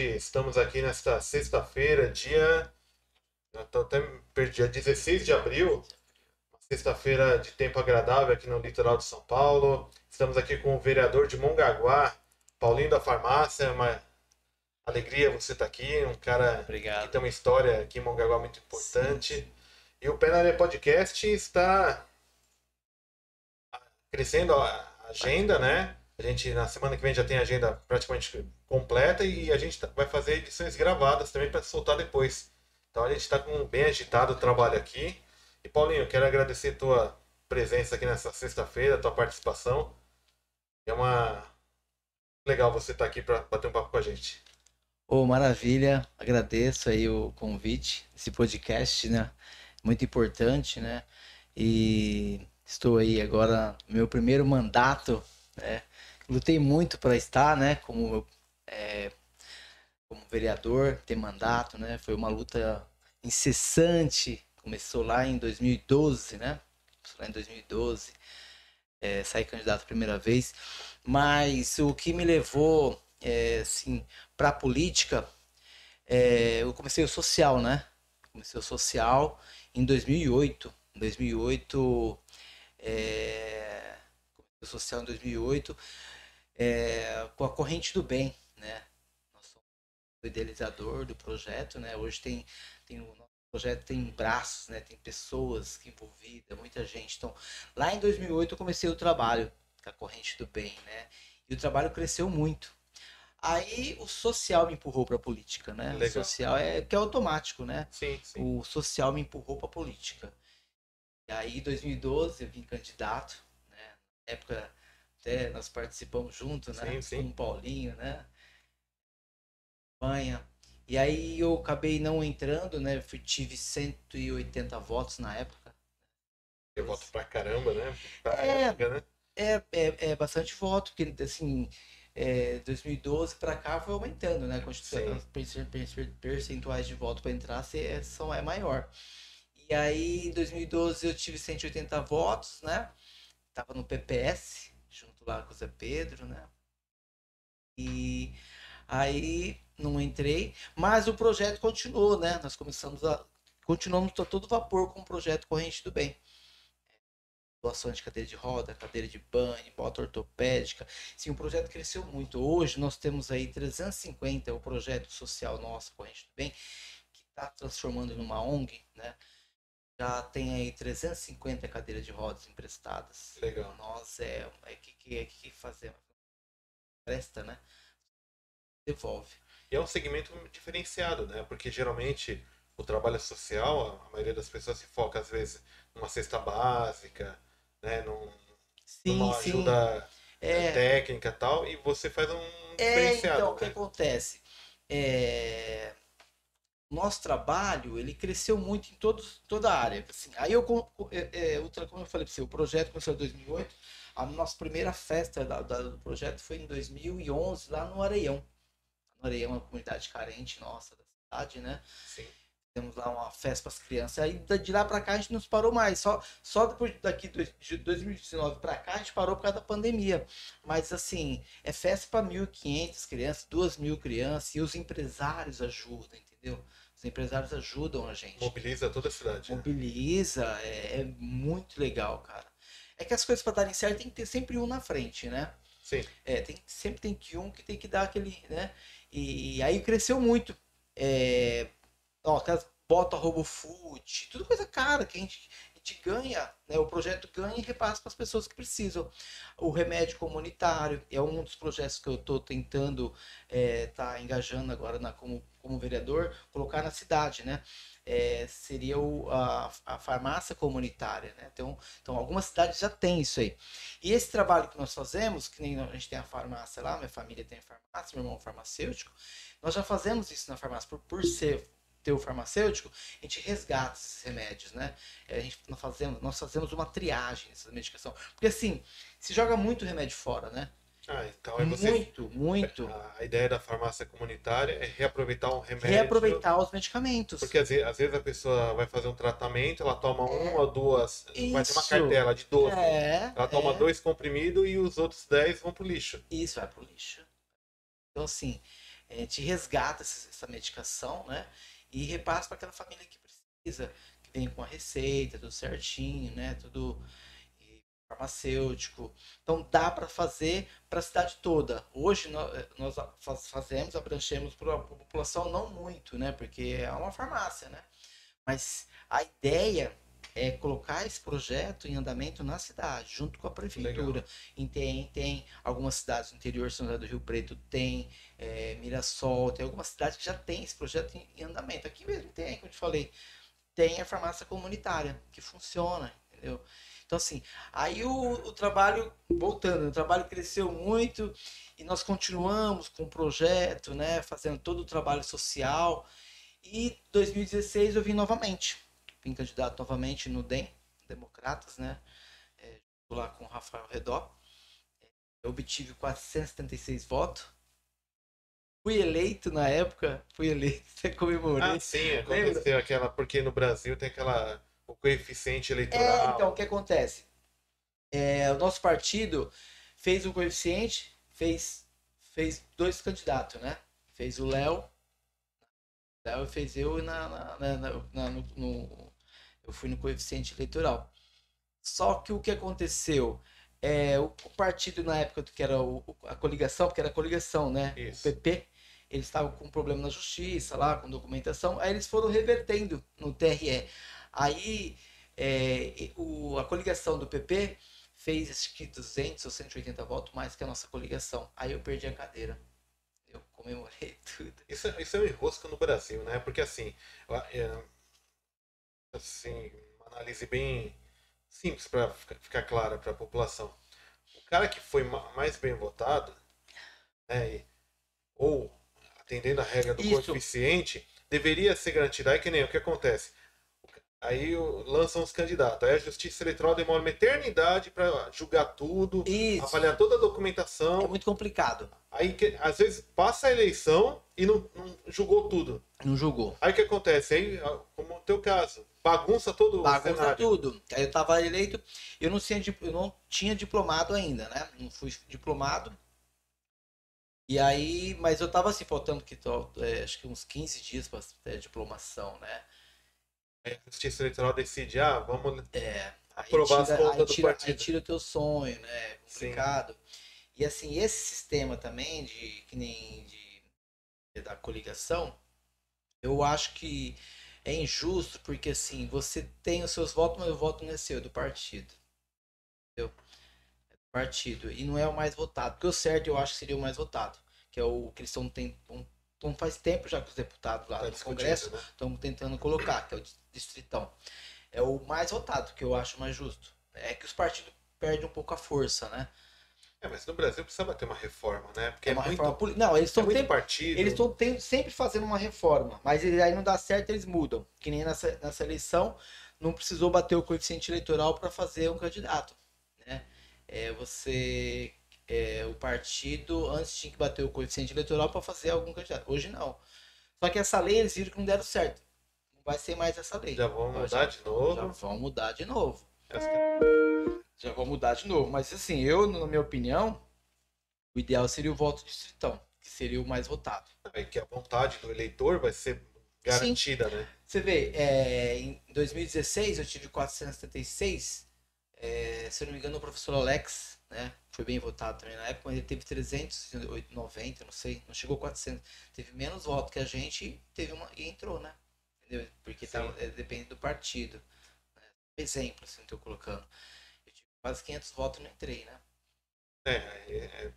Estamos aqui nesta sexta-feira, dia. Até perdi, dia 16 de abril. Sexta-feira de tempo agradável aqui no litoral de São Paulo. Estamos aqui com o vereador de Mongaguá, Paulinho da Farmácia. Uma alegria você estar aqui, um cara Obrigado. que tem uma história aqui em Mongaguá muito importante. E o Pé na Areia Podcast está crescendo a agenda, né? A gente na semana que vem já tem agenda praticamente completa e a gente tá- vai fazer edições gravadas também para soltar depois. Então a gente está com bem agitado o trabalho aqui. E Paulinho, quero agradecer a tua presença aqui nessa sexta-feira, a tua participação. É uma legal você estar aqui para bater um papo com a gente. Ô, maravilha, agradeço aí o convite, esse podcast, né? Muito importante, né? E estou aí agora meu primeiro mandato, né? Lutei muito para estar, né? Como, é, como vereador, ter mandato, né? Foi uma luta incessante, começou lá em 2012, né? Começou lá em 2012, é, saí candidato a primeira vez, mas o que me levou, é, assim, para a política, é, eu comecei o social, né? Comecei o social em 2008. Em 2008, é, comecei o social em 2008 é, com a corrente do bem, né? Nós somos o idealizador do projeto, né? Hoje tem, tem o nosso projeto tem braços, né? Tem pessoas envolvidas, muita gente. Então, lá em 2008 eu comecei o trabalho com a corrente do bem, né? E o trabalho cresceu muito. Aí o social me empurrou para a política, né? Legal. O social é que é automático, né? Sim, sim. O social me empurrou para a política. E aí, em 2012, eu vim candidato, né? Na época, até nós participamos junto, né? Sim, sim. Com o Paulinho, né? Campanha. E aí eu acabei não entrando, né? Fui, tive 180 votos na época. Eu voto pra caramba, né? Pra É. época, né? É, é, é bastante voto, porque assim, é, 2012 para cá foi aumentando, né? Os perce- perce- percentuais de voto para entrar se- é, são, é maior. E aí, em 2012 eu tive 180 votos, né? Tava no PPS, junto lá com o Zé Pedro, né? E aí não entrei, mas o projeto continuou, né? Nós começamos a. Continuamos a todo vapor com o projeto Corrente do Bem doações de cadeira de roda, cadeira de banho, bota ortopédica. Sim, o projeto cresceu muito. Hoje nós temos aí 350, é o projeto social nosso, Corrente do Bem, que está transformando numa ONG, né? Já tem aí 350 cadeiras de rodas emprestadas. Legal. Nós é, é que, que, é que fazemos. Presta, né? Devolve. E é um segmento diferenciado, né? Porque geralmente o trabalho social, a maioria das pessoas se foca às vezes numa cesta básica, né? Num, Sim, numa sim. ajuda É, técnica e tal, e você faz um É, diferenciado. então, o que né? acontece? É, Nosso trabalho, ele cresceu muito em todos, toda a área. Assim, aí eu, é, é, outra, como eu falei para você, o projeto começou em 2008, a nossa primeira festa da- da- do projeto foi em 2011, lá no Areião. No Areião é uma comunidade carente nossa da cidade, né? Sim. Temos lá uma festa para as crianças. Aí de lá para cá a gente não parou mais. Só, só depois daqui de 2019 para cá a gente parou por causa da pandemia. Mas assim, é festa para 1.500 crianças, 2.000 crianças e os empresários ajudam, entendeu? Os empresários ajudam a gente. Mobiliza toda a cidade. né? Mobiliza, é, é muito legal, cara. É que as coisas para darem certo tem que ter sempre um na frente, né? Sim. É, tem, sempre tem que um que tem que dar aquele, né? E, aí cresceu muito. É, ó, aquelas bota RoboFood, tudo coisa cara que a gente, a gente ganha, né? O projeto ganha e repassa para as pessoas que precisam. O remédio comunitário é um dos projetos que eu estou tentando estar engajando agora na, como, como vereador, colocar na cidade, né? É, seria o, a, a farmácia comunitária, né? Então, então, algumas cidades já tem isso aí. E esse trabalho que nós fazemos, que nem a gente tem a farmácia lá, minha família tem farmácia, meu irmão é farmacêutico, nós já fazemos isso na farmácia, por, por ser o farmacêutico, a gente resgata esses remédios, né? A gente, nós, fazemos, nós fazemos uma triagem dessa medicação. Porque assim, se joga muito remédio fora, né? Ah, então é você. Muito, muito. A ideia da farmácia comunitária é reaproveitar um remédio. Reaproveitar os medicamentos. Porque às vezes, às vezes a pessoa vai fazer um tratamento, ela toma uma ou duas, vai ter uma Isso. cartela de 12. É, Ela toma é. dois comprimidos e os outros 10 vão pro lixo. Isso vai pro lixo. Então, assim, a gente resgata essa medicação, né? E repassa para aquela família que precisa, que vem com a receita, tudo certinho, né? Tudo farmacêutico. Então dá para fazer para a cidade toda. Hoje nós fazemos, abrangemos para a população não muito, né? Porque é uma farmácia, né? Mas a ideia é colocar esse projeto em andamento na cidade, junto com a prefeitura. Tem, tem algumas cidades do interior, São José do Rio Preto tem, é, Mirassol, tem algumas cidades que já tem esse projeto em, em andamento. Aqui mesmo tem, como eu te falei, tem a farmácia comunitária, que funciona, entendeu? Então, assim, aí o, o trabalho, voltando, o trabalho cresceu muito e nós continuamos com o projeto, né, fazendo todo o trabalho social. E 2016 eu vim novamente vim candidato novamente no DEM, Democratas, né? É, lá com o Rafael Redó. Eu obtive 476 votos. Fui eleito na época, fui eleito, até comemorei. Ah, sim, aconteceu Lembra? aquela, porque no Brasil tem aquela, o coeficiente eleitoral. É, então, o que acontece? É, o nosso partido fez o coeficiente, fez, fez dois candidatos, né? Fez o Léo, Léo fez eu na, na, na, na no, no, eu fui no coeficiente eleitoral. Só que o que aconteceu? É, o, o partido na época que era o, a coligação, porque era a coligação, né? Isso. O PP, eles estavam com um problema na justiça lá, com documentação, aí eles foram revertendo no TRE. Aí é, o, a coligação do PP fez acho que 200 ou 180 votos mais que a nossa coligação. Aí eu perdi a cadeira. Eu comemorei tudo. Isso, isso é um enrosco no Brasil, né? Porque assim, assim, uma análise bem simples para ficar clara para a população. O cara que foi mais bem votado, né, ou atendendo a regra do Isso. coeficiente, deveria ser garantido. Aí que nem o que acontece. Aí lançam os candidatos. Aí a Justiça Eleitoral demora uma eternidade para julgar tudo, Isso. avaliar toda a documentação. É muito complicado. Aí que, às vezes passa a eleição e não, não julgou tudo. Não julgou. Aí o que acontece? Aí, como no teu caso, bagunça todo bagunça o cenário. tudo. Aí eu estava eleito, eu não, tinha, eu não tinha diplomado ainda, né? Não fui diplomado. E aí, mas eu tava assim, faltando que é, acho que uns 15 dias para ter diplomação, né? A justiça eleitoral decide, ah, vamos é, aprovar tira, as contas do tira, partido. Aí tira o teu sonho, né? É complicado. Sim. E assim, esse sistema também de que nem de, da coligação, eu acho que é injusto porque assim, você tem os seus votos, mas o voto não é seu, é do partido. Entendeu? É do partido. E não é o mais votado. Porque o certo eu acho que seria o mais votado. Que é o que eles estão tentando. Então faz tempo já que os deputados lá tá no Congresso estão né? tentando colocar, que é o distritão. É o mais votado, que eu acho mais justo. É que os partidos perdem um pouco a força, né? É, mas no Brasil precisava ter uma reforma, né? Porque é, uma é muito, reforma Não, eles estão é sempre, partido. Eles estão sempre fazendo uma reforma, mas aí não dá certo, eles mudam. Que nem nessa, nessa eleição, não precisou bater o coeficiente eleitoral para fazer um candidato, né? É, você é, o partido antes tinha que bater o coeficiente eleitoral para fazer algum candidato. Hoje não. Só que essa lei eles viram que não deram certo vai ser mais essa lei. Já vão mudar já, de novo? Já vão mudar de novo. Já vão mudar de novo. Mas assim, eu, na minha opinião, o ideal seria o voto distritão, que seria o mais votado. É que a vontade do eleitor vai ser garantida, Sim. né? Você vê, é, em 2016 eu tive 476, é, se eu não me engano o professor Alex, né, foi bem votado também na época, mas ele teve 390, não sei, não chegou a 400, teve menos votos que a gente teve uma, e entrou, né? entendeu? Porque tá, é, depende do partido. Né? Exemplo, assim, estou colocando. Eu tive quase 500 votos e não entrei, né? É, é,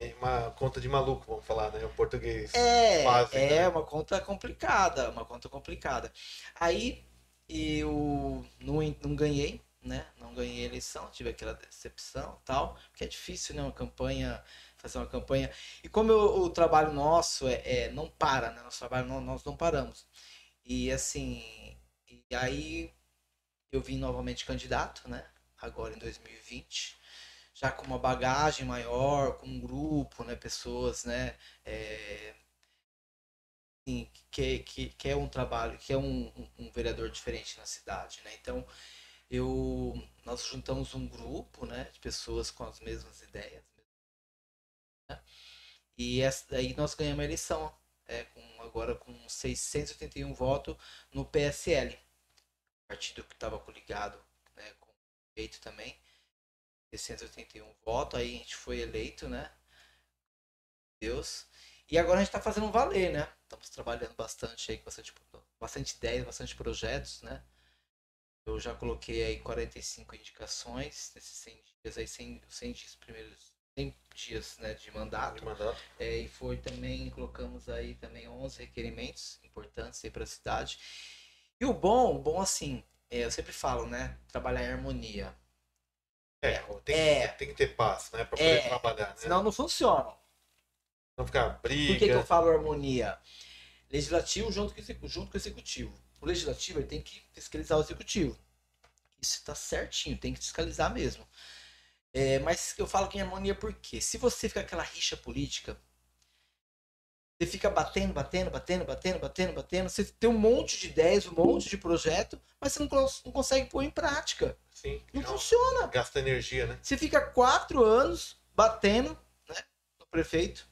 é uma conta de maluco, vamos falar, né? O português. É, básico, é né? uma conta complicada, uma conta complicada. Aí eu não, não ganhei, né? Não ganhei a eleição, tive aquela decepção tal, porque é difícil, né? Uma campanha, fazer uma campanha. E como eu, o trabalho nosso é, é, não para, né? Nosso trabalho não, nós não paramos. E assim, e aí eu vim novamente candidato, né? Agora em 2020, já com uma bagagem maior, com um grupo, né? Pessoas, né? É, que, que, que é um trabalho, que é um, um, um vereador diferente na cidade, né? Então, eu nós juntamos um grupo né, de pessoas com as mesmas ideias né? E essa, aí nós ganhamos a eleição, é, com, agora com 681 votos no PSL, partido que estava coligado né, com o eleito também. 681 votos, aí a gente foi eleito, né? Deus. E agora a gente está fazendo valer, né? Estamos trabalhando bastante aí com bastante, bastante ideias, bastante projetos, né? Eu já coloquei aí 45 indicações nesses 100 dias aí, 100, 100 dias, primeiros 100 dias né, de mandato. De mandato. É, e foi também, colocamos aí também 11 requerimentos importantes para a cidade. E o bom, o bom assim, é, eu sempre falo, né? Trabalhar em harmonia. É, tem, É. tem que ter paz, né? Pra poder É. trabalhar, né? Senão não funciona. Não ficar briga. Por que, que eu falo harmonia? Legislativo junto com, junto com o executivo. O legislativo ele tem que fiscalizar o executivo. Isso está certinho, tem que fiscalizar mesmo. É, mas eu falo que em harmonia por quê? Se você fica com aquela rixa política, você fica batendo, batendo, batendo, batendo, batendo, batendo, você tem um monte de ideias, um monte de projeto, mas você não, não consegue pôr em prática. Sim. Não Não, funciona. Gasta energia, né? Você fica quatro anos batendo né, no prefeito.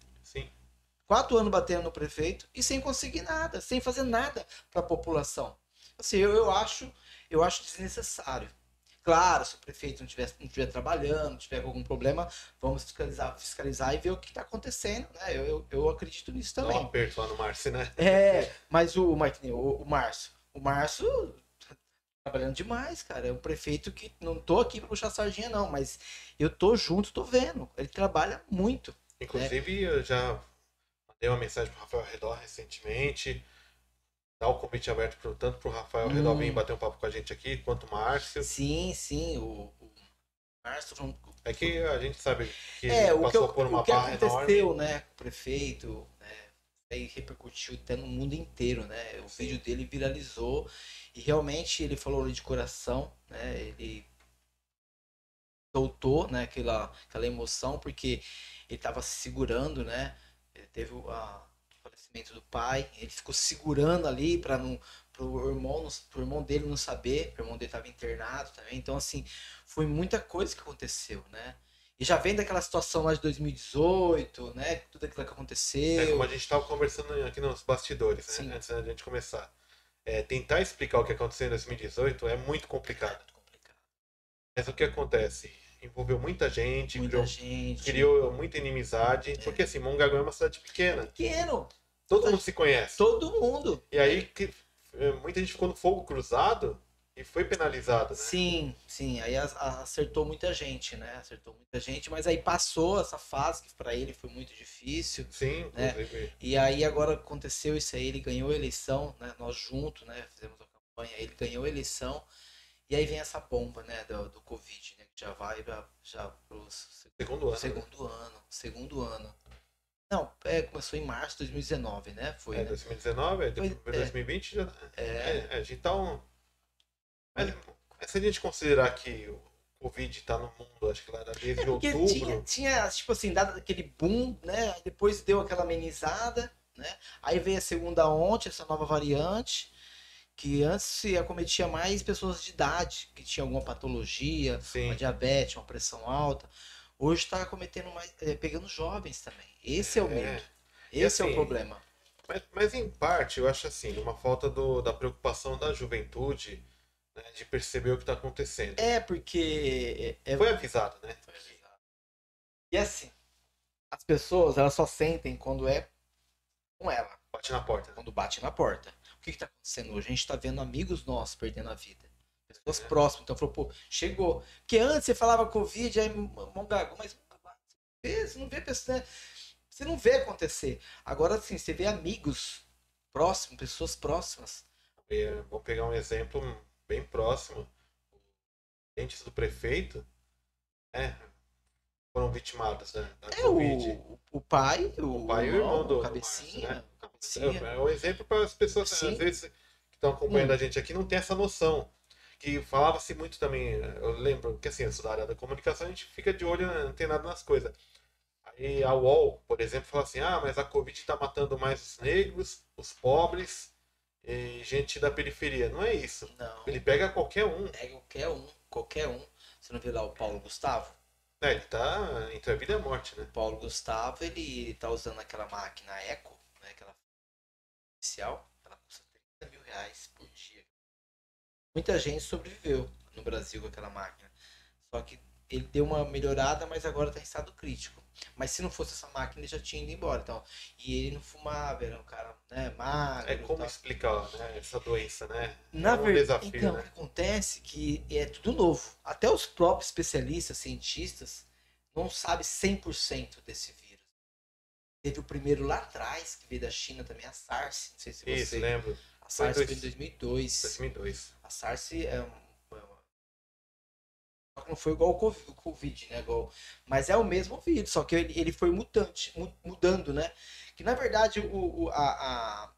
Quatro anos batendo no prefeito e sem conseguir nada, sem fazer nada para a população. Assim, eu, eu acho, eu acho desnecessário. Claro, se o prefeito não estiver não estiver trabalhando, tiver algum problema, vamos fiscalizar, fiscalizar e ver o que está acontecendo. Né? Eu, eu, eu acredito nisso Dá um também. aperto lá no Márcio, né? É, mas o, Marquinhos, o, o Márcio, o Márcio tá trabalhando demais, cara. É um prefeito que não tô aqui para puxar sardinha não, mas eu tô junto, tô vendo. Ele trabalha muito. Inclusive, eu já mandei uma mensagem pro Rafael Redor recentemente. Dá o convite aberto pro, tanto pro Rafael Hum. Redor vir bater um papo com a gente aqui, quanto o Márcio. Sim, sim, o, o Márcio É que a gente sabe que É, ele o que, passou eu- por uma o que barra aconteceu, enorme. né, com o prefeito, né, aí repercutiu até no mundo inteiro, né, o Sim. vídeo dele viralizou e realmente ele falou ali de coração, né, ele soltou, né, aquela, aquela emoção porque ele estava se segurando, né, teve o, a- o falecimento do pai, ele ficou segurando ali para não pro irmão, pro irmão dele não saber, o irmão dele estava internado também, então assim, foi muita coisa que aconteceu, né? E já vem daquela situação lá de 2018, né? Tudo aquilo que É aconteceu. como a gente estava conversando aqui nos bastidores, né? Sim. Antes da gente começar. É, tentar explicar o que aconteceu em 2018 é muito complicado. Muito complicado. Mas o que acontece? Envolveu muita gente, Muita criou, gente. criou muita inimizade. Porque assim, Mongaguá é uma cidade pequena. Pequeno. Todo mundo se conhece. Todo mundo. E aí que, é, muita gente ficou no fogo cruzado e foi penalizado, né? Sim, sim. Aí acertou muita gente, né? Acertou muita gente, mas aí passou essa fase que pra ele foi muito difícil. Sim, É. inclusive. E aí agora aconteceu isso aí, ele ganhou a eleição, né? Nós juntos, né? Fizemos a campanha, ele ganhou a eleição. E aí vem essa bomba, né? Do, do Covid, né? Que já vai pra, já pros Segundo ano. né? Segundo ano, segundo ano. Não, é, começou em março de 2019, né? Foi, É, né? 2019, aí depois Foi- é. 2020 já. É, É, é, a gente tá um. Mas, mas se a gente considerar que o Covid tá no mundo, acho que lá era desde é outubro. tinha, tinha, tipo assim, dado aquele boom, né? Depois deu aquela amenizada, né? Aí veio a segunda ontem, essa nova variante, que antes se acometia mais pessoas de idade, que tinha alguma patologia, Sim. uma diabetes, uma pressão alta. Hoje está cometendo mais, é, pegando jovens também. Esse é, o É. medo. E Esse é assim, o problema. Mas, mas em parte, eu acho assim, uma falta do, da preocupação da juventude né, de perceber o que está acontecendo. É porque é, é- Foi avisado, né? E assim, as pessoas elas só sentem quando é com ela, Bate na porta. né? quando bate na porta. O que está acontecendo hoje? A gente está vendo amigos nossos perdendo a vida. Pessoas É. próximas. Então falou, pô, chegou. Porque antes você falava Covid, aí Mongago, mas você não vê, você não vê pessoas, né? Você não vê acontecer. Agora sim, você vê amigos próximos, pessoas próximas. E, eh, Vou pegar um exemplo bem próximo. Parentes do prefeito né, foram vitimados né, da É Covid. o, o pai, o, O pai e o irmão do cabecinha. Márcio, né? Cabecinha. É, é um exemplo para as pessoas, Sim. às vezes, que estão acompanhando Hum. a gente aqui, não tem essa noção. Que falava-se muito também, eu lembro que assim, eu sou da área da comunicação, a gente fica de olho antenado nas coisas. Aí a UOL, por exemplo, fala assim, ah, mas a Covid está matando mais os negros, os pobres e gente da periferia. Não é isso. Não. Ele pega qualquer um. Pega qualquer um, qualquer um. Você não vê lá o Paulo Gustavo? É, ele tá entre a vida e a morte, né? O Paulo Gustavo, ele tá usando aquela máquina Eco, né? Aquela oficial, ela custa 30 mil reais por dia. Muita gente sobreviveu no Brasil com aquela máquina. Só que ele deu uma melhorada, mas agora tá em estado crítico. Mas se não fosse essa máquina, ele já tinha ido embora. Então, e ele não fumava, era um cara né, magro. É como explicar né, essa doença, né? Na é um verdade, desafio, então, o né? que acontece é que é tudo novo. Até os próprios especialistas, cientistas, não sabem 100% desse vírus. Teve o primeiro lá atrás, que veio da China também, a SARS. Não sei se Isso, você. lembro. a SARS Foi foi em 2002. 2002. A SARS é um. Não foi igual o Covid, né? Igual... Mas é o mesmo vírus, só que ele, ele foi mutante, mu- mudando, né? Que na verdade o, o- a, a-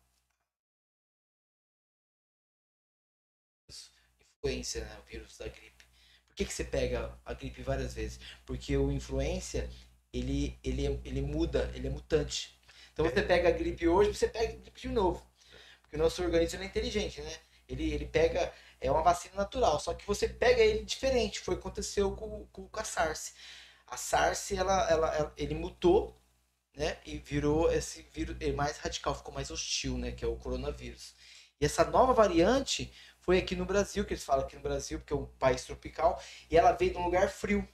influência, né? O vírus da gripe. Por que, que você pega a gripe várias vezes? Porque o influência ele, ele, ele muda, ele é mutante. Então você pega a gripe hoje, você pega a gripe de novo. Porque o nosso organismo é inteligente, né? Ele, ele pega. É uma vacina natural, só que você pega ele diferente. Foi o que aconteceu com, com, com a SARS. A SARS, ela, ela, ela- ele mutou, né? E virou esse vírus mais radical, ficou mais hostil, né? Que é o coronavírus. E essa nova variante foi aqui no Brasil, que eles falam aqui no Brasil, porque é um país tropical, e ela veio de um lugar frio.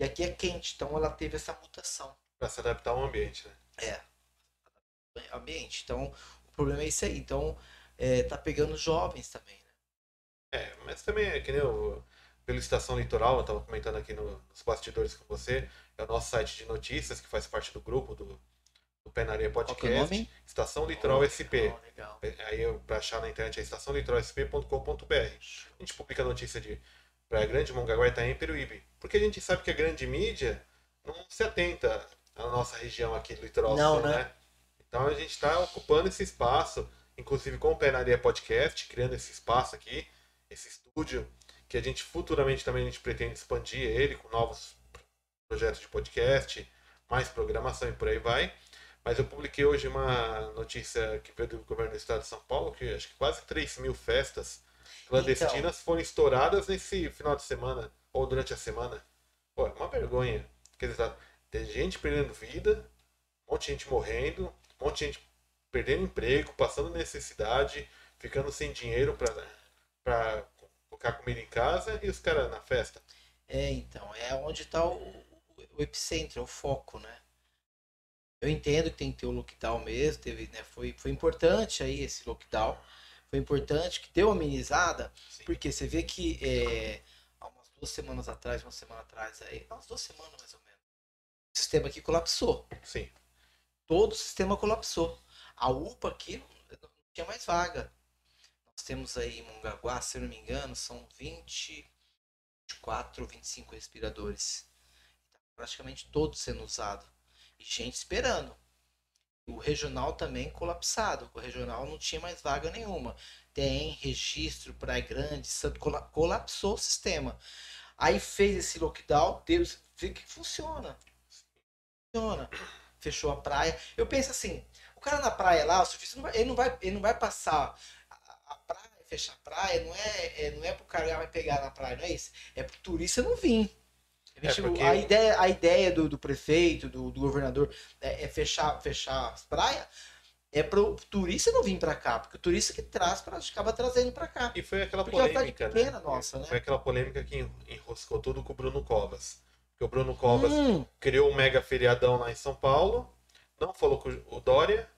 E aqui é quente, então ela teve essa mutação Pra se adaptar ao ambiente, né? ambiente. Então, o problema é isso aí. Então, é, tá pegando jovens também? É, mas também é que nem o, pelo Estação Litoral, eu estava comentando aqui no- nos bastidores com você, é o nosso site de notícias que faz parte do grupo do, do é Podcast. Estação Litoral SP. Legal, legal. Aí eu- pra achar na internet é estaçãolitoralsp.com.br. A gente publica notícia de Praia Grande, Mongaguá, Itaim e Peruíbe. Porque a gente sabe que a grande mídia não se atenta à nossa região aqui do litoral Não, sul, né? né? Então a gente está ocupando esse espaço, inclusive com o Penaria Podcast, criando esse espaço aqui, esse estúdio, que a gente futuramente também a gente pretende expandir ele com novos projetos de podcast, mais programação e por aí vai. Mas eu publiquei hoje uma notícia que veio do governo do estado de São Paulo, que acho que quase 3 mil festas clandestinas Então. foram estouradas nesse final de semana, ou durante a semana. Pô, é uma vergonha. Quer dizer, tá- tem gente perdendo vida, um monte de gente morrendo, um monte de gente perdendo emprego, passando necessidade, ficando sem dinheiro para colocar comida em casa e os caras na festa. É, então, é onde está o, o- epicentro, é o foco, né? Eu entendo que tem que ter o lockdown mesmo, teve, né, foi, foi importante aí esse lockdown, foi importante que deu amenizada, Sim. porque você vê que é, há umas duas semanas atrás, uma semana atrás, aí, umas duas semanas mais ou menos, o sistema aqui colapsou. Sim. todo o sistema colapsou. A UPA aqui não tinha mais vaga. Nós temos aí em se eu não me engano, são 20, 24, 25 respiradores. Praticamente todos sendo usado. E gente esperando. O regional também colapsado. O regional não tinha mais vaga nenhuma. Tem registro, Praia Grande, Santo, cola- colapsou o sistema. Aí fez esse lockdown, Deus vê que funciona. Funciona fechou a praia. Eu penso assim, o cara na praia lá, o surfista, ele, não vai, ele não vai passar fechar a praia, não é, é, não é pro cara vai pegar na praia, não é isso. É pro turista não vir. É, Tipo, porque- a, ideia, a ideia do, do prefeito, do, do governador, é, é fechar, fechar as praias, é pro turista não vir pra cá, porque o turista que traz, pra, acaba trazendo pra cá. E foi aquela Porque tá polêmica, pequena, né? nossa, né? Foi aquela polêmica que en- enroscou tudo com o Bruno Covas. Porque o Bruno Covas Hum, criou um mega feriadão lá em São Paulo, não falou com o Dória,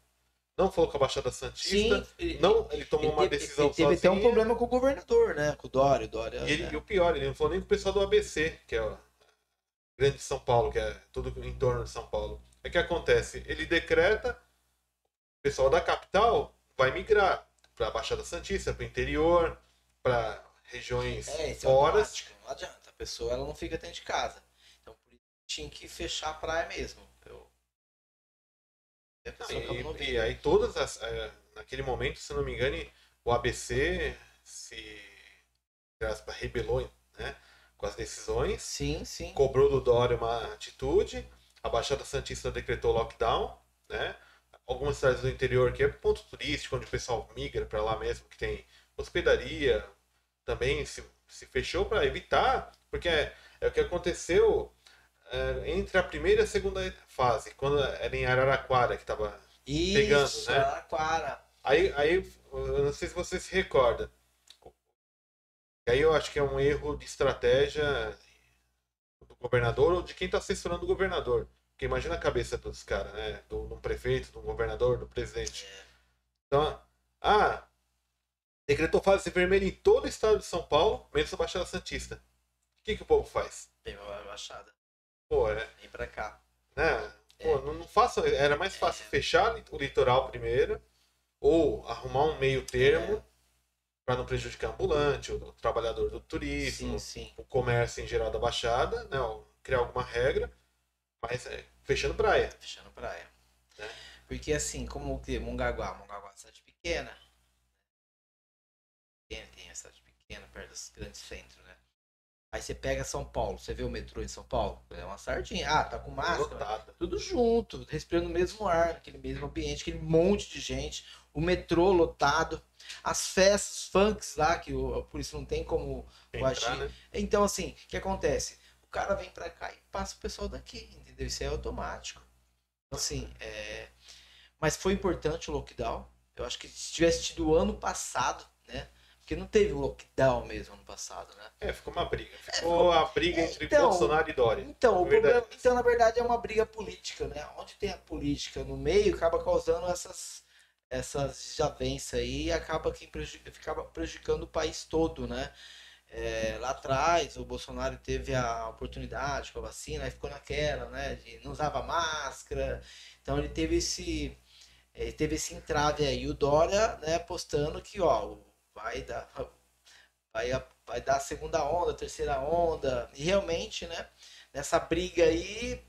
não falou com a Baixada Santista, sim, ele, não, ele tomou ele uma teve, decisão ele teve até um sozinho. problema com o governador, né? Com o Dória. O Dória E, ele- né? e o pior, ele não falou nem com o pessoal do ABC, que é o grande São Paulo, que é tudo em torno de São Paulo. É que acontece, ele decreta, o pessoal da capital vai migrar para a Baixada Santista, para o interior, para regiões É, isso fora. é não adianta. A pessoa ela não fica dentro de casa. Então por isso tinha que fechar a praia mesmo. E não E, aí todas as. é, naquele momento, se não me engano, o ABC se aspas, rebelou né, com as decisões, Sim, sim. cobrou do Dória uma atitude, a Baixada Santista decretou lockdown, né? Algumas cidades do interior que é ponto turístico, onde o pessoal migra para lá mesmo, que tem hospedaria, também se, se fechou para evitar, porque é, é o que aconteceu entre a primeira e a segunda fase, quando era em Araraquara que tava Isso, Pegando, né? Araraquara. Aí, aí, eu não sei se você se recorda. Aí eu acho que é um erro de estratégia do governador ou de quem está assessorando o governador. Porque imagina a cabeça dos caras, né? Do, do prefeito, do governador, do presidente. Então, ah, decretou fase vermelha em todo o estado de São Paulo, menos a Baixada Santista. O que, que o povo faz? Tem uma baixada. Pô, é, Vem pra cá. né? Pô, não, não faça, era mais fácil fechar o litoral primeiro ou arrumar um meio termo É. para não prejudicar o ambulante, o, o trabalhador do turismo, Sim, sim. o comércio em geral da Baixada, né? criar alguma regra, mas é, fechando praia. Fechando praia. Né? Porque assim, como o que? Mongaguá. Mongaguá é uma cidade pequena. Tem, tem a cidade pequena, perto dos grandes centros? Aí você pega São Paulo, você vê o metrô em São Paulo, é uma sardinha. Ah, tá com máscara. Lotada. Tudo junto, respirando o mesmo ar, aquele mesmo ambiente, aquele monte de gente, o metrô lotado, as festas, funks lá, que o, a polícia não tem como Entrar, agir. né? Então, assim, o que acontece? O cara vem pra cá e passa o pessoal daqui, entendeu? Isso é automático. Então, assim, é... mas foi importante o lockdown. Eu acho que se tivesse tido ano passado, né? Porque não teve o lockdown mesmo ano passado, né? É, ficou uma briga. Ficou ficou- a briga É, entre então, Bolsonaro e Dória. Então, o Verdade. problema, então, na verdade, é uma briga política, né? Onde tem a política no meio, acaba causando essas, essas desavenças aí e acaba que prejudica, prejudicando o país todo, né? É, lá atrás, o Bolsonaro teve a oportunidade com a vacina, aí ficou naquela, né? De não usava máscara. Então, ele teve esse, ele teve esse entrave aí. O Dória, né, postando que, ó, vai dar, vai, a- vai dar a segunda onda, a terceira onda. E realmente, né? Nessa briga aí.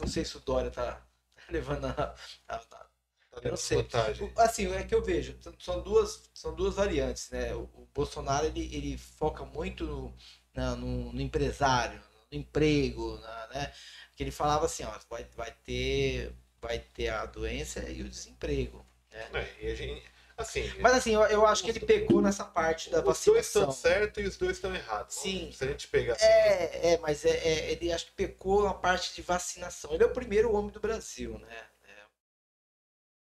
Não sei se o Dória tá levando a. a- a- Tá eu não sei. Assim, é que eu vejo. São duas, são duas variantes, né? O, o Bolsonaro ele, ele foca muito no, na- no, no empresário, no emprego, na- né? Que ele falava assim, ó, vai, vai ter. Vai ter a doença e o desemprego. É, e a gente, assim, Mas assim, eu, eu acho que ele pecou nessa parte da os dois vacinação. estão certos e os dois estão errados. Sim. Se a gente pegar assim, É, é, mas é, é, ele acho que pecou na parte de vacinação. Ele é o primeiro homem do Brasil, né? É.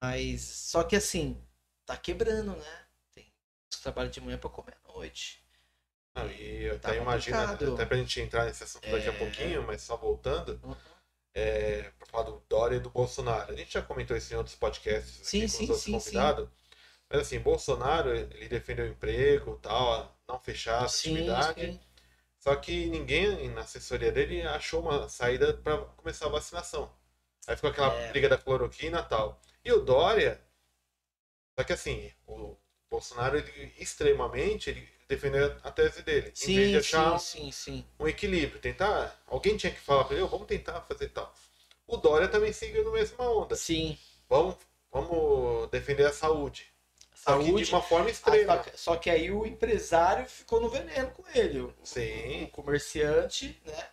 Mas só que assim, tá quebrando, né? Tem trabalham de manhã pra comer à noite. Não, e eu Tá até imagino, complicado. até pra gente entrar nesse assunto daqui a É. pouquinho, mas só voltando, Uhum. é, pra falar do Dória e do Bolsonaro. A gente já comentou isso em outros podcasts aqui Sim, com sim, os outros sim, convidados. Mas assim, Bolsonaro, ele defendeu o emprego tal, não fechar a Sim, atividade. sim. Só que ninguém na assessoria dele achou uma saída para começar a vacinação. Aí ficou aquela É. briga da cloroquina e tal. E o Dória, só que assim, o Bolsonaro ele, extremamente ele defendeu a tese dele. em vez de Sim, achar sim, sim, sim. um equilíbrio, tentar. Alguém tinha que falar para ele, "Ô, vamos tentar fazer tal. O Dória também seguiu na mesma onda. Sim. Vamos, vamos defender a saúde. Só que Saúde. de uma forma extrema. só que- Só que aí o empresário ficou no veneno com ele. O, Sim. o comerciante, né?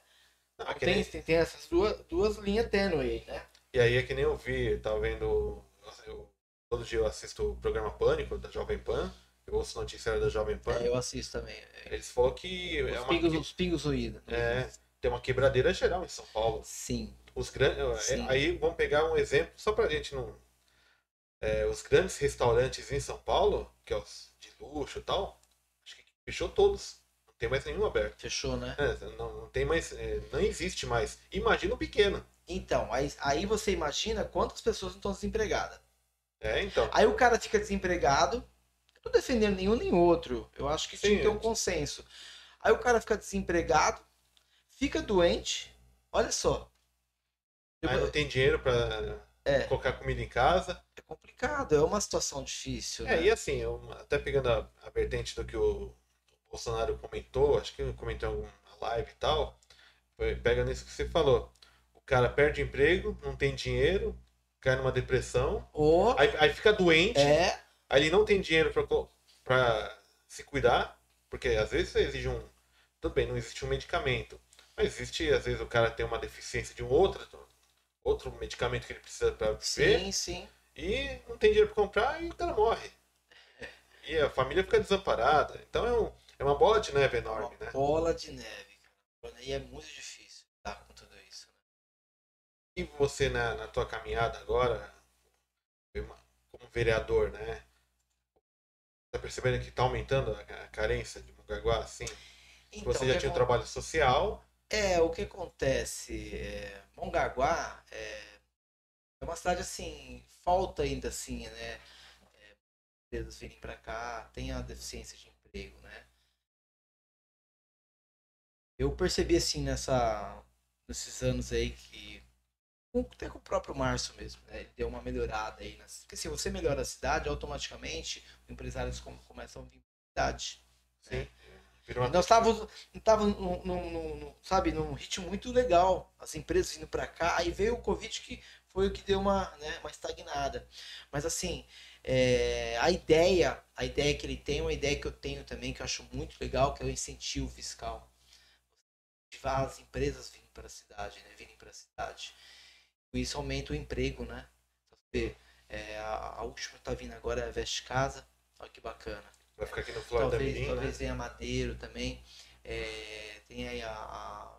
Ah, que Tem, nem- tem, tem essas duas, duas linhas tênue aí, né? E aí é que nem eu vi, tava vendo. eu- todo dia eu assisto o programa Pânico da Jovem Pan. Eu ouço noticiário da Jovem Pan. É, eu assisto também. Eles falam que é Os uma, pingos, os pingos ruídos. é, tem uma quebradeira geral em São Paulo. Sim. Os grandes, Sim. aí vamos pegar um exemplo, só pra gente não. É, os grandes restaurantes em São Paulo, que é os de luxo e tal, acho que fechou todos. Não tem mais nenhum aberto. Fechou, né? É, não, não tem mais. é, não existe mais. Imagina o pequeno. Então, aí, aí você imagina quantas pessoas não estão desempregadas. É, então. Aí o cara fica desempregado. Eu não tô defendendo nenhum nem outro. Eu acho que tinha Sim, que ter um é. consenso. Aí o cara fica desempregado, fica doente. Olha só. Aí não tem dinheiro pra É. colocar comida em casa. É complicado, é uma situação difícil. É, né? e assim, eu, até pegando a, a vertente do que o Bolsonaro comentou, acho que comentou em alguma live e tal, foi- pega nisso que você falou. O cara perde emprego, não tem dinheiro, cai numa depressão, Ou aí, aí fica doente, é, aí ele não tem dinheiro pra se cuidar, porque às vezes exige um. Tudo bem, não existe um medicamento, mas existe, às vezes o cara tem uma deficiência de um outro, outro medicamento que ele precisa pra viver. sim, sim. E não tem dinheiro pra comprar e o cara morre. E a família fica desamparada. Então é, um- é uma bola de neve enorme, uma né? bola de neve, cara. E é muito difícil. lidar com tudo isso. Né? E você na, na tua caminhada agora, como vereador, né? Tá percebendo que tá aumentando a, carência de Mongaguá, assim? Então, você já tinha um trabalho social. É, o que acontece? É, Mongaguá é, é uma cidade assim, falta ainda assim, né? É, empresas virem para cá, tem a deficiência de emprego, né? Eu percebi assim nessa, nesses anos aí que até com o próprio Márcio mesmo, né? Ele deu uma melhorada aí. Nas... Porque se você melhora a cidade, automaticamente os empresários começam a vir para a cidade. Sim. Né? Nós estávamos, estávamos no, no, no, sabe, num ritmo muito legal. As empresas vindo para cá. Aí veio o Covid que foi o que deu uma, né, uma estagnada. Mas assim, é, a ideia, a ideia que ele tem, uma ideia que eu tenho também, que eu acho muito legal, que é o incentivo fiscal. Ativar as empresas virem para a cidade, né? Virem para a cidade. Isso aumenta o emprego, né? Você, é, a, a última que está vindo agora é a Veste Casa. Olha que bacana. Vai ficar aqui no Florida talvez, Mirim, Talvez né? venha Madeiro também. É, tem aí a, a,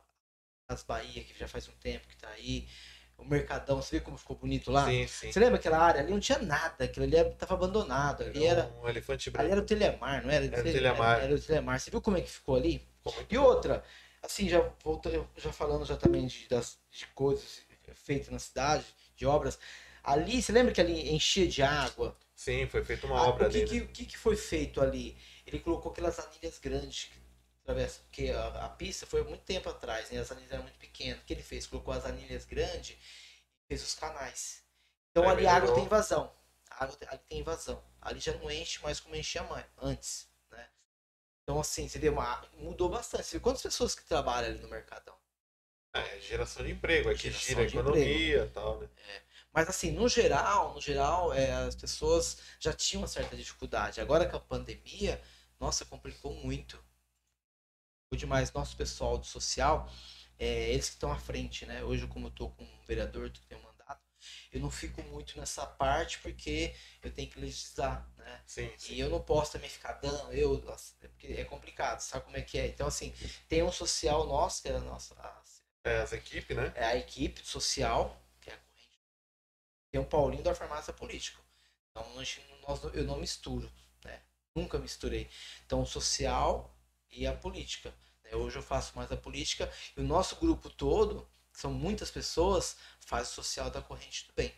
as Bahia, que já faz um tempo que está aí. O Mercadão, você viu como ficou bonito lá? Sim, sim. Você lembra aquela área? Ali não tinha nada, aquilo ali estava abandonado. Ali era, um elefante branco. Ali era o Telemar, não era? Era o Telemar. Era, era o Telemar. Você viu como é que ficou ali? E outra, assim, já voltando, já falando já também de, das, de coisas feitas na cidade, de obras. Ali, você lembra que ali enchia de água? Sim, foi feita uma ah, obra o que, ali. O que, que, foi feito ali? Ele colocou aquelas anilhas grandes que atravessa, porque a, a, pista foi muito tempo atrás, né? As anilhas eram muito pequenas. O que ele fez? Colocou as anilhas grandes e fez os canais. Então Aí ali a água tem invasão. A água ali tem invasão. Ali já não enche mais como enchia antes, né? Então assim, você vê, uma, mudou bastante. Você vê quantas pessoas que trabalham ali no Mercadão? É, geração de emprego, aqui gira a economia e tal, né? É. Mas assim, no geral, no geral, é, as pessoas já tinham uma certa dificuldade. Agora com a pandemia, nossa, complicou muito. O demais, nosso pessoal do social, é, eles que estão à frente, né? Hoje, como eu estou com um vereador que tem um mandato, eu não fico muito nessa parte porque eu tenho que legislar, né? Sim, sim. E eu não posso também ficar dando, eu, porque é complicado, sabe como é que é? Então, assim, tem um social nosso, que é a nossa. A, é, as equipes, né? É a equipe social, Tem um Paulinho da farmácia política. Então, nós, eu não misturo, né? Nunca misturei. Então, o social e a política. Né? Hoje eu faço mais a política e o nosso grupo todo, são muitas pessoas, faz o social da corrente do bem.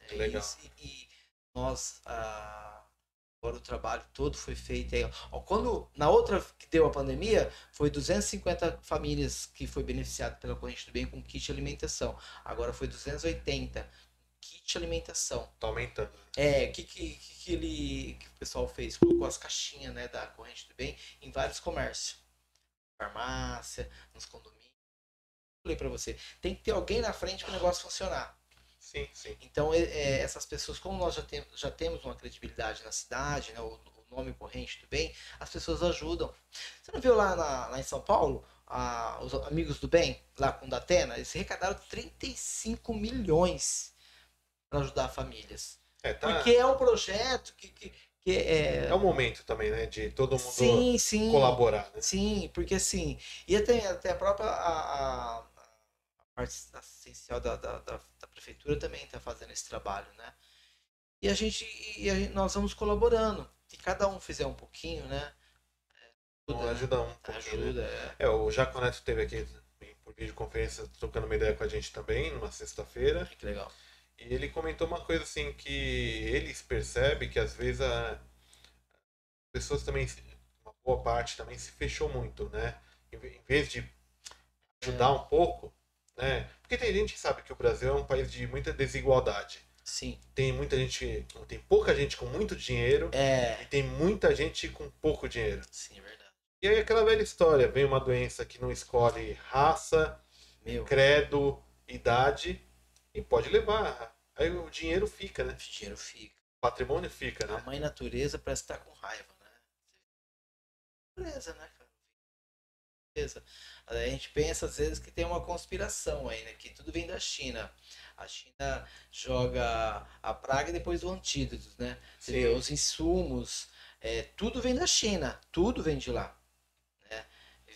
É, Legal. E, e nós, ah, Agora o trabalho todo foi feito aí. Ó, quando na outra que deu a pandemia, foi 250 famílias que foi beneficiado pela corrente do bem com kit alimentação. Agora foi 280 kit alimentação. Tá aumentando. É, o que, que, que, ele, que o pessoal fez? Colocou as caixinhas né, da corrente do bem em vários comércios. Farmácia, nos condomínios. Falei para você, tem que ter alguém na frente para o negócio funcionar. Sim, sim. Então, é, é, essas pessoas, como nós já, tem, já temos uma credibilidade na cidade, né, o, o, nome corrente do bem, as pessoas ajudam. Você não viu lá, na, lá em São Paulo, a, os amigos do bem, lá com o Datena, eles arrecadaram 35 milhões para ajudar famílias. É, tá... Porque é um projeto que, que, que é... é o momento também, né? De todo mundo sim, sim, colaborar. Né? Sim, porque assim. E até, até a própria. A, a, parte essencial da, da, da, da prefeitura também está fazendo esse trabalho, né? E a gente, e a gente, nós vamos colaborando. Se cada um fizer um pouquinho, né? Ajuda, né? ajuda um pouco. Ajuda, é. é. o Jaco Neto esteve aqui por videoconferência trocando uma ideia com a gente também, numa sexta-feira. Que legal. E ele comentou uma coisa assim, que eles percebem que às vezes a... as pessoas também, uma boa parte também se fechou muito, né? Em vez de ajudar é. um pouco, né? Porque tem gente que sabe que o Brasil é um país de muita desigualdade. Sim. Tem muita gente, tem pouca gente com muito dinheiro é. e tem muita gente com pouco dinheiro. Sim, é verdade. E aí aquela velha história, vem uma doença que não escolhe raça, Meu. credo, idade e pode levar. Aí o dinheiro fica, né? O dinheiro fica. O patrimônio fica, né? A mãe natureza parece estar com raiva, né? Natureza, né, cara? certeza. A gente pensa às vezes que tem uma conspiração aí, né? Que tudo vem da China. A China joga a praga depois do antídoto, né? Você vê, os insumos, é, tudo vem da China, tudo vem de lá. Né?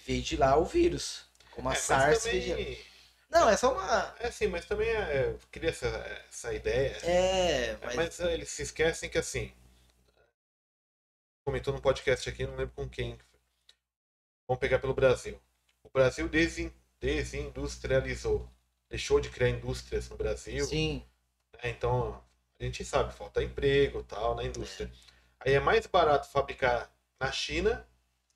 Veio de lá o vírus. Como a é, SARS também, Não, é só uma. É sim, mas também é, queria essa, essa ideia. É, mas. Mas eles se esquecem que assim. Comentou num podcast aqui, não lembro com quem. Vamos pegar pelo Brasil. O Brasil desin, desindustrializou. Deixou de criar indústrias no Brasil. Sim. né? Então, a gente sabe, falta emprego tal na indústria. Aí é mais barato fabricar na China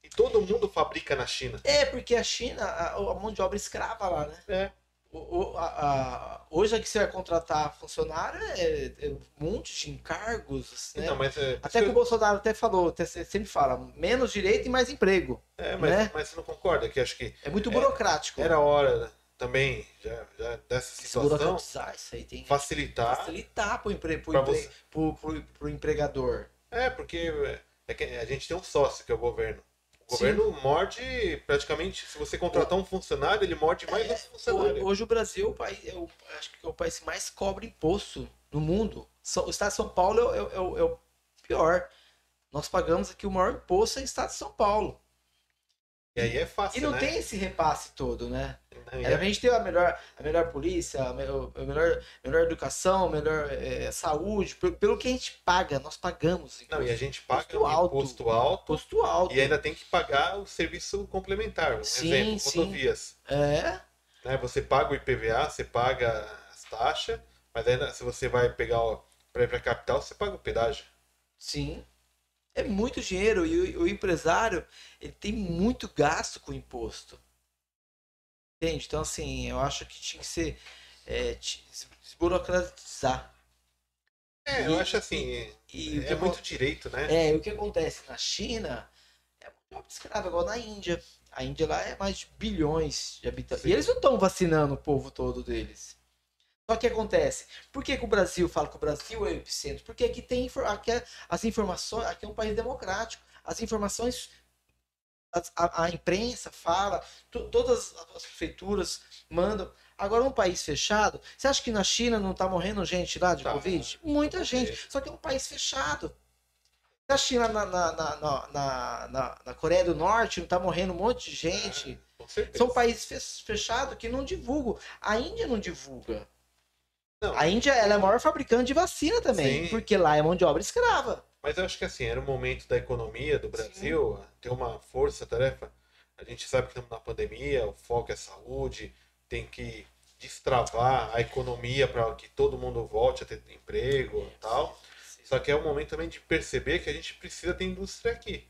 e todo mundo fabrica na China. É, porque a China, a, a mão de obra escrava lá, né? É. O- o- a- a- hoje é que você vai contratar funcionário é, é um monte de encargos, né? Então, é, Até que o Bolsonaro até falou, até se- sempre fala, menos direito e mais emprego. é, mas, né? mas você não concorda que acho que É muito É, burocrático. era hora também já, já dessa situação isso aí tem facilitar. facilitar empre, pro, Pra empre- empregador. É, porque é que a gente tem um sócio que é o governo. O Sim. governo morde praticamente, se você contratar um funcionário, ele morde mais um funcionário. Hoje o Brasil é o país, é o- acho que é o país que mais cobra imposto no mundo. O estado de São Paulo é, o- é é o pior. Nós pagamos aqui o maior imposto é o estado de São Paulo. E aí é fácil, E não né? tem esse repasse todo, né? Não, Era é- pra gente ter a melhor, a melhor polícia, a melhor, a melhor, melhor educação, a melhor eh, saúde, pelo, pelo que a gente paga, nós pagamos. Não, e a gente paga Imposto um alto. imposto alto Imposto alto. e ainda tem que pagar o serviço complementar. Um Sim, exemplo, sim. rodovias. É, Né? Você paga o IPVA, você paga as taxas, mas ainda se você vai pegar para ir para a capital, você paga o pedágio. sim. É muito dinheiro e o, o empresário ele tem muito gasto com imposto. Entende? Então, assim, eu acho que tinha que ser é, ti- desburocratizar. É, E- eu acho assim, E que é muito direito, né? É, e o que acontece na China é muito obra escrava, igual na Índia. A Índia lá é mais de bilhões de habitantes. Sim. E eles não estão vacinando o povo todo deles. Só que acontece, por que, que o Brasil fala que o Brasil é o epicentro? Porque aqui tem aqui é- as informações, aqui é um país democrático. As informações, a, a imprensa fala, to- todas as prefeituras mandam. Agora, um país fechado, você acha que na China não tá morrendo gente lá de Tá. Covid? Muita Tá gente. Só que é um país fechado. Na China, na, na, na, na, na, Coreia do Norte, não tá morrendo um monte de gente. Certeza. São países fe- fechados que não divulgam. A Índia não divulga. Não, A Índia ela é a maior fabricante de vacina também, Sim. porque lá é mão de obra escrava. Mas eu acho que assim, era o momento da economia do Brasil ter uma força-tarefa. A gente sabe que estamos na pandemia, o foco é saúde, tem que destravar a economia para que todo mundo volte a ter emprego e tal. Só que é o momento também de perceber que a gente precisa ter indústria aqui.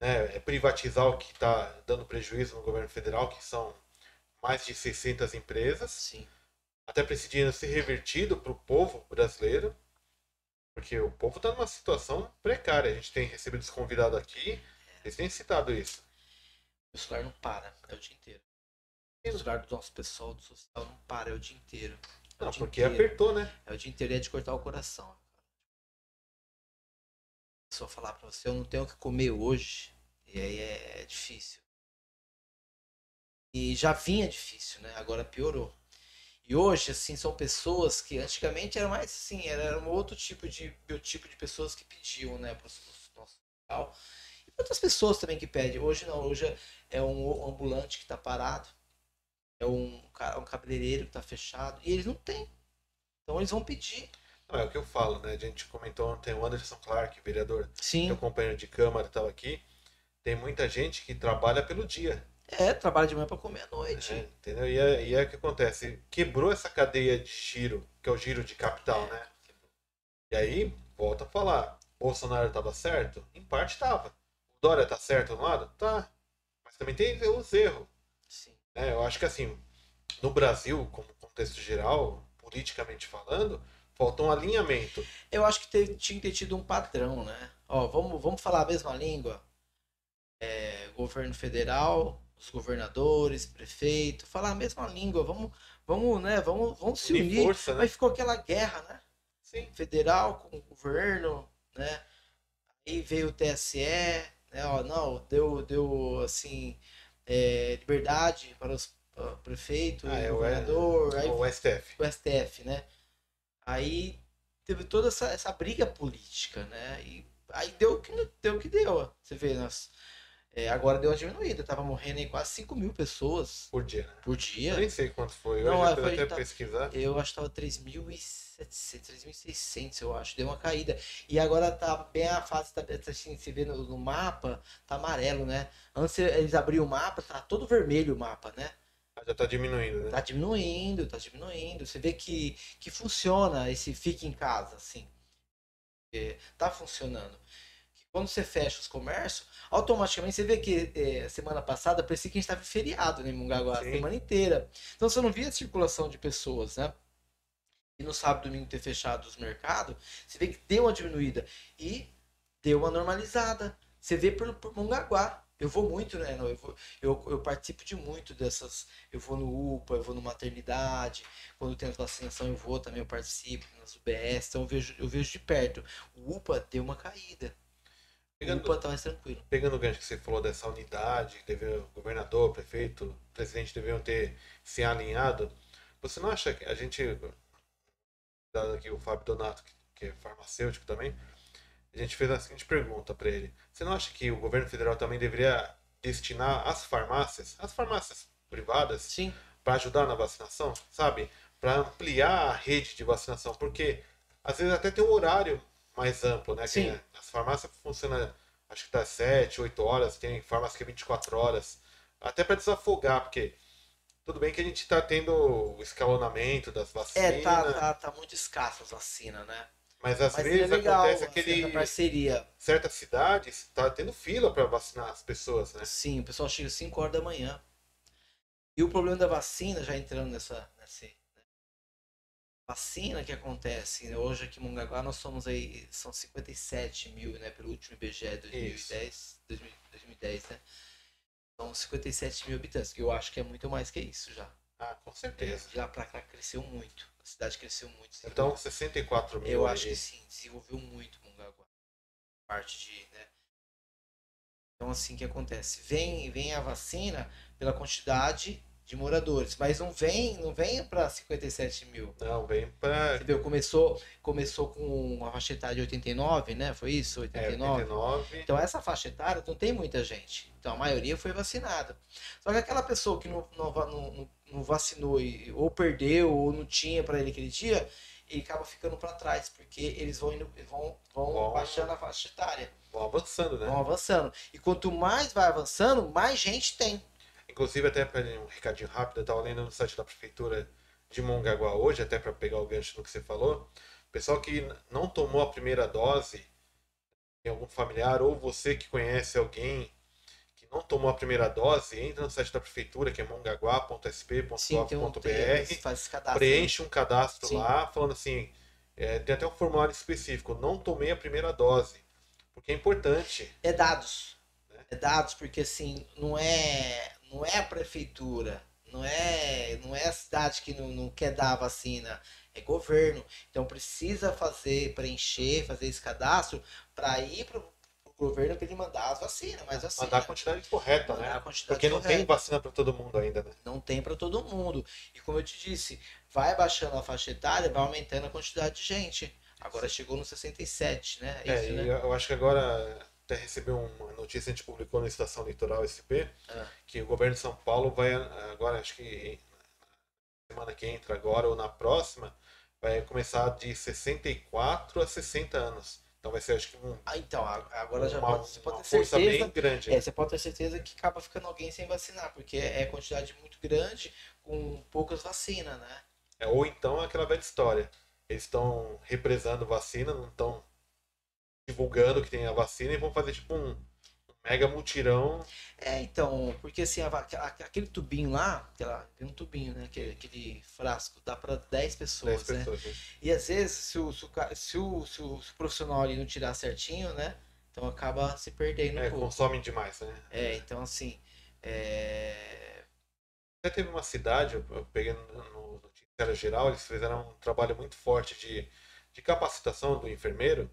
Né? É privatizar o que está dando prejuízo no governo federal, que são mais de 600 empresas Sim. Até para esse dinheiro ser revertido para o povo brasileiro, porque o povo está numa situação precária. A gente tem recebido os convidados aqui, eles têm citado isso. O celular não para, é o dia inteiro. O celular do nosso pessoal do social não para, é o dia inteiro. É Não, dia porque inteiro. apertou, né? É o dia inteiro e é de cortar o coração. Pessoa falar pra você, eu não tenho o que comer hoje. E aí é, é difícil. E já vinha difícil, né? Agora piorou. E hoje, assim, são pessoas que antigamente era mais assim, era um outro tipo de biotipo de pessoas que pediam, né, pro nosso local. E outras pessoas também que pedem. Hoje não, hoje é um ambulante que tá parado. É um, um cabeleireiro que tá fechado. E eles não têm. Então eles vão pedir. Não, é o que eu falo, né? A gente comentou ontem, o Anderson Clark, vereador, Sim. meu companheiro de Câmara, estava aqui. Tem muita gente que trabalha pelo dia. É, trabalha de manhã pra comer à noite. né? Entendeu? E é, e é o que acontece. Quebrou essa cadeia de giro, que é o giro de capital, É. né? E aí, volta a falar. Bolsonaro estava certo? Em parte estava. O Dória tá certo no lado? Tá. Mas também tem os erros. Sim. né? Eu acho que assim, no Brasil, como contexto geral, politicamente falando, falta um alinhamento. Eu acho que teve- tinha que ter tido um padrão, né? Ó, vamos, vamos falar a mesma língua? É, governo federal, os governadores, prefeito, falar a mesma língua, vamos, vamos, né? Vamos, vamos se Unir força, né? Mas ficou aquela guerra, né? Sim. Federal com o governo, né? Aí veio o TSE, né? Ó, não, deu, deu assim, é, liberdade para os prefeitos, Ah, é, o- governador, aí O STF. o STF, né? Aí teve toda essa, essa briga política, né? E aí deu o que deu o que deu. Você vê, nós, É, agora deu uma diminuída, tava morrendo aí quase 5 mil pessoas Por dia, né? por Eu dia. nem sei quanto foi. Hoje eu foi- até tá- pesquisar. Eu acho que tava 3.700, 3.600, eu acho. Deu uma caída. E agora tá bem a fase, tá, tá assim, você vê no, no mapa, tá amarelo, né? Antes eles abriam o mapa, tá todo vermelho o mapa, né? Já tá diminuindo, né? Tá diminuindo, tá diminuindo. Você vê que, que funciona esse fique em casa, assim. É, tá funcionando. Quando você fecha os comércios, automaticamente você vê que é, semana passada parecia que a gente estava em feriado né, em Mongaguá, a Sim. semana inteira. Então você não via a circulação de pessoas, né? E no sábado e domingo ter fechado os mercados, você vê que deu uma diminuída e deu uma normalizada. Você vê por, por Mongaguá. Eu vou muito, né? Eu, vou- eu, eu participo de muito dessas. Eu vou no UPA, eu vou no maternidade. Quando tem as vacinação, eu vou também, eu participo nas UBS. Então eu vejo, eu vejo de perto. O UPA deu uma caída. Pegando, UPA tá mais tranquilo. pegando o gancho que você falou dessa unidade, deve, o governador, o prefeito, o presidente deveriam ter se alinhado. Você não acha que a gente, dado aqui o Fábio Donato, que, que é farmacêutico também, a gente fez a seguinte pergunta para ele: Você não acha que o governo federal também deveria destinar as farmácias, as farmácias privadas, Sim. para ajudar na vacinação, sabe? Para ampliar a rede de vacinação, porque às vezes até tem um horário mais amplo, né? Sim. Que as farmácias funcionam, acho que tá 7, 8 horas, tem farmácia que é 24 horas, até para desafogar, porque tudo bem que a gente está tendo o escalonamento das vacinas, É, tá, tá, tá muito escasso as vacinas, né? mas às Mas vezes seria legal acontece assim, aquele parceria. certas cidades tá tendo fila para vacinar as pessoas, né? Sim, o pessoal chega às 5 horas da manhã. E o problema da vacina, já entrando nessa. nesse? Vacina que acontece, né? hoje aqui em Mongaguá nós somos aí, são 57 mil, né? Pelo último IBGE 2010, 2000 2010, né? São 57 mil habitantes, que eu acho que é muito mais que isso já. Ah, com certeza. lá pra cá cresceu muito. A cidade cresceu muito. Então 64 mil. Eu aí. acho que sim, desenvolveu muito Mongaguá. Parte de, né? Então assim que acontece, vem, vem a vacina pela quantidade de moradores, mas não vem, não vem para 57 mil. Não, vem para Você viu, começou, começou com uma faixa etária de 89, né? Foi isso? é, 89? 89. Então essa faixa etária não tem muita gente. Então a maioria foi vacinada. Só que aquela pessoa que não, não, não- não- vacinou e, ou perdeu ou não tinha para ele aquele dia, ele acaba ficando para trás, porque eles vão indo, vão, vão Vão- baixando a faixa etária, Vão avançando, né? vão avançando. E quanto mais vai avançando, mais gente tem. Inclusive, até para um recadinho rápido, eu estava lendo no site da prefeitura de Mongaguá hoje, até para pegar o gancho no que você falou. Pessoal que não tomou a primeira dose, tem algum familiar ou você que conhece alguém que não tomou a primeira dose, entra no site da prefeitura, que é um mongaguá.sp.gov.br, cadastro. preenche um cadastro Sim. lá, falando assim, é, tem até um formulário específico, não tomei a primeira dose, porque é importante. É dados. Né? É dados, porque assim, não é, não é a prefeitura, não é, não é a cidade que não, não quer dar a vacina, é governo. Então precisa fazer, preencher, fazer esse cadastro para ir pro, pro governo para ele mandar as vacinas, mas assim, Mandar a quantidade correta, mandar né? quantidade Porque não tem correta. vacina para todo mundo ainda, né? não tem para todo mundo. E como eu te disse, vai baixando a faixa etária, vai aumentando a quantidade de gente. Agora chegou no 67, né? É, isso, e né? eu acho que agora até recebeu uma notícia, a gente publicou na Estação Litoral SP, Ah. que o governo de São Paulo vai agora, acho que na semana que entra agora ou na próxima, vai começar de 64 a 60 anos. Então vai ser acho que um, Ah, então, agora já uma, pode, você pode uma ter força certeza. bem grande. É, você pode ter certeza que acaba ficando alguém sem vacinar, porque é quantidade muito grande com poucas vacinas, né? É, ou então é aquela velha história. Eles estão represando vacina, não estão divulgando que tem a vacina e vão fazer tipo um, mega mutirão. É, então, porque assim, a a- aquele tubinho lá, aquela, tem um tubinho, né? Aquele, aquele frasco, dá para 10 10 pessoas, né? pessoas. né? E às vezes, se o, se o, se o, se o- profissional ali não tirar certinho, né? Então acaba se perdendo É, um pouco. consomem demais, né? É, então assim, é... Até teve uma cidade, eu peguei no no geral, eles fizeram um trabalho muito forte de, de capacitação do enfermeiro.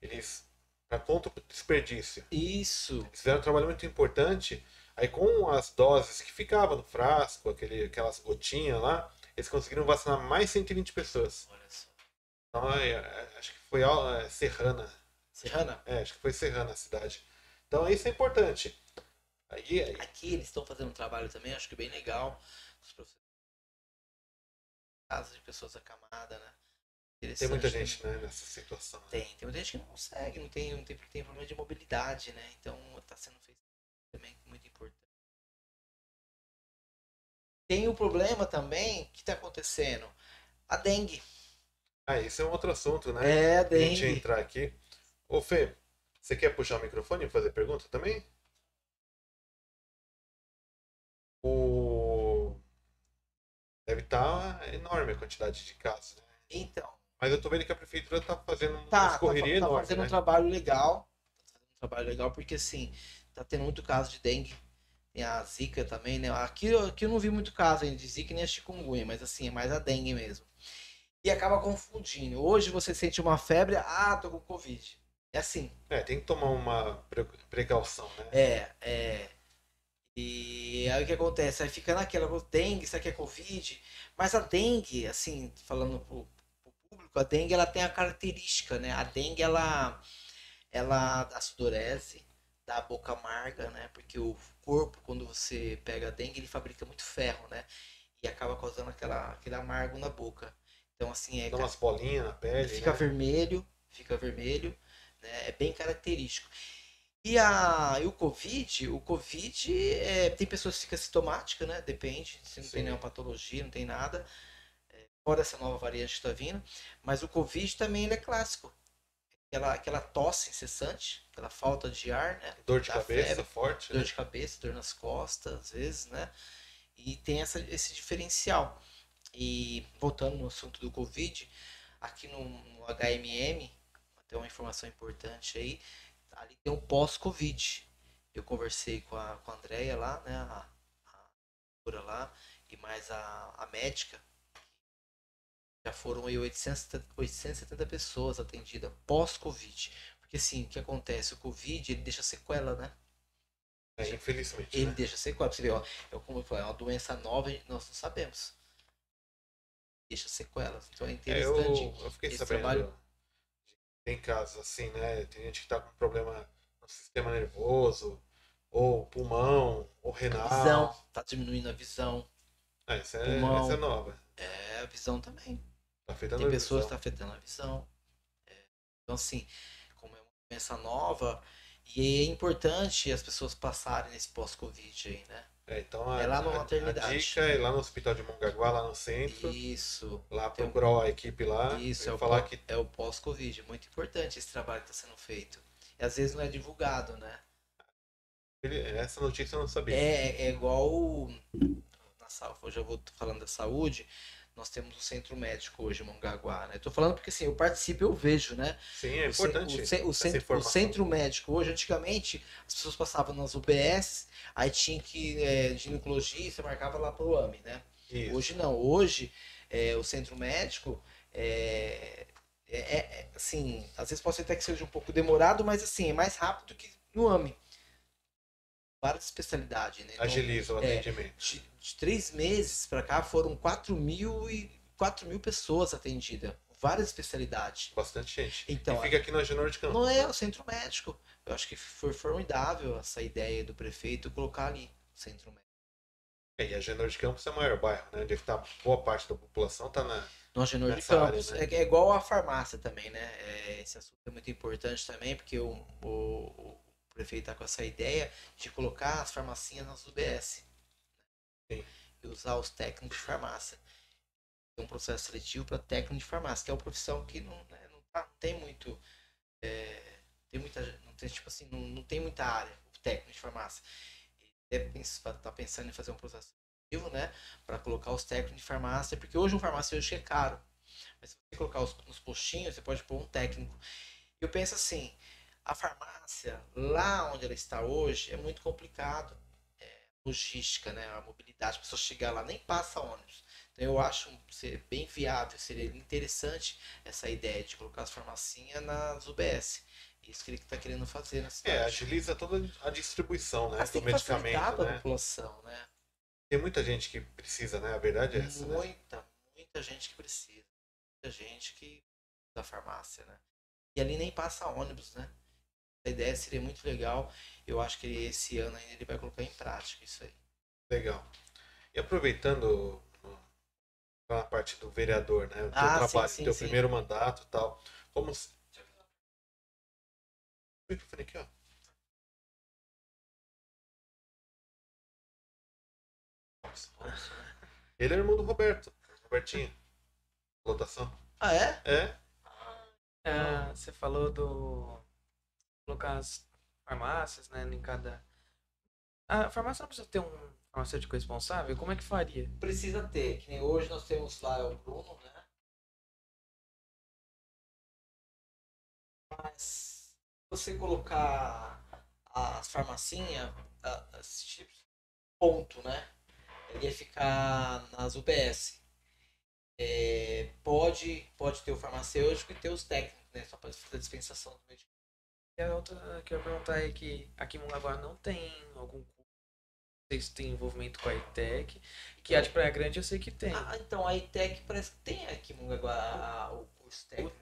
Eles, para contra o desperdício, Isso, eles fizeram um trabalho muito importante. Aí com as doses que ficavam no frasco, aquele, aquelas gotinhas lá, eles conseguiram vacinar mais 120 pessoas. olha só. Então, é, é, acho que foi é, Serrana. Serrana? É, acho que foi Serrana a cidade. Então isso é importante. Aí, aí. Aqui eles estão fazendo um trabalho também, acho que bem legal. Os professores. Casos de pessoas acamadas, né? Tem muita gente né, nessa situação. Né? Tem, tem muita gente que não consegue, não tem, não tem, tem problema de mobilidade, né? Então está sendo feito também muito importante. Tem o problema também que está acontecendo, a dengue. Ah, isso é um outro assunto, né? É, a dengue. A gente entrar aqui. Ô Fê, você quer puxar o microfone e fazer pergunta também? O... Deve estar tá enorme a quantidade de casos, né? Então, mas eu tô vendo que a prefeitura tá fazendo tá, uma correria tá, tá, tá fazendo né? um trabalho legal. Tá um trabalho legal porque assim, tá tendo muito caso de dengue. Tem a zika também, né? Aqui, aqui eu não vi muito caso ainda de zika nem a chikungunya, mas assim, é mais a dengue mesmo. E acaba confundindo. Hoje você sente uma febre, ah, tô com Covid. É assim. É, tem que tomar uma precaução, né? É, é. E aí o que acontece? Aí fica naquela, dengue, isso aqui é Covid. Mas a dengue, assim, falando pro, a dengue ela tem a característica, né? A dengue ela ela dá sudorese, dá boca amarga, né? Porque o corpo, quando você pega a dengue, ele fabrica muito ferro, né? E acaba causando aquela, aquele amargo na boca. Então, assim, é. Dá umas bolinhas na pele. Fica né? vermelho, fica vermelho, né? É bem característico. E, a, e o Covid, o Covid é, tem pessoas que ficam sintomáticas, né? Depende, se não Sim. tem nenhuma patologia, não tem nada fora essa nova variante que está vindo, mas o Covid também ele é clássico. Aquela, aquela tosse incessante, aquela falta de ar, né? Dor de cabeça febre, forte. Dor né? de cabeça, dor nas costas, às vezes, né? E tem essa, esse diferencial. E voltando no assunto do Covid, aqui no, no HMM, tem uma informação importante aí, ali tem um pós-Covid. Eu conversei com a, com a Andrea lá, né? A, a lá, e mais a, a médica já foram aí 870, 870 pessoas atendidas pós-Covid. Porque assim, o que acontece? O Covid ele deixa sequela, né? É, infelizmente. Ele né? deixa sequela. Você vê, ó, eu, como eu falei, é uma doença nova nós não sabemos. Deixa sequelas. Então é interessante. É, eu, eu fiquei sabendo. Trabalho... Tem casos assim, né? Tem gente que tá com problema no sistema nervoso, ou pulmão, ou renal. Visão, tá diminuindo a visão. Ah, essa é, pulmão, essa é nova. É, a visão também. Tá afetando Tem pessoas que estão tá afetando a visão. É. Então, assim, como é uma doença nova, e é importante as pessoas passarem nesse pós-Covid aí, né? É, então a, é lá na maternidade. A dica é lá no Hospital de Mongaguá, lá no centro. Isso. Lá procurar um... a equipe lá. Isso, é o, falar que... é o pós-Covid. Muito importante esse trabalho que está sendo feito. E às vezes não é divulgado, né? Essa notícia eu não sabia. É, é igual. Na, eu vou falando da saúde nós temos um centro médico hoje em Mongaguá, né? Estou falando porque assim, eu participo, eu vejo, né? Sim, é importante. O, o, o, centro, o, centro, médico hoje, antigamente, as pessoas passavam nas UBS, aí tinha que é, ginecologia, você marcava lá pro AME, né? Isso. Hoje não, hoje é, o centro médico é, é, é, assim, às vezes pode ser até que seja um pouco demorado, mas assim, é mais rápido que no AME várias especialidades. Né? Então, Agiliza o é, atendimento. É, de, de, três meses para cá foram 4 mil, e, 4 mil pessoas atendidas. Várias especialidades. Bastante gente. Então, e fica aqui na Genor de Campos. Não é o centro médico. Eu acho que foi formidável essa ideia do prefeito colocar ali o centro médico. É, e a Genor de Campos é o maior bairro, né? Onde está boa parte da população está na. No Genor de Campos. Área, né? é, é, igual a farmácia também, né? É, esse assunto é muito importante também, porque o, o prefeito está com essa ideia de colocar as farmacinhas nas UBS. Né? E usar os técnicos de farmácia. Tem um processo seletivo para técnico de farmácia, que é uma profissão que não, né, não, tá, não, tem muito. É, tem muita. Não tem, tipo assim, não, não tem muita área, o técnico de farmácia. Ele está pensando em fazer um processo seletivo, né? Para colocar os técnicos de farmácia, porque hoje um farmacêutico é caro. Mas se você colocar os, nos postinhos, você pode pôr um técnico. Eu penso assim, a farmácia, lá onde ela está hoje, é muito complicado. É, logística, né? A mobilidade, a pessoa chegar lá nem passa ônibus. Então eu acho ser bem viável, seria interessante essa ideia de colocar as farmacinhas nas UBS. Isso que ele está querendo fazer na cidade. É, agiliza toda a distribuição, né? Mas do medicamento. Né? população, né? Tem muita gente que precisa, né? A verdade é essa. Né? Muita, né? muita gente que precisa. Muita gente que da farmácia, né? E ali nem passa ônibus, né? A ideia seria muito legal. Eu acho que esse ano ainda ele vai colocar em prática isso aí. Legal. E aproveitando a parte do vereador, né? O teu Ah, sim, trabalho, sim, teu sim. primeiro mandato e tal. Como. microfone aqui, ó. Ele é irmão do Roberto. Robertinho. Lotação. Ah, é? É? Ah, você falou do. Colocar as farmácias, né, em cada. A farmácia não precisa ter um farmacêutico responsável? Como é que faria? Precisa ter, que nem hoje nós temos lá o Bruno, né? Mas você colocar as farmacinhas, as chips, ponto, né? Ele ia ficar nas UBS. É, pode, pode ter o farmacêutico e ter os técnicos, né? Só para fazer a dispensação do medicamento. E a outra que eu ia perguntar é que aqui em Mongaguá não tem algum curso. Não sei se tem envolvimento com a ITEC. Que a de Praia Grande eu sei que tem. Ah, então a ITEC parece que tem aqui em Mongaguá o curso técnico.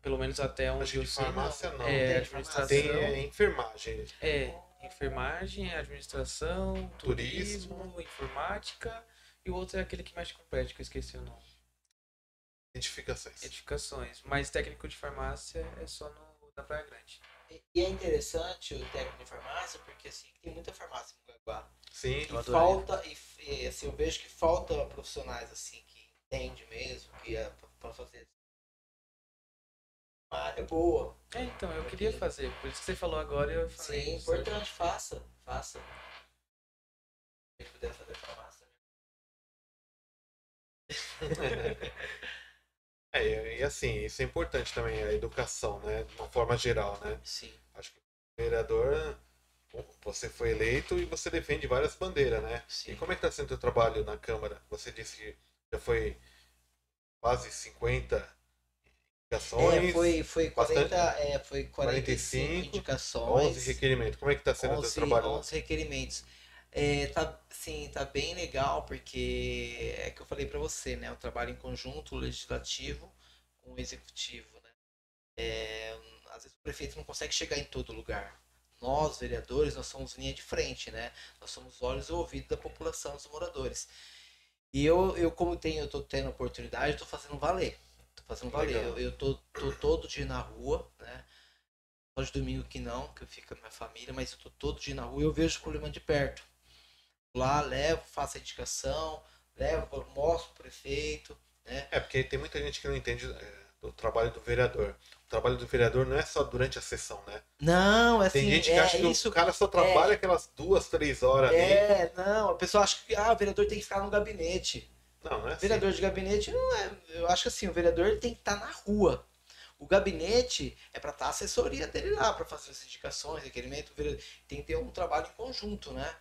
Pelo menos até onde Acho eu de sei. farmácia não. É, Tem administração. Tem é, enfermagem. É, enfermagem, administração, Turismo. turismo, informática. E o outro é aquele que mexe com prédio, que eu esqueci o nome. Identificações. Edificações. Mas técnico de farmácia é só no da Praia Grande. E é interessante o técnico de farmácia, porque assim, tem muita farmácia em Mongaguá. Sim. E falta, e, e, assim, eu vejo que falta profissionais assim, que entende mesmo, que é para fazer uma área boa. É, então, eu queria fazer. Por isso que você falou agora, eu falei. Sim, importante, faça, faça. Se puder fazer farmácia. É, e- assim, isso é importante também, a educação, né? De uma forma geral, né? Sim. Acho que o vereador, você foi eleito e você defende várias bandeiras, né? Sim. E como é que está sendo o teu trabalho na Câmara? Você disse que já foi quase 50 indicações, É, foi, foi 40, bastante- é, foi 45, 45, indicações. 11 requerimentos. Como é que está sendo o teu 11, trabalho lá? 11 requerimentos. É, tá, sim, tá bem legal, porque é que eu falei pra você, né? O trabalho em conjunto, o legislativo com o executivo, né? É, às vezes o prefeito não consegue chegar em todo lugar. Nós, vereadores, nós somos linha de frente, né? Nós somos olhos e ouvidos da população, dos moradores. E eu, eu como tenho, eu tô tendo oportunidade, eu tô fazendo valer. Tô fazendo valer. Eu, eu tô, tô todo dia na rua, né? Só de domingo que não, que eu fico com a minha família, mas eu tô todo dia na rua e eu vejo o problema de perto. Lá, levo, faço a indicação, levo, mostro pro prefeito, né? É, porque tem muita gente que não entende é, do trabalho do vereador. O trabalho do vereador não é só durante a sessão, né? Não, é Tem assim, gente que é acha que isso. o cara só trabalha aquelas duas, três horas ali. É, não, a pessoa acha que ah, o vereador tem que ficar no gabinete. Não, não é O assim. vereador de gabinete não é. Eu acho que assim, o vereador tem que estar na rua. O gabinete é para estar a assessoria dele lá, para fazer as indicações, requerimento. O tem que ter um trabalho em conjunto, né?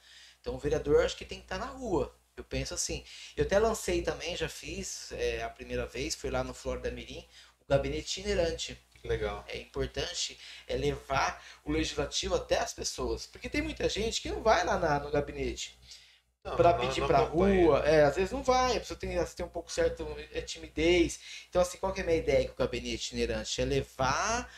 Então o vereador acho que tem que estar na rua. Eu penso assim. Eu até lancei também, já fiz é, a primeira vez, fui lá no Florida Mirim, o gabinete itinerante. Legal. É importante é levar o legislativo até as pessoas. Porque tem muita gente que não vai lá na- no gabinete para pedir acompanha. rua, é, às vezes não vai, a pessoa tem, tem um pouco certo é, timidez. Então, assim, qual que é a minha ideia com o gabinete itinerante? É levar,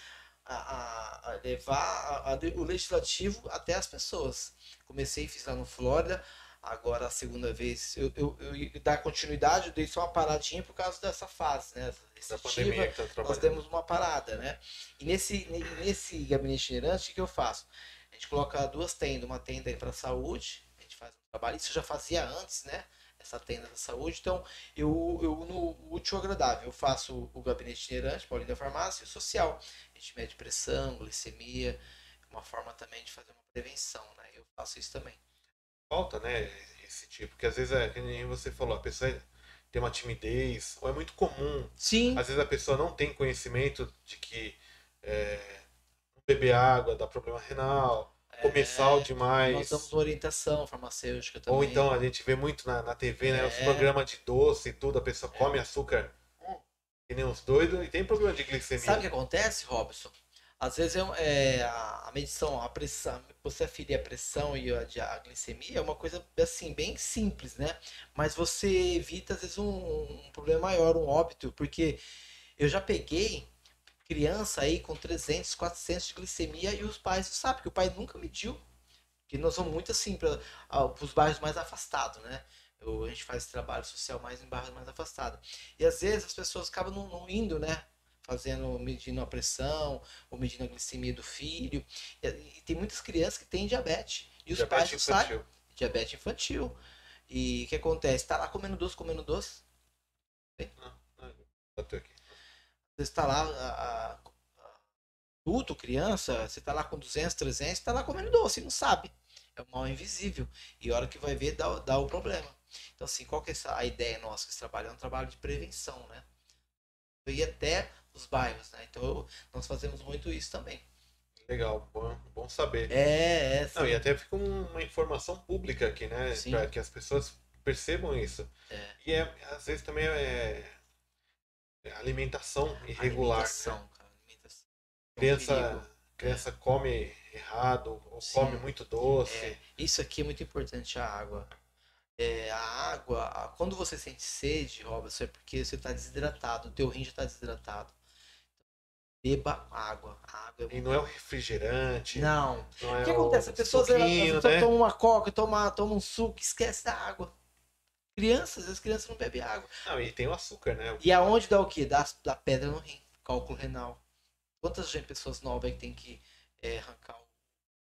a, a- levar a- o legislativo até as pessoas. Comecei, fiz lá no Flórida, agora a segunda vez eu, eu, eu dar continuidade, eu dei só uma paradinha por causa dessa fase, né? essa pandemia que tá nós demos uma parada, né? E nesse, nesse gabinete itinerante, o que eu faço? A gente coloca duas tendas, uma tenda para saúde, a gente faz um trabalho, isso eu já fazia antes, né? Essa tenda da saúde, então eu, eu no útil agradável, eu faço o gabinete itinerante, Paulinho da Farmácia, e o social. A gente mede pressão, glicemia, uma forma também de fazer uma prevenção, né? Eu faço isso também. Falta, né, esse tipo. Porque às vezes é, que nem você falou, a pessoa tem uma timidez, ou é muito comum. Sim. Às vezes a pessoa não tem conhecimento de que é, beber água dá problema renal, comer sal É, Nós demais. damos orientação farmacêutica também. Ou então a gente vê muito na, na TV, né? Os É. programas de doce e tudo, a pessoa come açúcar que nem uns doidos e tem problema de glicemia. Sabe o que acontece, Robson? Às vezes é, é, a medição, a pressão, você aferir a pressão e a, a glicemia é uma coisa assim, bem simples, né? Mas você evita, às vezes, um, um problema maior, um óbito, porque eu já peguei criança aí com 300, 400 de glicemia e os pais sabem, porque o pai nunca mediu. Que nós somos muito assim para os bairros mais afastados, né? Eu, a gente faz trabalho social mais em bairros mais afastados. E às vezes as pessoas acabam não, não indo, né? Fazendo, medindo a pressão, ou medindo a glicemia do filho. E, e tem muitas crianças que têm diabetes. E os Diabetes pais não sabem. Diabetes infantil. E o que acontece? Tá lá comendo doce, comendo doce. Bateu aqui. Você está lá, a, a- adulto, criança, você está lá com 200, 300, está lá comendo doce, não sabe. É o mal invisível. E a hora que vai ver, dá, dá o problema. Então, assim, qual que é a ideia nossa com esse trabalho? É um trabalho de prevenção, né? Ia até os bairros, né? Então, nós fazemos muito isso também. Legal, bom, bom saber. É, é. Não, e até fica um- uma informação pública aqui, né? Para que as pessoas percebam isso. É. E é, às vezes também é, é alimentação irregular. Alimentação, Né? cara. Alimentação. É Criança, criança come errado, ou Sim. come muito doce. É, isso aqui é muito importante, a água. É, a água, a- quando você sente sede, Robson, é porque você está desidratado, o teu rim já está desidratado. Beba água. Água é E não é o refrigerante. Não. não é O que acontece? o As pessoas elas, suquinho, as pessoas né? tomam uma coca, tomam, tomam um suco, esquece da água. Crianças, as crianças não bebem água. Não, e tem o açúcar, né? E aonde dá o quê? Dá, dá pedra no rim, cálculo renal. Quantas pessoas novas aí que tem que é, arrancar, o-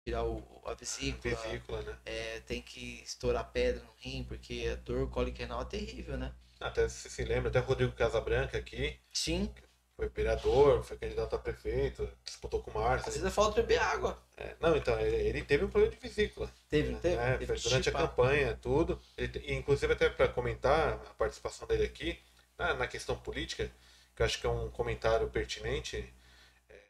tirar o, a vesícula, Vesícula, né? é, tem que estourar pedra no rim, porque a dor cólica renal é terrível, né? Até você se lembra, até o Rodrigo Casabranca aqui, Sim, foi vereador, foi candidato a prefeito, disputou com o às Márcio. vezes é falta beber água. É, não, então, ele, ele teve um problema de vesícula. Teve, não teve? É, teve durante a chipar. campanha, tudo. Ele inclusive, até para comentar a participação dele aqui, na, na questão política, que eu acho que é um comentário pertinente, é,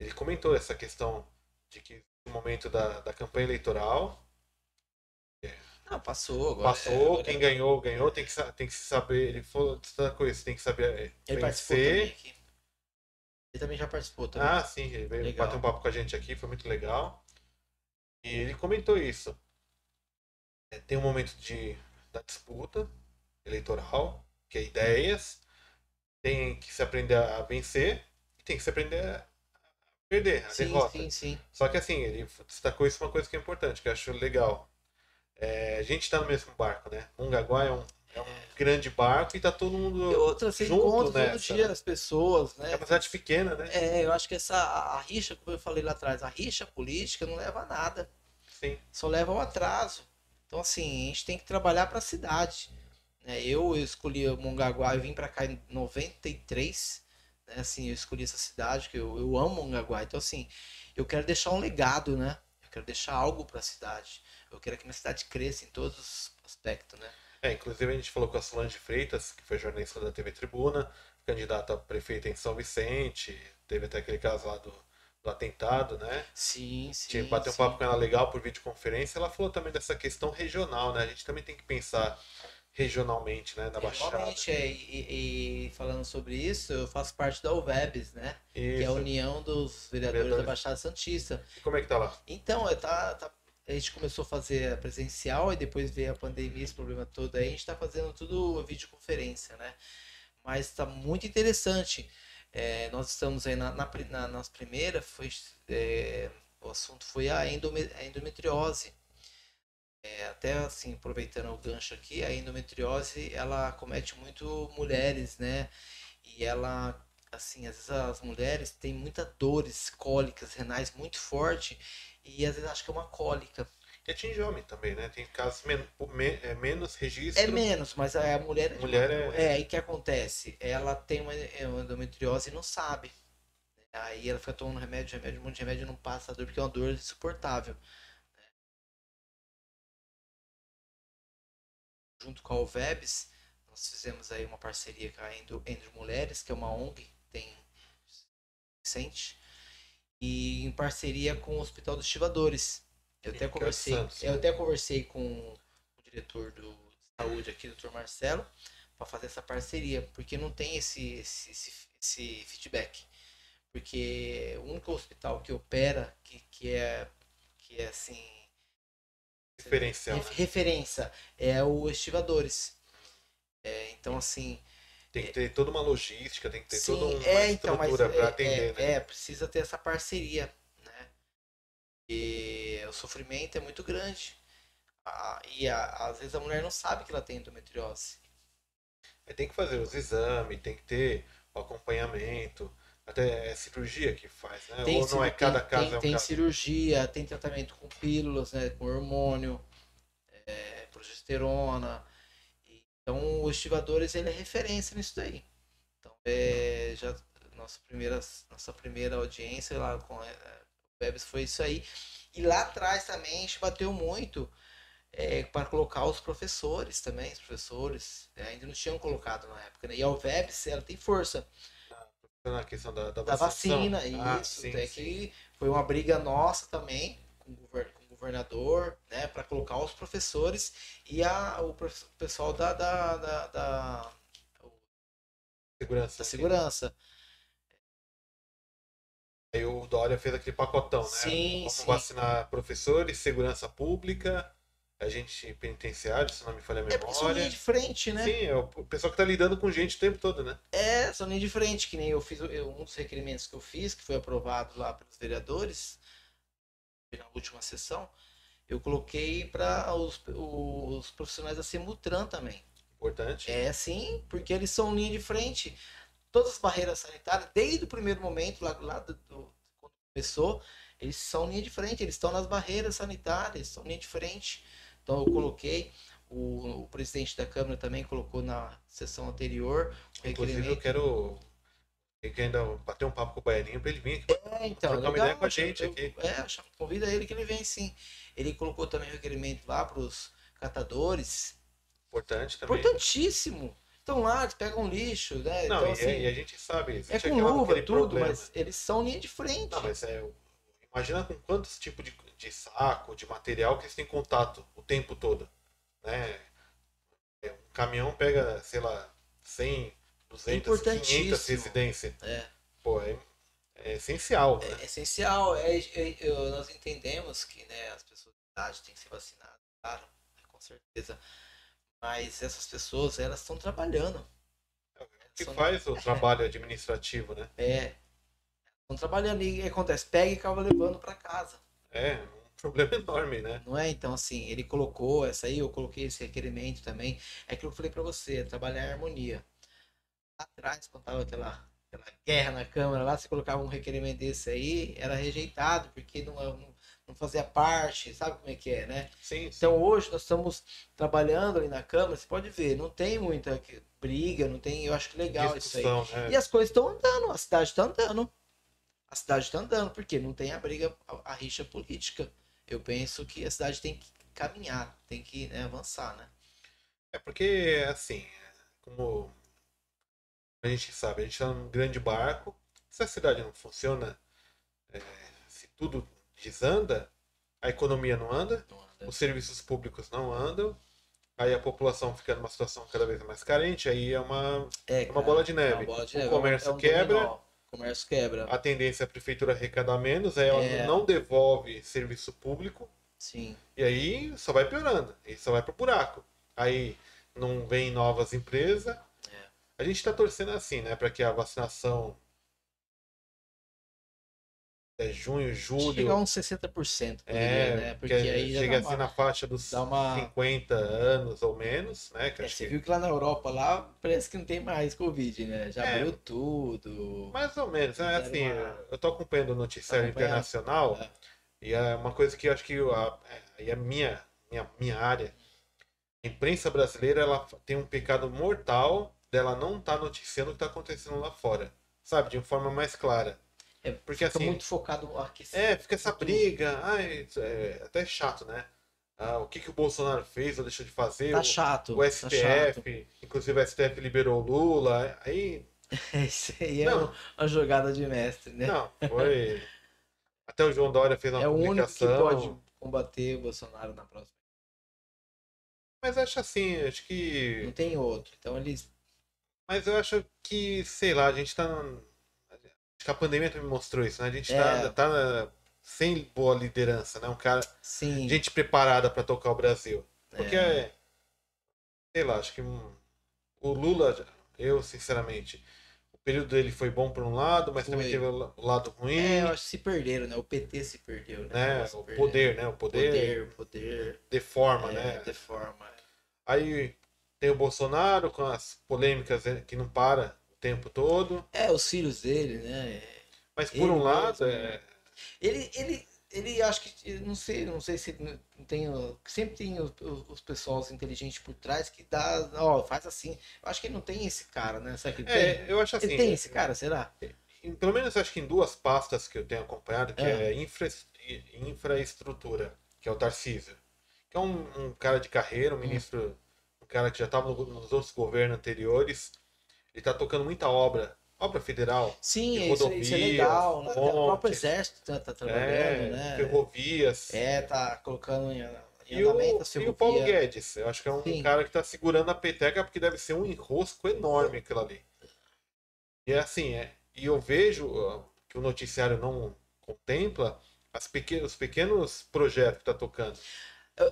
ele comentou essa questão de que no momento da, da campanha eleitoral, Não, passou agora. passou, é, agora- quem ganhou, ganhou, tem que, tem que se saber, ele falou dessa coisa, tem que saber é, Ele participou também vencer. aqui. Ele também já participou também. Ah, sim, ele veio Legal. bater um papo com a gente aqui, foi muito legal. E ele comentou isso. É, tem um momento de, da disputa eleitoral, que é ideias, tem que se aprender a vencer e tem que se aprender a perder, a sim, derrota. sim, sim. Só que assim, ele destacou isso uma coisa que é importante, que eu acho legal. É, a gente está no mesmo barco, né? Mongaguá é um, é um grande barco e tá todo mundo. E outra, você junto encontra todo nessa, dia né? as pessoas, né? É uma cidade pequena, né? É, eu acho que essa a, a rixa, como eu falei lá atrás, a rixa política não leva a nada, Sim. só leva ao atraso. Então, assim, a gente tem que trabalhar para a cidade. né? Eu, escolhi o Mongaguá, eu vim para cá em 93, né? Assim, eu escolhi essa cidade, que eu, eu amo Mongaguá. Então, assim, eu quero deixar um legado, né? Eu quero deixar algo para a cidade. Eu quero que minha cidade cresça em todos os aspectos, né? É, inclusive a gente falou com a Solange Freitas, que foi jornalista da TV Tribuna, candidata a prefeita em São Vicente, teve até aquele caso lá do, do atentado, né? Sim, sim. Tinha bateu um papo com ela legal por videoconferência, ela falou também dessa questão regional, né? A gente também tem que pensar regionalmente, né? Na Baixada. É, e, e falando sobre isso, eu faço parte da UVEBS, né? Que é a Isso. União dos Vereadores, Vereadores. da Baixada Santista. E como é que tá lá? Então, é, tá, tá- a gente começou a fazer a presencial e depois veio a pandemia, esse problema todo aí, a gente está fazendo tudo videoconferência, né? Mas está muito interessante. É, nós estamos aí na, na, na, nas primeiras, foi, é, o assunto foi a, endome- a endometriose. É, até assim, aproveitando o gancho aqui, a endometriose, ela comete muito mulheres, né? E ela, assim, às vezes as mulheres têm muitas dores cólicas renais muito forte e às vezes acho que é uma cólica. E atinge homem também, né? Tem casos men me- é, menos registro. É menos, mas a mulher, é Mulher é- é aí que acontece, ela tem uma é uma endometriose e não sabe. Aí ela fica tomando remédio, remédio, um monte de remédio e não passa a dor porque é uma dor insuportável. Junto com a Alvebs, nós fizemos aí uma parceria com a Endo, Endo Mulheres, que é uma ONG, tem Vicente, e em parceria com o Hospital dos Estivadores. Eu até conversei, eu né? até conversei com o diretor do de saúde aqui, Dr. Marcelo, para fazer essa parceria, porque não tem esse, esse, esse, esse feedback. Porque o único hospital que opera, que, que é que é assim, Diferencial. ref- referência, é o Estivadores. É, então assim, Tem que ter toda uma logística, tem que ter Sim, toda uma é, então, estrutura é, para atender, é, né? é, precisa ter essa parceria, né? E o sofrimento é muito grande. Ah, e a- às vezes a mulher não sabe que ela tem endometriose. Tem que fazer os exames, tem que ter o acompanhamento, até é cirurgia que faz, né? Tem, Ou não é cada tem, caso tem, é um tem caso. cirurgia, tem tratamento com pílulas, né, com hormônio, é, progesterona. Então, os estivadores, ele é referência nisso daí. Então, é, já nossa primeira, nossa primeira audiência lá com é, o Webs foi isso aí. E lá atrás também a gente bateu muito é, para colocar os professores também, os professores né, ainda não tinham colocado na época. Né? E a Webs, ela tem força Na questão da, da, da vacina, Ah, isso. sim, até sim. que foi uma briga nossa também com o gover- com o governador, né, para colocar os professores e a, o pessoal da, da, da, da, Segurança. da segurança. Aí o Dória fez aquele pacotão, né? Sim, Vamos sim. vacinar professores, segurança pública, agente penitenciário, se não me falha a É porque são linha memória. de frente, né? Sim, é o pessoal que tá lidando com gente o tempo todo, né? É, são linha de frente, que nem eu fiz, eu- um dos requerimentos que eu fiz, que foi aprovado lá pelos vereadores, na última sessão, eu coloquei para os, os profissionais da Semutran também. Importante. É sim, porque eles são linha de frente. Todas as barreiras sanitárias, desde o primeiro momento, lá, lá do, do- quando começou, eles são linha de frente, eles estão nas barreiras sanitárias, são linha de frente. Então eu coloquei, o, o presidente da Câmara também colocou na sessão anterior Inclusive, eu quero quero ainda bater um papo com o Baianinho pra ele vir aqui. É, então, trocar uma legal, ideia com a gente eu- aqui. É, convida ele que ele vem sim. Ele colocou também o requerimento lá para os catadores. Importante também. Importantíssimo. Estão lá, eles pegam lixo, né? Não, então, e, assim, e a gente sabe. É com luva, tudo, problema. mas eles são linha de frente. Não, mas é. Imagina com quantos tipos de, de saco, de material que eles têm contato o tempo todo. Né? É, Um caminhão pega, sei lá, 100, 200, 500 Importantíssimo. residências. É, Pô, é, é essencial. né? é essencial. É, é- eu- nós entendemos que né, as pessoas de idade têm que ser vacinadas, claro, né, com certeza. Mas essas pessoas, elas estão trabalhando. que São- faz o trabalho administrativo, né? É. Estão trabalhando e acontece? Pega e acaba levando para casa. É um problema enorme, né? Não é? Então, assim, ele colocou essa aí, eu coloquei esse requerimento também. É aquilo que eu falei pra você, é trabalhar em harmonia. Atrás, quando tava aquela, aquela guerra na Câmara lá, você colocava um requerimento desse aí, era rejeitado, porque não, não, não fazia parte, sabe como é que é, né? Sim, sim. Então hoje nós estamos trabalhando ali na Câmara, você pode ver, não tem muita briga, não tem, eu acho que legal isso aí. Né? E as coisas estão andando, a cidade está andando. A cidade está andando, porque não tem a briga, a, a rixa política. Eu penso que a cidade tem que caminhar, tem que né, avançar, né? É porque, assim, como a gente sabe, a gente tá num grande barco, se a cidade não funciona, é, se tudo desanda, a economia não anda, Não anda. os serviços públicos não andam, aí a população fica numa situação cada vez mais carente, aí é uma, É, uma cara, bola de é neve. uma bola de O neve, comércio é um quebra. dominó. Comércio quebra. a tendência é a prefeitura arrecadar menos, aí ela É. não devolve serviço público, Sim. e aí só vai piorando, e só vai pro buraco. Aí não vem novas empresas. É. A gente tá torcendo assim, né, para que a vacinação é junho, julho, Chegar a uns 60%, poderia, é, né? porque aí chega assim uma... na faixa dos uma- 50 anos ou menos, né, É, você que viu que lá na Europa, lá, parece que não tem mais Covid, né? Já É. abriu tudo. mais ou menos, é assim, uma- eu tô acompanhando o noticiário internacional É. e é uma coisa que eu acho que a, é a minha, minha, minha área, a imprensa brasileira, ela tem um pecado mortal dela não estar noticiando o que está acontecendo lá fora, sabe, de uma forma mais clara. É, Porque fica assim, muito focado aquecimento. é, fica essa briga, ai, é até chato, né? Ah, o que, que o Bolsonaro fez ou deixou de fazer? Tá o, chato. o tá STF, chato. inclusive o STF liberou o Lula, aí Isso aí é Não. uma jogada de mestre, né? Não, foi. Até o João Dória fez uma é o único que publicação. pode combater o Bolsonaro na próxima. Mas acho assim, acho que. Não tem outro. Então eles. Mas eu acho que, sei lá, a gente tá. A pandemia também mostrou isso, né? A gente É. tá, tá sem boa liderança, né? Um cara. Sim. Gente preparada pra tocar o Brasil. Porque É. é. Sei lá, acho que. O Lula eu sinceramente. O período dele foi bom por um lado, mas também Foi. teve o la- o lado ruim. É, eu acho que se perderam, né? O PT se perdeu, né? né? O poder, né? O poder, Poder, poder. deforma, é, né? Deforma. Aí tem o Bolsonaro com as polêmicas né, que não para tempo todo. É, os filhos dele, né? Mas por Ele um lado, é, Ele, ele, ele acho que, não sei, não sei se tem, sempre tem os, os, pessoal inteligentes por trás que dá, ó, faz assim. Eu acho que ele não tem esse cara, né? Será que ele é, tem? eu acho assim. ele tem esse cara, será? pelo menos acho que em duas pastas que eu tenho acompanhado, que Ah. é infra, infraestrutura, que é o Tarcísio. Que é um, um cara de carreira, um ministro, um cara que já estava nos outros governos anteriores. Ele está tocando muita obra, obra federal. Sim, isso, isso é rodovias, legal. né? O próprio exército tá, tá trabalhando, é, né? ferrovias. É, tá colocando em, em E o, andamento a e o Paulo. Guedes, eu acho que é um Sim. cara que está segurando a peteca porque deve ser um enrosco enorme aquilo ali. E é assim, é, e eu vejo que o noticiário não contempla as pequen os pequenos projetos que está tocando.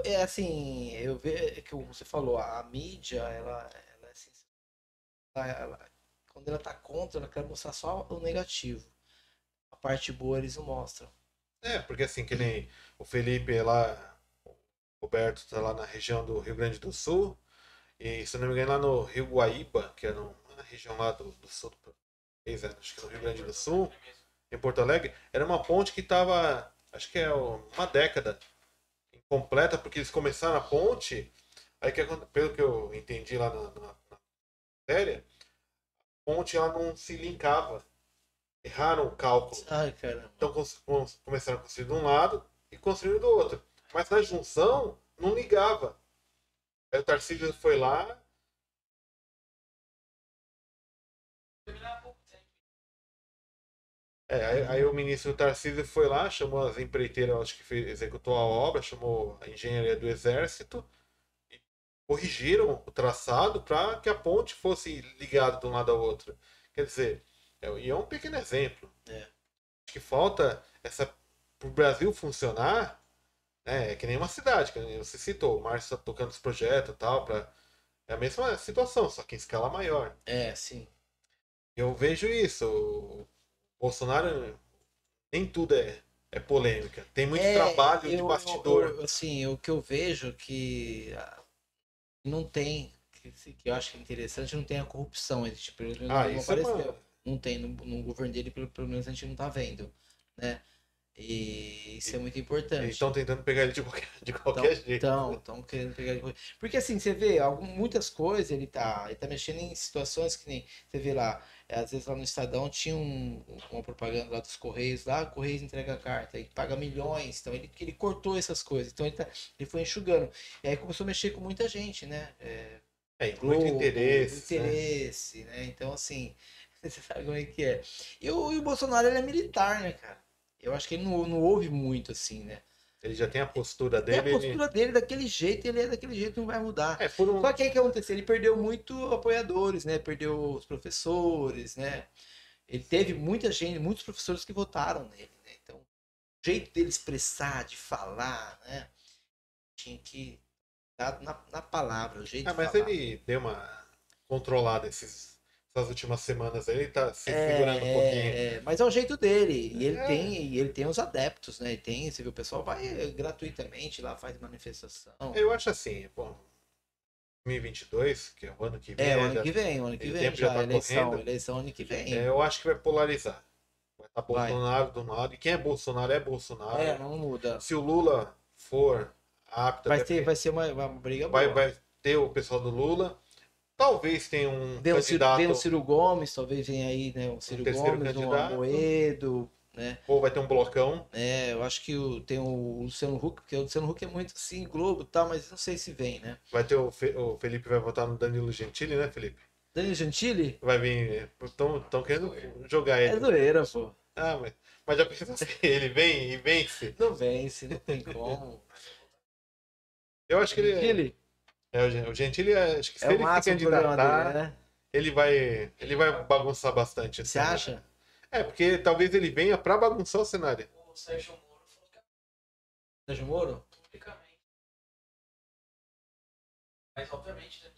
É assim, eu vejo que como você falou, a mídia, ela, ela, é quando ela tá contra, ela quer mostrar só o negativo. A parte boa eles não mostram. É, porque assim, que nem o Felipe lá, o Roberto está lá na região do Rio Grande do Sul, e se não me engano lá no Rio Guaíba, que é na região lá do, do sul do país, é, acho que no Rio Grande do Sul, em Porto Alegre, era uma ponte que estava, acho que é uma década incompleta, porque eles começaram a ponte, aí que pelo que eu entendi lá na, na, a ponte ela não se linkava. Erraram o cálculo. Ai, caramba. Então começaram a construir de um lado e construindo do outro. Mas na junção não ligava. Aí o Tarcísio foi lá. É, aí, aí o ministro Tarcísio foi lá, chamou as empreiteiras, acho que fez- executou a obra, chamou a engenharia do exército corrigiram o traçado para que a ponte fosse ligada de um lado ao outro. Quer dizer, é, e é um pequeno exemplo. É. Acho que falta essa para o Brasil funcionar, né, é que nem uma cidade, que você citou, o Márcio está tocando os projetos e tal, pra, é a mesma situação, só que em escala maior. É, sim. Eu vejo isso. O Bolsonaro, nem tudo é, é polêmica. Tem muito É, trabalho de eu- bastidor. eu- assim, o que eu vejo que ah, não tem, que, que eu acho que é interessante, não tem a corrupção. Ele, tipo, ele ah, não é apareceu. uma... Não tem no, no governo dele, pelo, pelo menos a gente não tá vendo, né? E isso é muito importante. Eles estão tentando pegar ele de qualquer, de qualquer jeito. Então, estão querendo pegar. Porque assim, você vê algum, muitas coisas, ele tá, ele tá mexendo em situações que nem. Você vê lá, é, às vezes lá no Estadão tinha um- uma propaganda lá dos Correios, lá, Correios entrega a carta, e paga milhões, então ele, ele cortou essas coisas, então ele, tá, ele foi enxugando. E aí começou a mexer com muita gente, né? É, É, Globo, muito interesse. né? interesse, né? Então, assim, você sabe como é que é. E o, e o Bolsonaro, ele é militar, né, cara? Eu acho que ele não, não ouve muito, assim, né? Ele já tem a postura a dele. ele- postura dele daquele jeito, ele é daquele jeito, não vai mudar. É, um... Só que aí o que aconteceu? Ele perdeu muito apoiadores, né? Perdeu os professores, né? Ele teve muita gente, muitos professores que votaram nele, né? Então, o jeito dele expressar, de falar, né? Tinha que dar na, na palavra, o jeito Ah, de mas falar. ele deu uma controlada esses, essas últimas semanas aí, ele tá se É, segurando um pouquinho. é, mas é o jeito dele. E ele É. tem, e ele tem os adeptos, né? Ele tem, você vê, o pessoal vai eh, gratuitamente lá, faz manifestação. Eu acho assim, bom, 2022, que é o ano que vem, É, o ano já- que vem, o ano que vem, já já, tá eleição, correndo. eleição ano que vem. é, eu acho que vai polarizar. Vai estar Vai. Bolsonaro do lado, e quem é Bolsonaro é Bolsonaro. É, não muda. Se o Lula for apto, Vai, ter, vai ser uma, uma briga vai, boa. vai ter o pessoal do Lula. Talvez tenha um Ciro, candidato, vem o Ciro Gomes, talvez venha aí, né? O Ciro terceiro Gomes, candidato. Amoedo, né? ou vai ter um blocão. É, eu acho que o, tem o Luciano Huck, porque o Luciano Huck é muito assim, Globo e tal, mas não sei se vem, né? Vai ter o, Fe- o Felipe vai votar no Danilo Gentili, né, Felipe? Danilo Gentili? Vai vir. Estão querendo jogar É ele. zoeira, pô. Ah, mas, mas já pensou se ele vem e vence? Não vence, não tem como. Eu acho que ele. Gentili? É, o Gen- o Gentili, é- acho que se É ele se candidatar, dele, né? ele vai, ele vai bagunçar bastante. Você cenário. acha? É, porque talvez ele venha pra bagunçar o cenário. O Sérgio Moro falou que é Sérgio Moro? publicamente. Mas obviamente, né?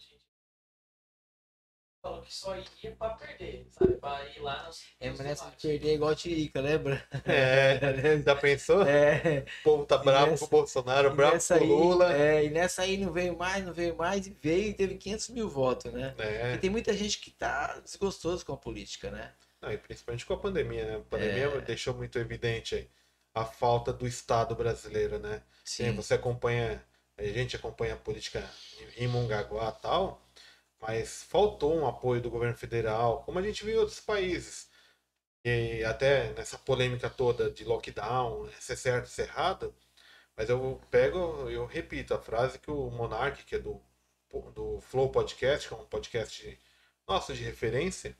Falou que só ia pra perder, sabe? Pra ir lá no. É, mas nessa de perder é igual Tirica, lembra? É, já pensou? É. O povo tá bravo nessa- com o Bolsonaro, bravo com o Lula. Aí, é, e nessa aí não veio mais, não veio mais, e veio e teve 500 mil votos, né? É. E tem muita gente que tá desgostoso com a política, né? Não, e principalmente com a pandemia, né? A pandemia É. deixou muito evidente aí a falta do Estado brasileiro, né? Sim, você acompanha, a gente acompanha a política em em Mongaguá e tal, mas faltou um apoio do governo federal, como a gente viu em outros países. E até nessa polêmica toda de lockdown, se é certo, se é errado, mas eu pego, eu repito a frase que o Monark, que é do, do Flow Podcast, que é um podcast nosso de referência,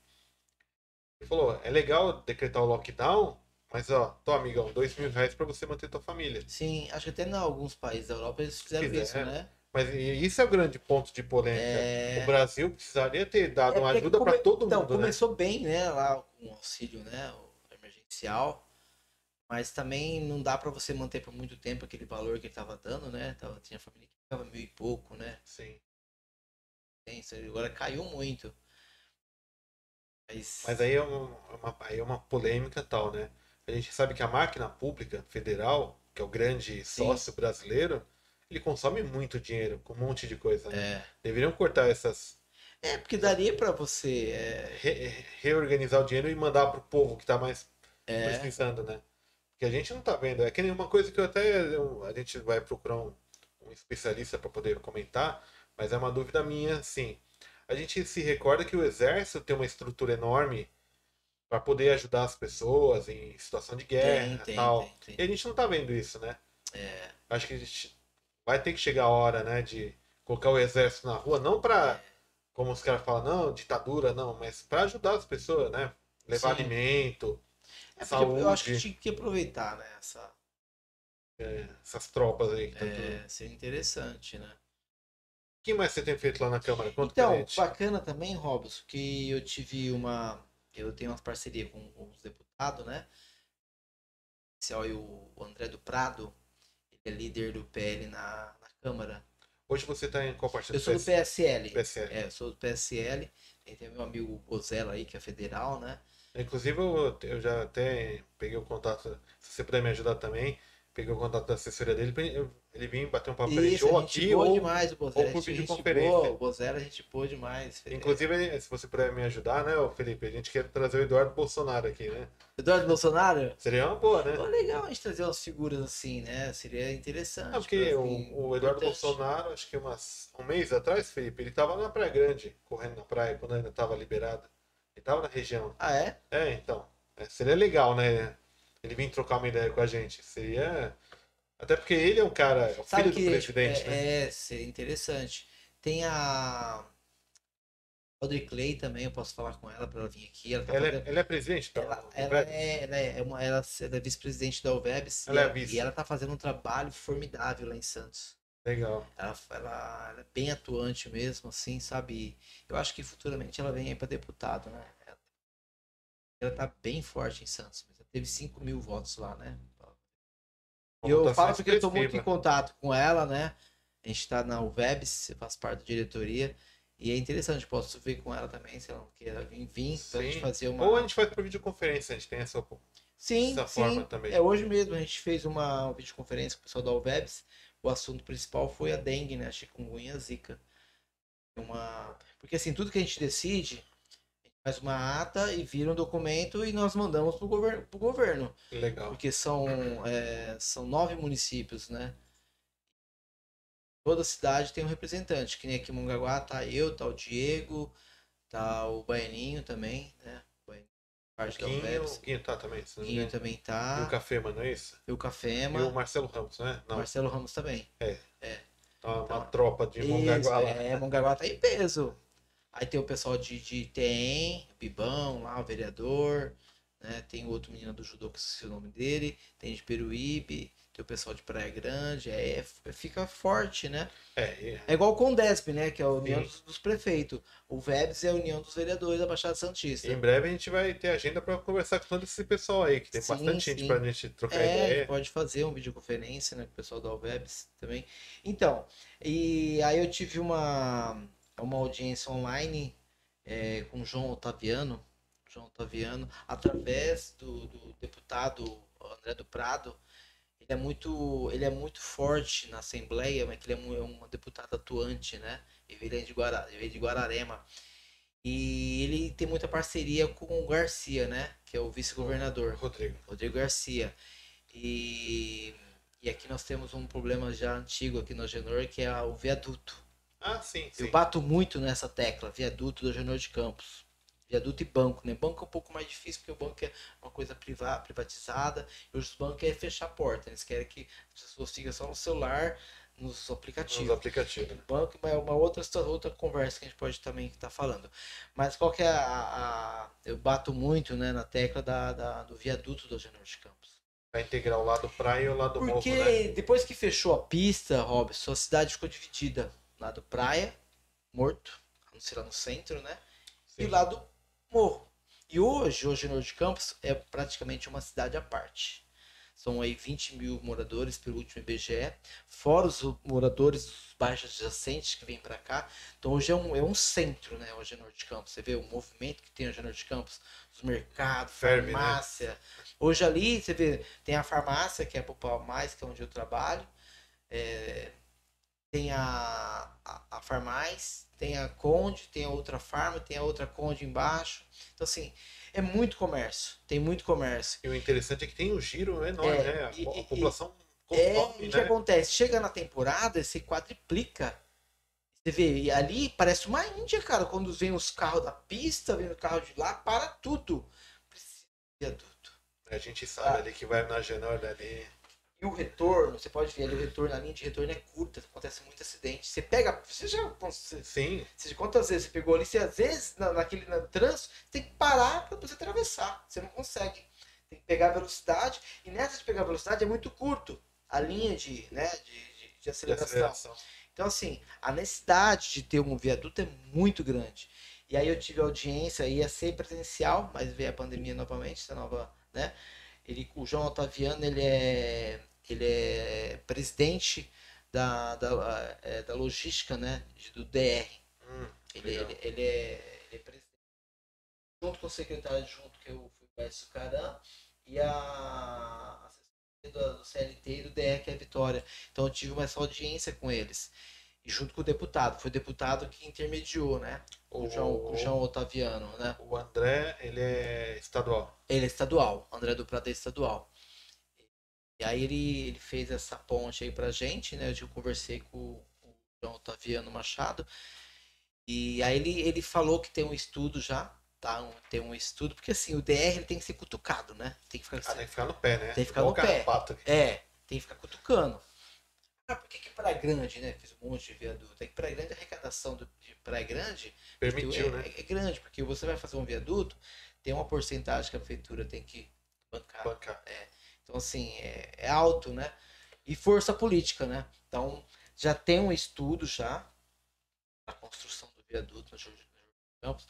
ele falou, é legal decretar o lockdown, mas ó, tô amigão, dois mil reais pra você manter tua família. Sim, acho que até em alguns países da Europa eles fizeram Fizeram. isso, né? Mas isso é o grande ponto de polêmica. É. O Brasil precisaria ter dado É uma ajuda come- pra todo Então, mundo, né? começou bem, né, lá com o auxílio, né, o emergencial, mas também não dá pra você manter por muito tempo aquele valor que ele tava dando, né? Tava, tinha família que ficava mil e pouco, né? Sim. Agora caiu muito. Mas, Mas aí é uma, é uma- aí é uma polêmica tal, né? A gente sabe que a máquina pública federal, que é o grande Sim. sócio brasileiro, ele consome muito dinheiro com um monte de coisa. Né? é, Deveriam cortar essas. é porque daria pra você, é, re- reorganizar o dinheiro e mandar pro povo que tá mais é, precisando, né? Porque a gente não tá vendo. É que nem uma coisa que eu até. eu- a gente vai procurar um, um especialista para poder comentar, mas é uma dúvida minha, sim. A gente se recorda que o exército tem uma estrutura enorme para poder ajudar as pessoas em situação de guerra tem, e tem, tal. tem. E a gente não tá vendo isso, né? É, Acho que a gente vai ter que chegar a hora, né, de colocar o exército na rua, não para como os caras falam, não, ditadura, não, mas para ajudar as pessoas, né? Levar Sim. alimento, é porque saúde. eu acho que tinha que aproveitar, né, essa, É, essas tropas aí. Que tá tudo- é, seria interessante, né? O que mais você tem feito lá na Câmara? Conta Então, bacana também, Robson, que eu tive uma. Eu tenho uma parceria com os deputados, né? Esse é o André do Prado, é líder do PL na, na Câmara. Hoje você tá em qual partido? Eu sou do PSL. PSL. É, eu sou do PSL. Tem, tem meu amigo Bozella aí, que é federal, né? Inclusive, eu, eu já até peguei o contato, se você puder me ajudar também, peguei o contato da assessoria dele, ele vir bater um papo a gente, Isso, ou aqui, ou... demais o Bozella. ou por videoconferência. boa, O Bozella a gente boa demais. Inclusive, se você puder me ajudar, né, Felipe, a gente quer trazer o Eduardo Bolsonaro aqui, né? Eduardo Bolsonaro? Seria uma boa, né? Pô, legal a gente trazer umas figuras assim, né? Seria interessante. É porque o, o Eduardo importante. Bolsonaro, acho que umas, um mês atrás, Felipe, ele tava na Praia Grande, correndo na praia, quando ainda tava liberado. Ele tava na região. Ah, é? É, então. É, seria legal, né? Ele vir trocar uma ideia com a gente. Seria. Até porque ele é um cara, é o Sabe filho que do presidente, é, né? é, seria interessante. Tem a Audrey Clay também, eu posso falar com ela para ela vir aqui. Ela, tá Ela é, fazendo- ela é presidente, tá? ela, ela é, ela é uma, ela é vice-presidente da UVEBS Ela e, é vice. e ela tá fazendo um trabalho formidável lá em Santos. Legal. Ela, ela, é bem atuante mesmo, assim, sabe? Eu acho que futuramente ela vem aí para deputado, né? Ela tá bem forte em Santos, ela teve 5 mil votos lá, né? E eu votação falo porque eu tô muito em contato com ela, né? A gente tá na UVEBS, eu faço parte da diretoria. E é interessante, posso ver com ela também, se ela não queira vir, vir pra gente fazer uma. Ou a gente faz por videoconferência, a gente tem essa. Sim, dessa sim. forma também. É, hoje mesmo a gente fez uma videoconferência com o pessoal da UVEBS. O assunto principal foi a dengue, né? A chikungunya a zika. Uma... Porque assim, tudo que a gente decide, faz uma ata e vira um documento e nós mandamos pro governo. Pro governo Legal. porque são, é, são nove municípios, né? Toda cidade tem um representante, que nem aqui em Mongaguá tá eu, tá o Diego, tá o Baianinho também, né? O parte da Guinho, UVEBS. o Guinho tá também. O não Guinho engano. também E o tá, Café, mano, é isso? e o E o Cafema, Marcelo Ramos, né? Não, Marcelo Ramos também. tá uma, Então, tropa de Mongaguá lá. é, Mongaguá tá em peso. Aí tem o pessoal de, de TEM, Bibão lá, o vereador, né? Tem o outro menino do judô, que esqueci o nome dele, tem de Peruíbe, tem o pessoal de Praia Grande, é, é- fica forte, né? É, é, É igual o Condesp, né? Que é a União Sim. dos, dos Prefeitos. O VEBS é a União dos Vereadores da Baixada Santista. Em breve a gente vai ter agenda para conversar com todo esse pessoal aí, que tem Sim, bastante gente sim. pra gente trocar É, a ideia. pode fazer uma videoconferência, né, com o pessoal da UVEBS também. Então, e aí eu tive uma, uma audiência online é, com João Otaviano, João Otaviano, através do, do deputado André do Prado, ele é muito, ele é muito forte na Assembleia, mas ele é um, é um deputado atuante, né? Ele vem de, Guara, ele vem de Guararema. E ele tem muita parceria com o Garcia, né? Que é o vice-governador. Rodrigo. Rodrigo Garcia. E, e aqui nós temos um problema já antigo aqui no Agenor, que é o viaduto. Ah, sim, sim. Eu bato muito nessa tecla, viaduto do Agenor de Campos. Viaduto e banco, né? Banco é um pouco mais difícil, porque o banco é uma coisa priva privatizada, e os bancos é fechar a porta. Eles querem que as pessoas fiquem só no celular, nos aplicativos. Nos aplicativos. O banco é uma outra, outra conversa que a gente pode também estar tá falando. Mas qual que é a, a, Eu bato muito né, na tecla da, da do viaduto do Agenor de Campos. Para integrar o lado praia e o lado Porque morro, né? depois que fechou a pista, Robson, a cidade ficou dividida. Lado praia, morto, não sei lá no centro, né? Sim. E o lado morro. E hoje, hoje Norte de Campos é praticamente uma cidade à parte. São aí 20 mil moradores pelo último IBGE, fora os moradores dos bairros adjacentes que vêm para cá. Então hoje é um, é um centro, né? Hoje é Norte de Campos. Você vê o movimento que tem hoje é Norte de Campos, os mercados, Ferme, né? farmácia. Hoje ali você vê, tem a farmácia, que é a Popal Mais, que é onde eu trabalho. É, tem a, a, a Farmais, tem a Conde, tem a outra Farma, tem a outra Conde embaixo. Então, assim, é muito comércio, tem muito comércio. E o interessante é que tem um giro enorme, É, né? A, e- a e- população É, consome, o que né? acontece? Chega na temporada, você quadriplica. Você vê, e ali parece uma Índia, cara, quando vem os carros da pista, vem o carro de lá, para tudo. Precisa de viaduto. A gente sabe Ah. ali que vai na Genor ali. E o retorno, você pode ver ali, o retorno, a linha de retorno é curta, acontece muito acidente. Você pega, você já, você, Sim, Você, quantas vezes você pegou ali? Você, às vezes, na, naquele na trânsito, tem que parar para você atravessar. Você não consegue. Tem que pegar a velocidade. E nessa de pegar a velocidade é muito curto a linha de, né, de, de, de de aceleração. aceleração. Então, assim, a necessidade de ter um viaduto é muito grande. E aí eu tive audiência, ia ser presencial, mas veio a pandemia novamente, essa nova, né? Ele, o João Otaviano, ele é, ele é presidente da, da, é, da logística, né? Do DR. Hum, Ele, ele, ele é, ele é presidente. Junto com o secretário adjunto, que eu fui o Bécio Caran, e a assessoria do, do CLT e do DR, que é a Vitória. Então eu tive essa audiência com eles. E junto com o deputado. Foi o deputado que intermediou, né? O João, o João Otaviano, né? o André, ele é estadual. Ele é estadual. André do Prado é estadual. E aí ele, ele fez essa ponte aí pra gente, né? Eu conversei com o João Otaviano Machado. E aí ele, ele falou que tem um estudo já, tá? Um- tem um estudo, porque assim, o DR ele tem que ser cutucado, né? Tem que ficar Ah, assim, tem que ficar no pé, né? Tem que ficar Igual no pé. É, tem que ficar cutucando. Ah, por que que Praia Grande, né? Fez um monte de viaduto. É que Praia Grande, a arrecadação do- de Praia Grande Permitiu, é, né? é grande, porque você vai fazer um viaduto, tem uma porcentagem que a prefeitura tem que bancar. Bancar. Então, assim, é, é alto, né? E força política, né? Então, já tem um estudo já da construção do viaduto no Jorge Campos,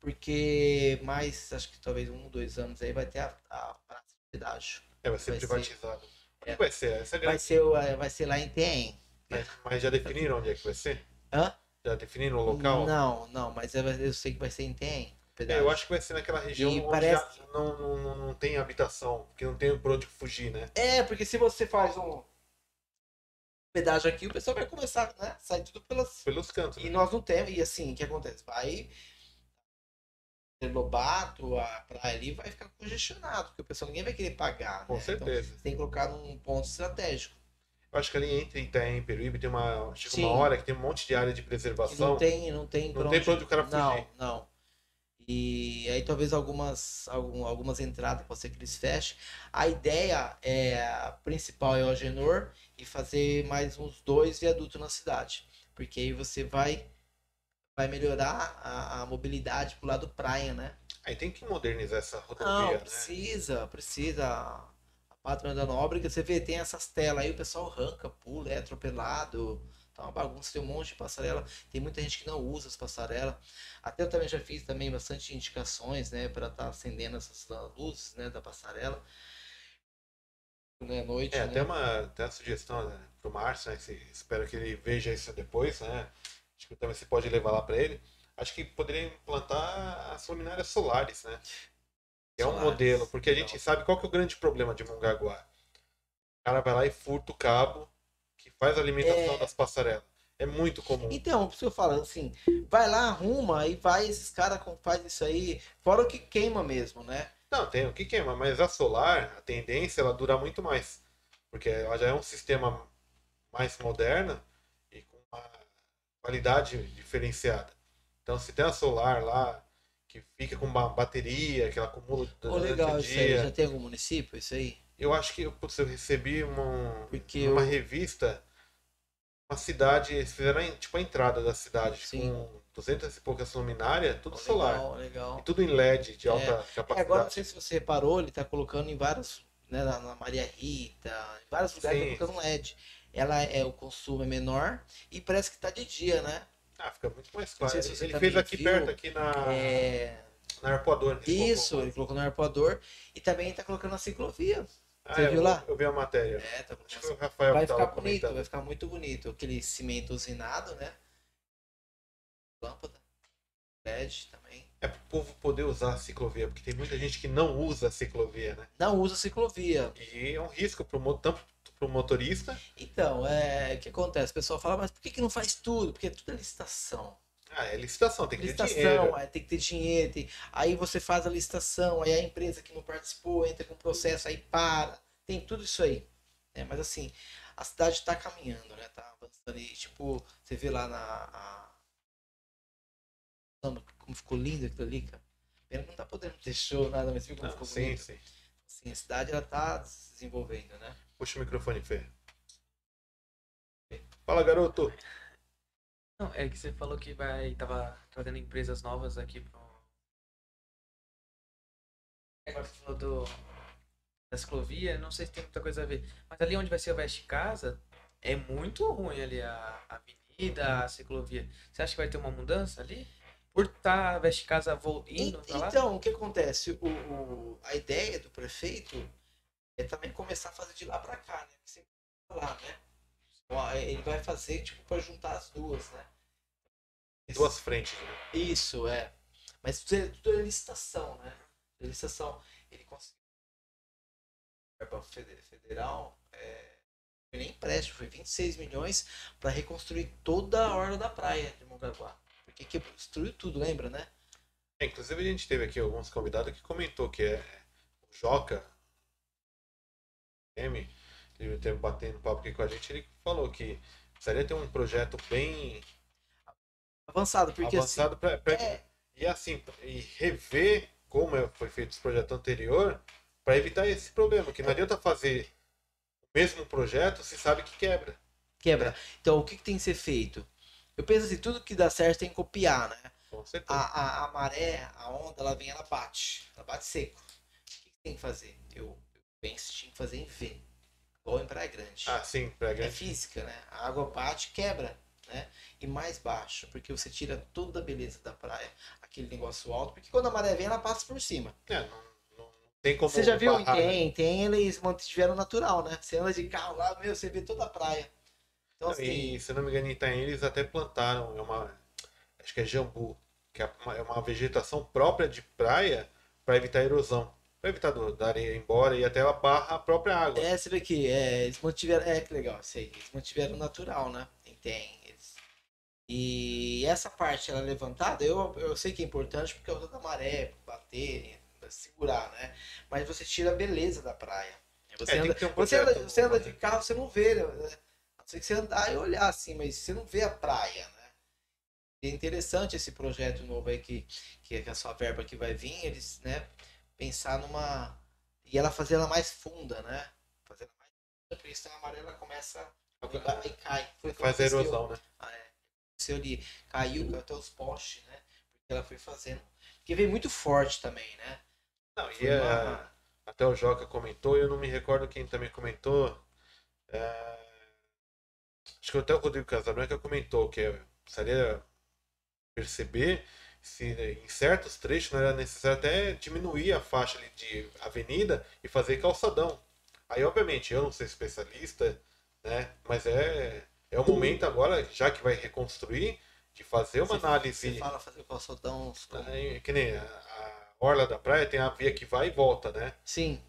porque mais, acho que talvez um, dois anos aí vai ter a, a praça de pedágio. É, vai ser Vai ser- privatizado. Onde É. vai ser? Essa é Vai ser, é, vai ser lá em Tem. Mas, mas já definiram onde é que vai ser? Hã? Já definiram o local? Não, não, mas eu, eu sei que vai ser em Tem. É, eu acho que vai ser naquela região E onde parece não, não, não, não tem habitação, porque não tem por onde fugir, né? É, porque se você faz um pedágio aqui, o pessoal vai começar, né? Sai tudo pelas. Pelos cantos. E né? nós não temos. E assim, o que acontece? Vai. Lobato, a praia ali vai ficar congestionado, porque o pessoal ninguém vai querer pagar. Com né? certeza. Então, tem que colocar num ponto estratégico. Eu acho que ali entre Itaém e Peruíbe tem uma. Sim. uma hora que tem um monte de área de E preservação. não tem, não tem Não tem pra onde o cara Não, fugir. não. E aí talvez algumas, algum- algumas entradas pode ser que eles fechem. A ideia é a principal é o Agenor e fazer mais uns dois viadutos na cidade. Porque aí você vai vai melhorar a, a mobilidade pro lado praia, né? Aí tem que modernizar essa Não, rodovia, né? precisa, precisa. A patrona da Nóbrega, você vê, tem essas telas aí, o pessoal arranca, pula, é atropelado. Tá uma bagunça, tem um monte de passarela. Tem muita gente que não usa as passarelas. Até eu também já fiz também bastante indicações, né, para estar acendendo essas luzes, né, da passarela. Né, noite, É, né? até uma, até uma sugestão né, pro Márcio, né? se- espero que ele veja isso depois, né? Acho que também você pode levar lá para ele. acho que poderia implantar as luminárias solares, né? É um Solares, modelo, porque a gente sabe qual que é o grande problema de Mongaguá. O cara vai lá e furta o cabo que faz a alimentação É. das passarelas. É muito comum. Então, por isso que eu falo assim, vai lá, arruma e vai, esses caras fazem isso aí, fora o que queima mesmo, né? Não, tem o que queima, mas a solar, a tendência, ela dura muito mais. Porque ela já é um sistema mais moderno qualidade diferenciada. Então, se tem a solar lá, que fica com uma bateria, que ela acumula durante legal o isso aí, dia. já tem algum município isso aí? Eu acho que putz, eu recebi uma, Porque uma eu- revista, uma cidade, eles fizeram tipo a entrada da cidade Sim. com 200 e poucas luminárias, tudo Ô, solar. Legal, legal. E tudo em LED de alta É, capacidade. agora, não sei se você reparou, ele tá colocando em vários, né, na, Maria Rita, em vários lugares Sim. tá colocando LED. Ela é, o consumo é menor e parece que tá de dia, né? Ah, fica muito mais claro. se Ele, também fez aqui viu, perto, aqui na, É, na Arpoador. isso, colocou. ele colocou no arpoador e também tá colocando na ciclovia. Ah, você eu- viu lá? Eu vi a matéria. É, tá Acho o Rafael vai ficar bonito, comentando. vai ficar muito bonito. Aquele cimento usinado, né? Lâmpada. LED também. É pro povo poder usar a ciclovia, porque tem muita gente que não usa a ciclovia, né? Não usa ciclovia. E é um risco pro, mo- tanto pro motorista. Então, é, o que acontece? O pessoal fala, mas por que, que não faz tudo? Porque tudo é licitação. Ah, é licitação, tem que ter licitação, dinheiro. aí tem que ter dinheiro. tem- Aí você faz a licitação, aí a empresa que não participou entra com processo, aí para. Tem tudo isso aí. né? Mas assim, a cidade tá caminhando, né? Tá avançando. E tipo, você vê lá na. a- Como ficou lindo aquilo ali, cara. Pena que não tá podendo ter show, nada, mas viu como Não, ficou sim, bonito? sim. Assim, a cidade ela tá se desenvolvendo, né? Puxa o microfone, Fê. Fala, garoto. Não, é que você falou que vai tava trazendo empresas novas aqui pro. Agora você falou do da ciclovia, não sei se tem muita coisa a ver. Mas ali onde vai ser o Veste Casa, é muito ruim ali a avenida, a ciclovia. Você acha que vai ter uma mudança ali? Por estar a Veste Casa indo pra lá? Então, o que acontece? O, o- a ideia do prefeito é também começar a fazer de lá pra cá, né? Lá, né? Ó, Ele vai fazer, tipo, pra juntar as duas, né? Duas frentes. né? Isso, é. Mas tudo é, é licitação, né? Licitação. Ele conseguiu. Federal. É, foi nem empréstimo, foi 26 milhões para reconstruir toda a orla da praia de Mongaguá. Porque que destruiu tudo, lembra, né? É, inclusive, a gente teve aqui alguns convidados que comentou que é o Joca M, ele teve batendo papo aqui com a gente, ele falou que precisaria ter um projeto bem Avançado, porque assim. avançado pra, pra- É, e assim e rever como é- foi feito esse projeto anterior para evitar esse problema, que não adianta fazer o mesmo projeto se sabe que quebra. quebra. Então, o que, que tem que ser feito? Eu penso assim, tudo que dá certo tem que copiar, né? Com certeza. A, a, a maré, a onda, ela vem, ela bate. Ela bate seco. O que, que tem que fazer? Eu, que tinha que fazer em V. Igual em Praia Grande. Ah, sim, pra é grande. física, né? A água bate, quebra, né? E mais baixo, porque você tira toda a beleza da praia. Aquele negócio alto, porque quando a maré vem, ela passa por cima. É, não, não- tem como Você já viu? barrar, né? Tem, tem, eles mantiveram natural, né? Você anda de carro lá, meu, você vê toda a praia. Então, assim, E se não me engano, em Itaém eles até plantaram, é uma, acho que é jambu, que é uma, é uma vegetação própria de praia para evitar erosão, para evitar do- da areia ir embora e até ela barra a própria água. É, você vê que é, eles mantiveram. É, que legal, isso aí. Eles mantiveram natural, né? Tem. Eles... E essa parte ela é levantada, eu, eu sei que é importante porque é o da maré, bater, segurar, né? Mas você tira a beleza da praia. Você, É, anda, um você, anda, você anda de né? carro, você não vê, né? A não ser que você andar e olhar assim, mas você não vê a praia, né? É interessante esse projeto novo aí que, que, que a sua verba que vai vir, eles, né, pensar numa. E ela fazer ela mais funda, né? Fazer ela mais funda, porque senão a amarela começa a virar e cai. Foi Faz a erosão, né? Ah, é. Aconteceu ali, caiu caiu até os postes, né? Porque ela foi fazendo. Porque veio muito forte também, né? Não, e Foi é, uma- até o Joca comentou, e eu não me recordo quem também comentou. é, acho que até o Rodrigo Casabranca comentou que é, precisaria perceber se em certos trechos não era necessário até diminuir a faixa ali de avenida e fazer calçadão. Aí, obviamente, eu não sou especialista, né? Mas é, é o momento agora, já que vai reconstruir, de fazer uma Você- análise. Você fala fazer calçadão. É, que nem a, a orla da praia tem a via que vai e volta, né? Sim.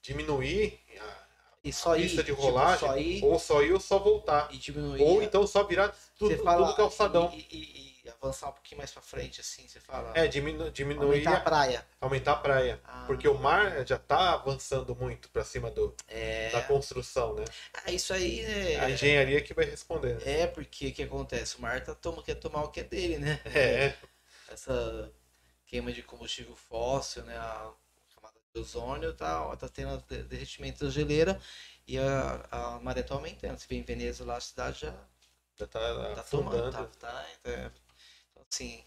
Diminuir a E só ir. pista de tipo, rolagem, só ir ou só ir ou só voltar. e diminuir. Ou então só virar tudo, fala, tudo calçadão. E, e- e avançar um pouquinho mais pra frente, assim, você fala. É, diminu diminuir, aumentar a praia. aumentar a praia. Ah. Porque o mar já tá avançando muito pra cima do, É. da construção, né? Ah, isso aí É a é. engenharia que vai responder. né? É, porque o que acontece? O mar tá toma, quer tomar o que é dele, né? É, Essa queima de combustível fóssil, né? A camada de ozônio tá, tá tendo de- derretimento da geleira e a, a maré tá aumentando. Se vem em Veneza lá, a cidade já já tá, tá tomando, afundando. tá, tá, é, assim,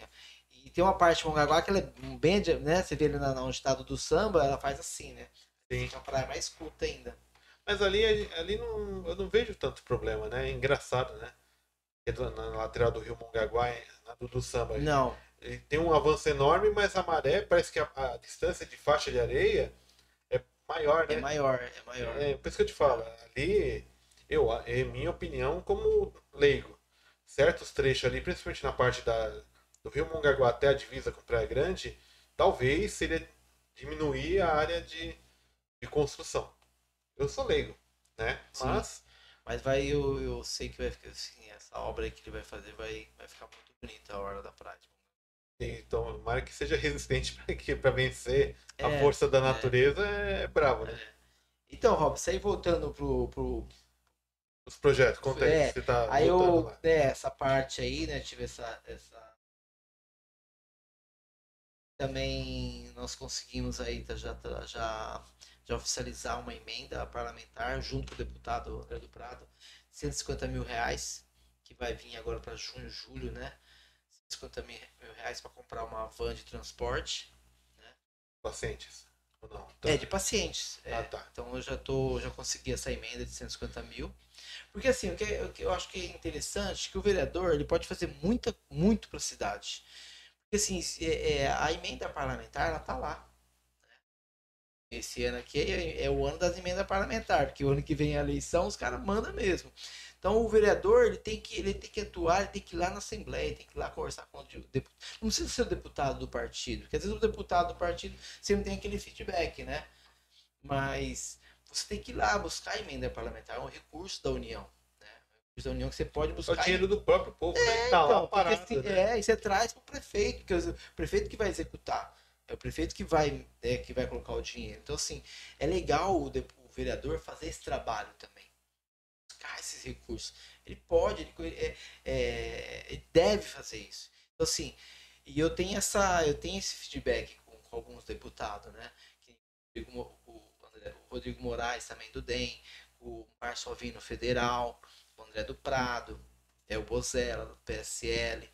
e tem uma parte de Mongaguá que ela é bem, né, você vê ali na, onde está do samba, ela faz assim, né, Sim. fica uma praia mais curta ainda. Mas ali, ali não, eu não vejo tanto problema, né? É engraçado, né? Na na lateral do rio Mongaguá, na do, do samba, Não, ele tem um avanço enorme, mas a maré, parece que a, a distância de faixa de areia é maior, né? é maior, é maior. É, por isso que eu te falo, ali, eu, é minha opinião como leigo. Certos trechos ali, principalmente na parte da, do Rio Mongaguá até a divisa com Praia Grande, talvez seria diminuir a área de, de construção. Eu sou leigo, né? Sim. Mas Mas vai, eu, eu sei que vai ficar assim, essa obra que ele vai fazer vai, vai ficar muito bonita a hora da praia. então, tomara que seja resistente para vencer a É, força da natureza é, bravo, né? Então, Rob, isso aí voltando pro, pro, Os projetos, conta aí, É, você tá Aí eu, né, essa parte aí, né, tive essa, essa... Também nós conseguimos aí tá, já, tá, já, já oficializar uma emenda parlamentar junto com o deputado André do Prado, 150 mil reais, que vai vir agora para junho, julho, né? 150 mil reais para comprar uma van de transporte. pacientes. Ou não? É, de pacientes. é. Ah, tá. Então eu já tô, já consegui essa emenda de 150 mil. Porque assim, o que, o que eu acho que é interessante que o vereador ele pode fazer muita, muito para a cidade. Assim, é, é, a emenda parlamentar ela tá lá. Esse ano aqui é, é o ano das emendas parlamentares, porque o ano que vem a eleição os caras mandam mesmo. Então o vereador ele tem que ele tem que atuar, ele tem que ir lá na Assembleia, tem que ir lá conversar com o deputado. Não precisa ser o deputado do partido, porque às vezes o deputado do partido sempre tem aquele feedback, né? Mas você tem que ir lá buscar a emenda parlamentar, é um recurso da União. Né? É um recurso da União que você pode É buscar. o dinheiro do próprio povo, né? que tá lá Então, porque parado, assim, né? É, e você traz para o prefeito, que é o prefeito que vai executar. É o prefeito que vai, né, que vai colocar o dinheiro. Então, assim, é legal o, o vereador fazer esse trabalho também. Buscar esses recursos. Ele pode, ele, é, é, ele deve fazer isso. Então, assim, e eu tenho essa, eu tenho esse feedback com, com alguns deputados, né? Que, o, o o Rodrigo Moraes também do DEM, o Márcio Alvino Federal, o André do Prado, é o Bozella do PSL.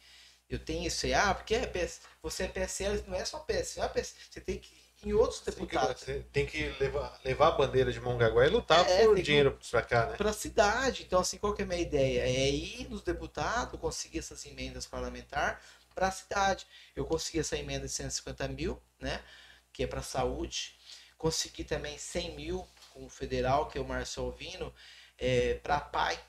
Eu tenho isso aí, ah, porque é PS, você é PSL, não é só PSL, é PSL, você tem que ir em outros Tem que, deputados. você tem que levar, levar a bandeira de Mongaguá e lutar É, por dinheiro pra cá, né? para a cidade. Então, assim, qual que é a minha ideia? É ir nos deputados, conseguir essas emendas parlamentares para a cidade. Eu consegui essa emenda de 150 mil, né? Que é para saúde. Consegui também 100 mil com o federal, que é o Márcio Alvino, é, para PAI,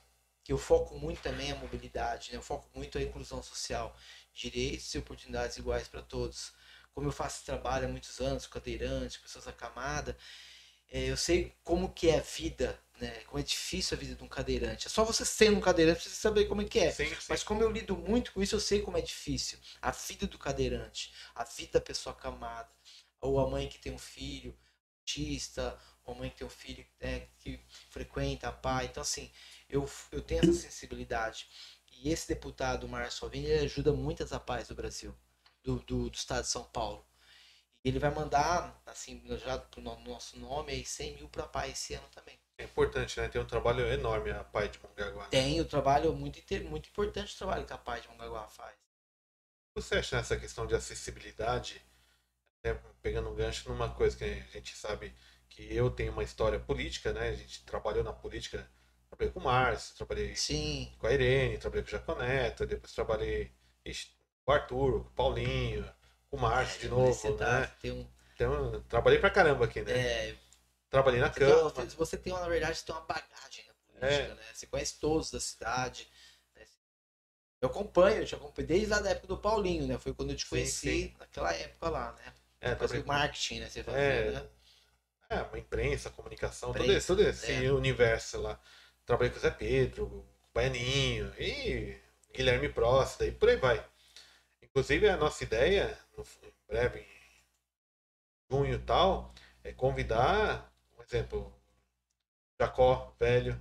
que eu foco muito também a mobilidade, né? Eu foco muito a inclusão social, direitos e oportunidades iguais para todos. Como eu faço esse trabalho há muitos anos, com cadeirantes, pessoas acamadas, é, eu sei como que é a vida, né? Como é difícil a vida de um cadeirante. É só você sendo um cadeirante você saber como é que é. Sim, sim. Mas como eu lido muito com isso, eu sei como é difícil. A vida do cadeirante, a vida da pessoa acamada, ou a mãe que tem um filho autista, ou a mãe que tem um filho né, que frequenta a pai. Então, assim, eu, eu tenho essa sensibilidade. E esse deputado, Márcio Alvini, ele ajuda muitas a paz do Brasil, do, do, do estado de São Paulo. E ele vai mandar, assim, já pro no- nosso nome, aí 100 mil para a paz esse ano também. É importante, né? Tem um trabalho enorme a pai de Mongaguá. né? Tem o trabalho muito, muito importante o trabalho que a paz de Mongaguá faz. Você acha nessa questão de acessibilidade, até pegando um gancho numa coisa que a gente sabe que eu tenho uma história política, né? A gente trabalhou na política, trabalhei com o Márcio, trabalhei Sim, com a Irene, trabalhei com o Jaco Neto, depois trabalhei com o Arthur, com o Paulinho, com o Márcio de novo, você tá- né? tem um, Então, trabalhei pra caramba aqui, né? é, Trabalhei na você, tem, Câmara. você- tem, uma- na verdade, você tem uma bagagem na política, É. né? Você conhece todos da cidade. né? Eu acompanho, eu te acompanho desde a época do Paulinho, né? Foi quando eu te Sim, conheci sim. naquela época lá, né? É, Depois do marketing, né? Você fazia, É, né? É, uma imprensa, comunicação, todo Imprensa, esse, todo esse é. universo lá. Trabalhei com o Zé Pedro, com o Baianinho e Guilherme Próstida e por aí vai. Inclusive a nossa ideia, em breve, em junho e tal, é convidar, por exemplo, Jacó Velho,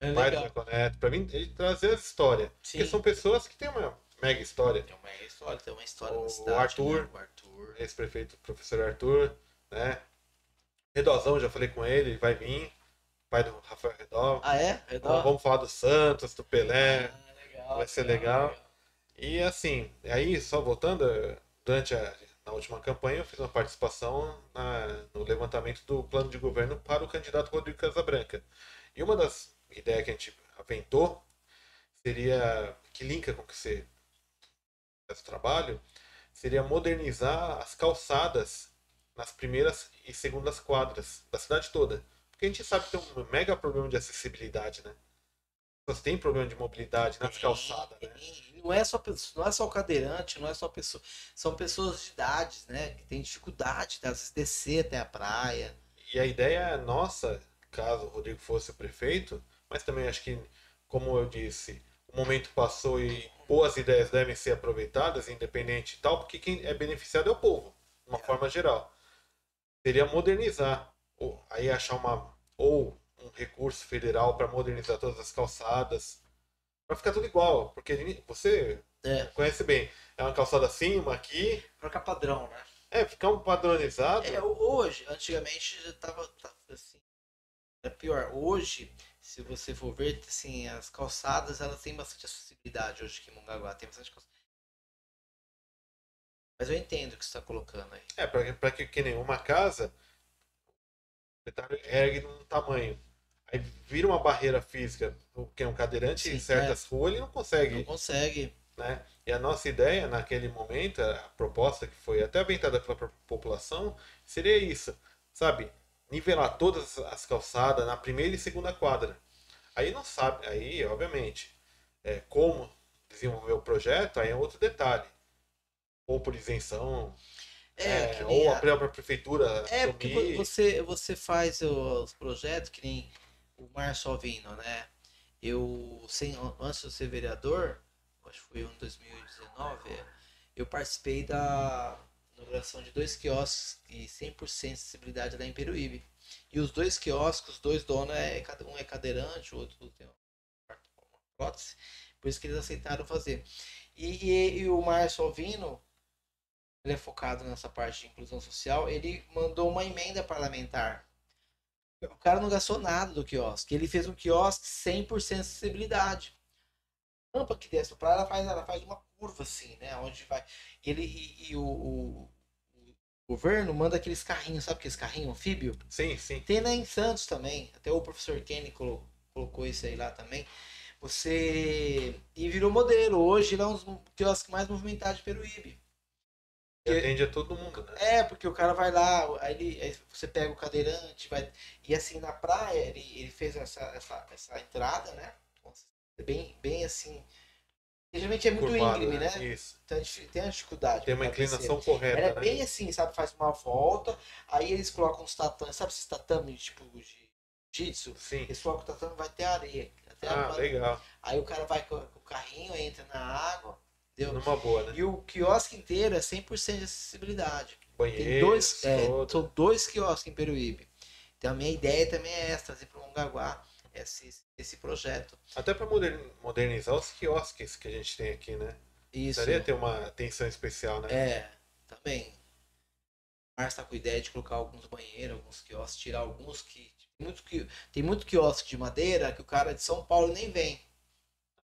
É pai do. Jacó Neto, pra mim ele trazer as histórias. Sim. Porque são pessoas que têm uma mega história. Tem uma história, tem uma história O cidade. Arthur. né? O Arthur. Ex-prefeito professor Arthur, né? Redozão, já falei com ele, ele vai vir. Pai do Rafael Redol. Ah, é? Então, Redor? vamos falar do Santos, do Pelé. Ah, legal, vai ser legal. E assim, aí só voltando, durante a na última campanha eu fiz uma participação na- no levantamento do plano de governo para o candidato Rodrigo Casabranca. E uma das ideias que a gente aventou seria, que linka com o que você faz o trabalho, seria modernizar as calçadas nas primeiras e segundas quadras da cidade toda. Porque a gente sabe que tem um mega problema de acessibilidade, né? Pessoas têm problema de mobilidade nas Tem, calçadas, né? tem. Não é só não é só o cadeirante, não é só pessoa, são pessoas de idades, né, que têm dificuldade de às vezes descer até a praia. E a ideia nossa, caso o Rodrigo fosse o prefeito, mas também acho que, como eu disse, o momento passou e boas ideias devem ser aproveitadas, independente e tal, porque quem é beneficiado é o povo, de uma forma geral. Seria modernizar, ou aí achar uma ou um recurso federal para modernizar todas as calçadas, para ficar tudo igual, porque você É, conhece bem, é uma calçada assim, uma aqui, pra ficar padrão, né? é ficar um padronizado. É, hoje, antigamente já tava, tava assim, é pior. Hoje, se você for ver, assim, as calçadas, elas têm bastante acessibilidade hoje aqui em Mongaguá, tem bastante calçada. Mas eu entendo o que você está colocando aí. É, pra que, que nem uma casa, proprietário ergue num tamanho. Aí vira uma barreira física, porque é um cadeirante Sim, em certas ruas ele não consegue, Não consegue. né? E a nossa ideia naquele momento, a proposta que foi até aventada pela população, seria isso, sabe? Nivelar todas as calçadas na primeira e segunda quadra. Aí não sabe, aí obviamente, é, como desenvolver o projeto, aí é outro detalhe. Ou por isenção, É, é, ou a- própria prefeitura É, porque você, você faz os projetos que nem o Márcio Alvino, né? Eu, sem, antes de eu ser vereador, acho que foi em 2019, é, eu participei da inauguração de dois quiosques e 100% acessibilidade lá em Peruíbe. E os dois quiosques, os dois donos, é, cade- um é cadeirante, o outro tem uma prótese, por isso que eles aceitaram fazer. E, e, e o Márcio Alvino, ele é focado nessa parte de inclusão social, ele mandou uma emenda parlamentar. O cara não gastou nada do quiosque. Ele fez um quiosque 100% acessibilidade. A rampa que desce para ela faz, ela faz uma curva assim, né? Onde vai. Ele, e, e o, o- o governo manda aqueles carrinhos, sabe aqueles carrinhos anfíbio? Sim, sim. Tem lá em Santos também. Até o professor Kenny colo- colocou isso aí lá também. Você. E virou modelo. Hoje ele é um dos quiosques mais movimentados de Peruíbe. E atende a todo mundo, né? É, porque o cara vai lá, aí, ele, aí você pega o cadeirante, vai. E assim, na praia, ele, ele fez essa, essa, essa entrada, né? Bem, bem assim. Geralmente é muito Curvado, íngreme, né? Isso. Então tem a dificuldade. Tem uma descer. inclinação correta, Ela é né? bem assim, sabe? Faz uma volta, aí eles colocam uns tatames, sabe esses tatames tipo de jitsu? Sim. Eles colocam o tatame vai até a areia. Até Ah, a... legal. Aí o cara vai com o carrinho, entra na água, deu. Numa boa, né? E o quiosque inteiro é 100% de acessibilidade. Tem Banheiro, dois, é, são dois quiosques em Peruíbe. Então a minha ideia também é essa, trazer para o Mongaguá esse, esse projeto. Até para modernizar os quiosques que a gente tem aqui, né? Isso. Precisaria ter uma atenção especial, né? É, também. O Márcio tá com ideia de colocar alguns banheiros, alguns quiosques, tirar alguns que. Tem muito, tem muito quiosque de madeira que o cara de São Paulo nem vem.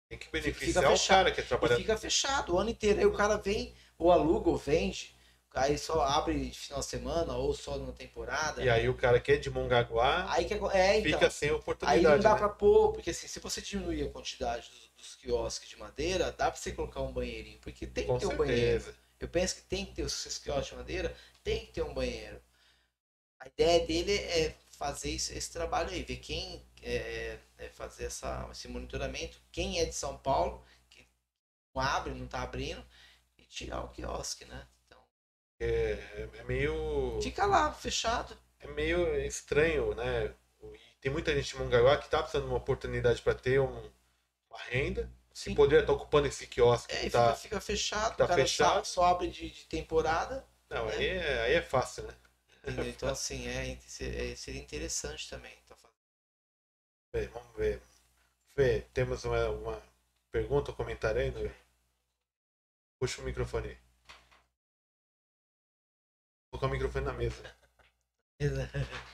Tem que Fica beneficiar o fechado. cara que E trabalha. fica fechado o ano inteiro. Aí o cara vem, ou aluga, ou vende. Aí só abre de final de semana, ou só na temporada. E aí o cara que é de Mongaguá Aí que é, então. fica sem Aí não oportunidade. dá né? pra pôr, porque assim, se você diminuir a quantidade dos, dos quiosques de madeira, dá pra você colocar um banheirinho. Porque tem que Com ter um banheiro. certeza. Eu penso que tem que ter os quiosques de madeira, tem que ter um banheiro. A ideia dele é fazer esse, esse trabalho aí, ver quem é, é fazer essa, esse monitoramento, quem é de São Paulo, que, não abre, não tá abrindo, e tirar o quiosque, né? Então, É, é meio. fica lá, fechado. É meio estranho, né? Tem muita gente em Mongaguá que tá precisando de uma oportunidade para ter um- uma renda. Sim. Que poderia estar ocupando esse quiosque É, que tá. fica, fica fechado, tá o cara fechado. Só, só abre de, de temporada. Não, aí é, aí é fácil, né? Entendeu? Então, assim, é, é- seria interessante também. tá falando. Bem, vamos ver. Fê, temos uma, uma pergunta ou comentário né? Puxa o microfone. Vou colocar o microfone na mesa.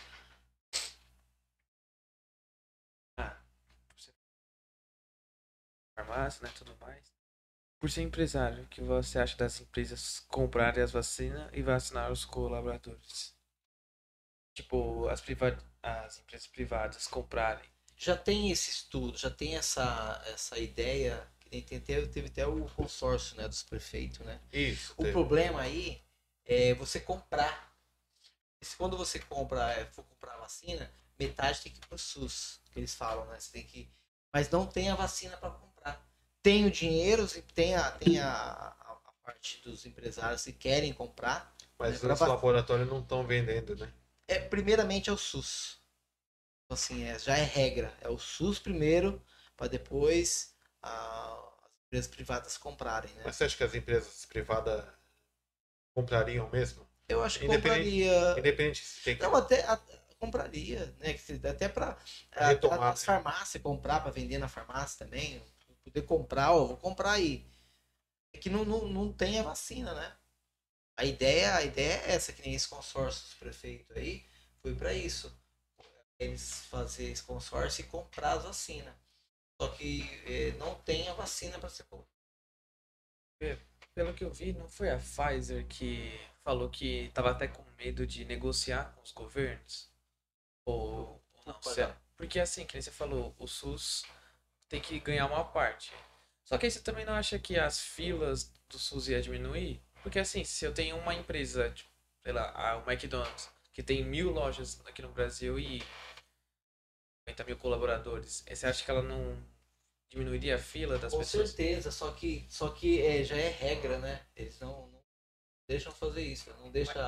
farmácia, né, tudo mais. Por ser empresário, o que você acha das empresas comprarem as vacinas e vacinar os colaboradores? Tipo, as, priva as empresas privadas comprarem. Já tem esse estudo, já tem essa, essa ideia, que nem tem até, teve até o consórcio né, dos prefeitos, né? Isso. O teve. problema aí é você comprar. E quando você compra, é, for comprar a vacina, metade tem que ir pro SUS, que eles falam, né? Você tem que. Mas não tem a vacina para comprar. Tem o dinheiro, tem a, tem a, a, a parte dos empresários que querem comprar. Mas É, pra os laboratórios não estão vendendo, né? É, primeiramente é o SUS. Então, Assim, é, já é regra. É o SUS primeiro, para depois a- as empresas privadas comprarem, né? Mas você acha que as empresas privadas comprariam mesmo? Eu acho que Independente- compraria. Independente se tem que. Não, até compraria, né? Até para as né? farmácias comprar para vender na farmácia também, poder comprar, ó, vou comprar aí. É que não, não, não tem a vacina, né? A ideia, a ideia é essa, que nem esse consórcio dos prefeitos aí, foi para isso. Eles fazer esse consórcio e comprar as vacinas. Só que eh, não tem a vacina para ser comprada. Pelo que eu vi, não foi a Pfizer que falou que tava até com medo de negociar com os governos? Ou, ou não? Pode Se- dar. Porque assim, que nem você falou, o SUS tem que ganhar uma parte. Só que aí você também não acha que as filas do SUS ia diminuir? Porque assim, se eu tenho uma empresa, tipo, sei lá, a- o McDonald's, que tem mil lojas aqui no Brasil e 50 mil colaboradores, você acha que ela não diminuiria a fila das Com pessoas? certeza, só que, só que é, já é regra, né? Eles não, não deixam fazer isso, não deixa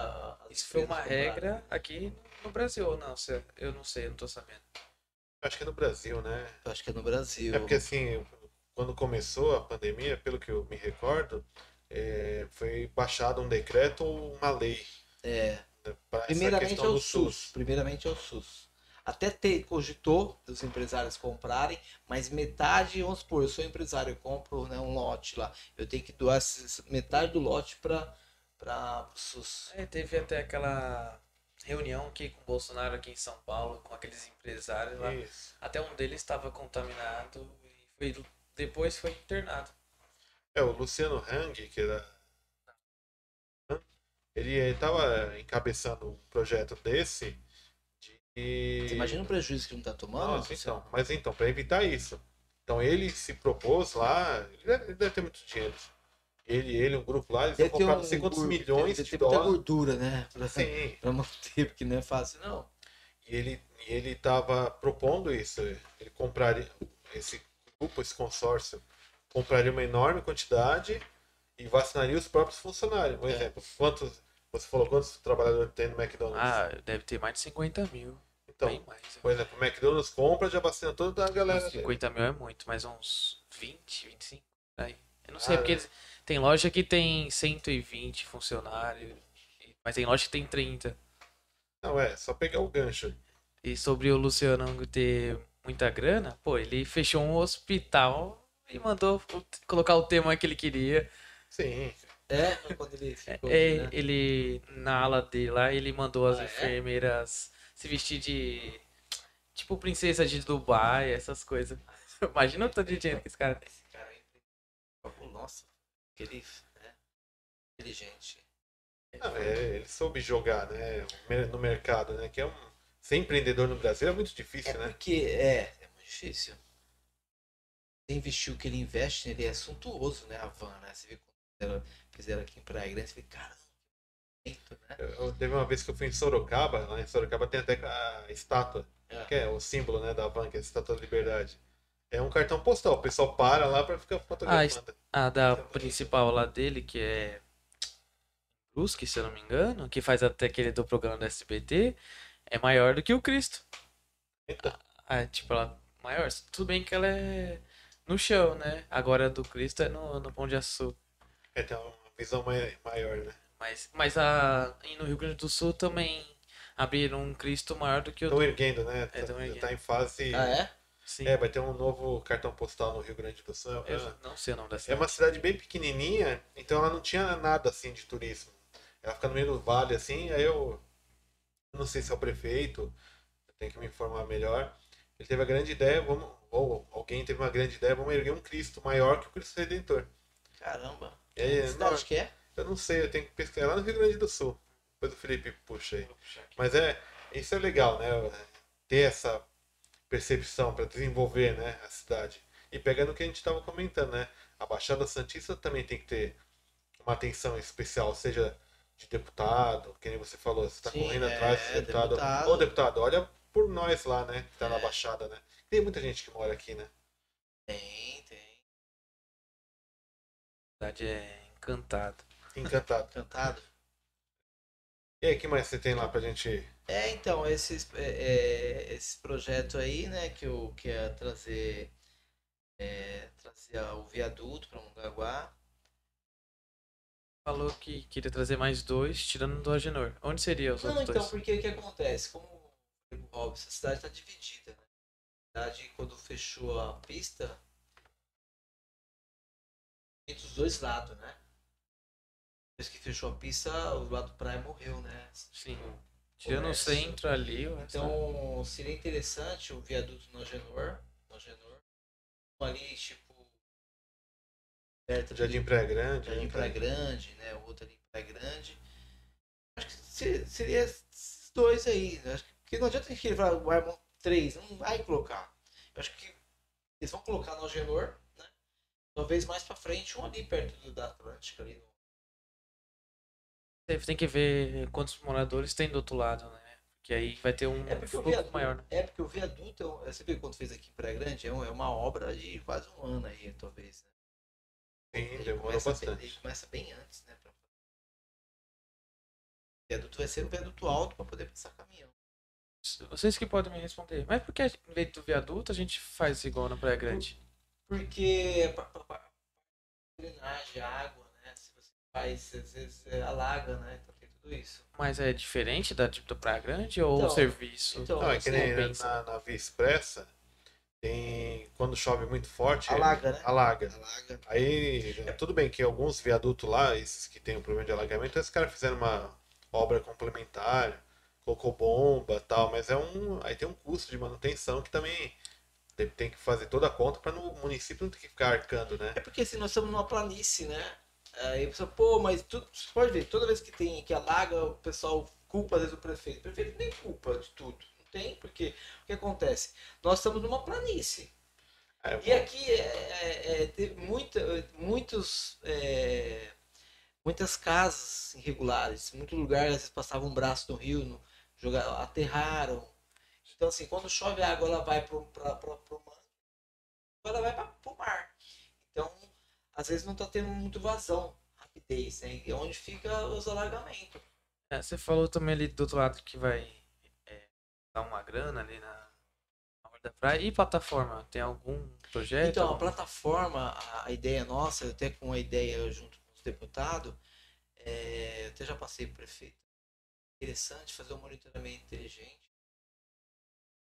as Isso foi uma comprarem. regra aqui no Brasil ou não? Eu não sei, eu não tô sabendo. Acho que é no Brasil, né? Eu acho que é no Brasil. É porque assim, quando começou a pandemia, pelo que eu me recordo, é, foi baixado um decreto ou uma lei É, né, para primeiramente é o SUS. SUS. Primeiramente é o SUS. Até ter, cogitou dos empresários comprarem, mas metade, vamos supor, eu sou empresário, eu compro né, um lote lá. Eu tenho que doar metade do lote para o SUS. É, teve até aquela reunião aqui com o Bolsonaro aqui em São Paulo, com aqueles empresários lá. Isso. Até um deles estava contaminado e foi, depois foi internado. É, o Luciano Hang, que era. Ele estava encabeçando um projeto desse de. Você imagina o prejuízo que não está tomando? Nossa, então, mas então, para evitar isso. Então ele se propôs lá, ele deve, ele deve ter muito dinheiro. Ele, ele, um grupo lá, eles iam Deve ter comprar um não sei quantos gur- milhões de ter muita dólares. gordura, né? Pra, Sim, pra manter, porque não é fácil, não. e ele e ele estava propondo isso. Ele compraria esse grupo, esse consórcio, compraria uma enorme quantidade e vacinaria os próprios funcionários. Por É. exemplo, quantos você falou quantos trabalhadores tem no McDonald's? Ah, deve ter mais de 50 mil. então, bem mais. por exemplo, o McDonald's compra já vacina toda a galera. dele. 50 mil é muito, mas uns 20, 25. Aí. Eu não sei, Ah, porque eles- tem loja que tem 120 funcionários, mas tem loja que tem 30. Não, é, só pegar o gancho. E sobre o Luciano ter muita grana, pô, ele fechou um hospital e mandou colocar o tema que ele queria. Sim, É, quando ele ficou, É, né? Ele, na ala dele lá, ele mandou as Ah, é? enfermeiras se vestir de. Tipo, princesa de Dubai, essas coisas. Imagina o tanto de dinheiro que esse cara tem. Esse cara aí, nossa, aquele, né? Inteligente. Não, é, ele soube jogar, né, no mercado, né, que é um ser empreendedor no Brasil é muito É difícil, né? porque, é, é muito difícil. Você investir o que ele investe, ele é suntuoso, né? A van, né? Você vê quando fizeram, fizeram aqui em Praia Grande, você vê, cara, muito, né? Eu, eu- teve uma vez que eu fui em Sorocaba, lá em Sorocaba tem até a estátua, É. que é o símbolo, né, da van, que é a estátua da liberdade. É um cartão postal, o pessoal para lá pra ficar Ah, fotografando. A da principal lá dele, que é Brusque, se eu não me engano, que faz até aquele do programa do SBT, é maior do que o Cristo. Eita. Ah, é, tipo, ela é maior. Tudo bem que ela é no chão, né? Agora a do Cristo é no, no Pão de Açúcar. É, tem uma visão mai- maior, né? Mas, mas a, e no Rio Grande do Sul também abriram um Cristo maior do que o Estão do... erguendo, né? É, tão tá, erguendo. tá em fase. Ah, é? Sim, É, vai ter um novo cartão postal no Rio Grande do Sul. eu É, não sei o nome da é cidade. uma cidade bem pequenininha, então ela não tinha nada assim de turismo. Ela fica no meio do vale assim, aí eu eu não sei se é o prefeito, eu tenho que me informar melhor. Ele teve a grande ideia, vamos, ou alguém teve uma grande ideia, vamos erguer um Cristo maior que o Cristo Redentor. Caramba. Cidade não, que é? eu não sei, eu tenho que pesquisar é lá no Rio Grande do Sul. Depois o Felipe puxa aí. Mas é, isso é legal, né? Ter essa percepção para desenvolver, né, a cidade. E pegando o que a gente estava comentando, né? A Baixada Santista também tem que ter uma atenção especial, seja de deputado, que nem você falou, você está correndo é, atrás desse deputado. deputado. Ô deputado, olha por nós lá, né? Que tá na É. Baixada, né? Tem muita gente que mora aqui, né? Tem, tem. A cidade é encantada. Encantado. Cantado. E aí, o que mais você tem lá pra gente. É, então, esses, é, é, esse projeto aí, né, que eu quero trazer, é, trazer o viaduto para Mongaguá. Falou que queria trazer mais dois, tirando do Agenor. Onde seria os Não, outros então, dois? porque o que acontece? Como o Robson, a cidade está dividida, né? A cidade, quando fechou a pista, entre os dois lados, né? Depois que fechou a pista, o lado praia morreu, né? Sim. Tirando o centro ali, Então, seria interessante o viaduto no Agenor, no Agenor, um ali, tipo, perto Jardim Praia Grande. Jardim né? Praia Grande, né? O outro ali em Praia Grande. Acho que se- seria esses dois aí. Né? Acho que porque não adianta a gente falar o Armon 3, não vai colocar. Eu acho que eles vão colocar no Agenor, né? Talvez mais pra frente, um ali perto do, da Atlântica ali. no- Tem- que ver quantos moradores tem do outro lado, né? Porque aí vai ter um É viaduto, maior, né? é porque o viaduto, é um- você viu quando fez aqui em Praia Grande, é um- é uma obra de quase um ano aí, talvez. Né? Sim, Ele demorou começa, bastante. Ele começa bem antes, né? pra- O viaduto vai ser um viaduto alto para poder passar caminhão. Vocês que podem me responder. Mas por que em vez do viaduto a gente faz igual na Praia Grande? Porque pa- drenagem, água, né? Se você faz, às vezes é, alaga, né? Então tem tudo isso. Mas é diferente da tipo da Praia Grande ou o Então, serviço? então, Não, é que nem compensa. na, na Via Expressa, tem. Quando chove muito forte, Alaga, né? alaga. Alaga. Aí, é, tudo bem que alguns viadutos lá, esses que tem um problema de alagamento, esses caras fizeram uma obra complementar, colocou bomba tal, mas é um. Aí tem um custo de manutenção que também tem, tem que fazer toda a conta para o município não ter que ficar arcando, né? É porque assim, nós estamos numa planície, né? Aí pessoa, pô, mas tudo, você pode ver, toda vez que tem que alaga, o pessoal culpa às vezes o prefeito. O prefeito nem culpa de tudo. Não tem, porque o que acontece? Nós estamos numa planície. É, E aqui é, é, é, teve muita, muitos, é, muitas casas irregulares, muito lugar, às vezes passava um braço no rio, no, jogar, aterraram. Então assim, quando chove a água, ela vai para o mar, ela vai para o mar. Então, às vezes não está tendo muito vazão, rapidez, né? E é onde fica os alagamentos. É, você falou também ali do outro lado que vai é, dar uma grana ali na, da praia. E plataforma? Tem algum projeto? Então, a plataforma, a, ideia nossa, até com a ideia junto com os deputados, é, eu até já passei para o prefeito. Interessante fazer um monitoramento inteligente.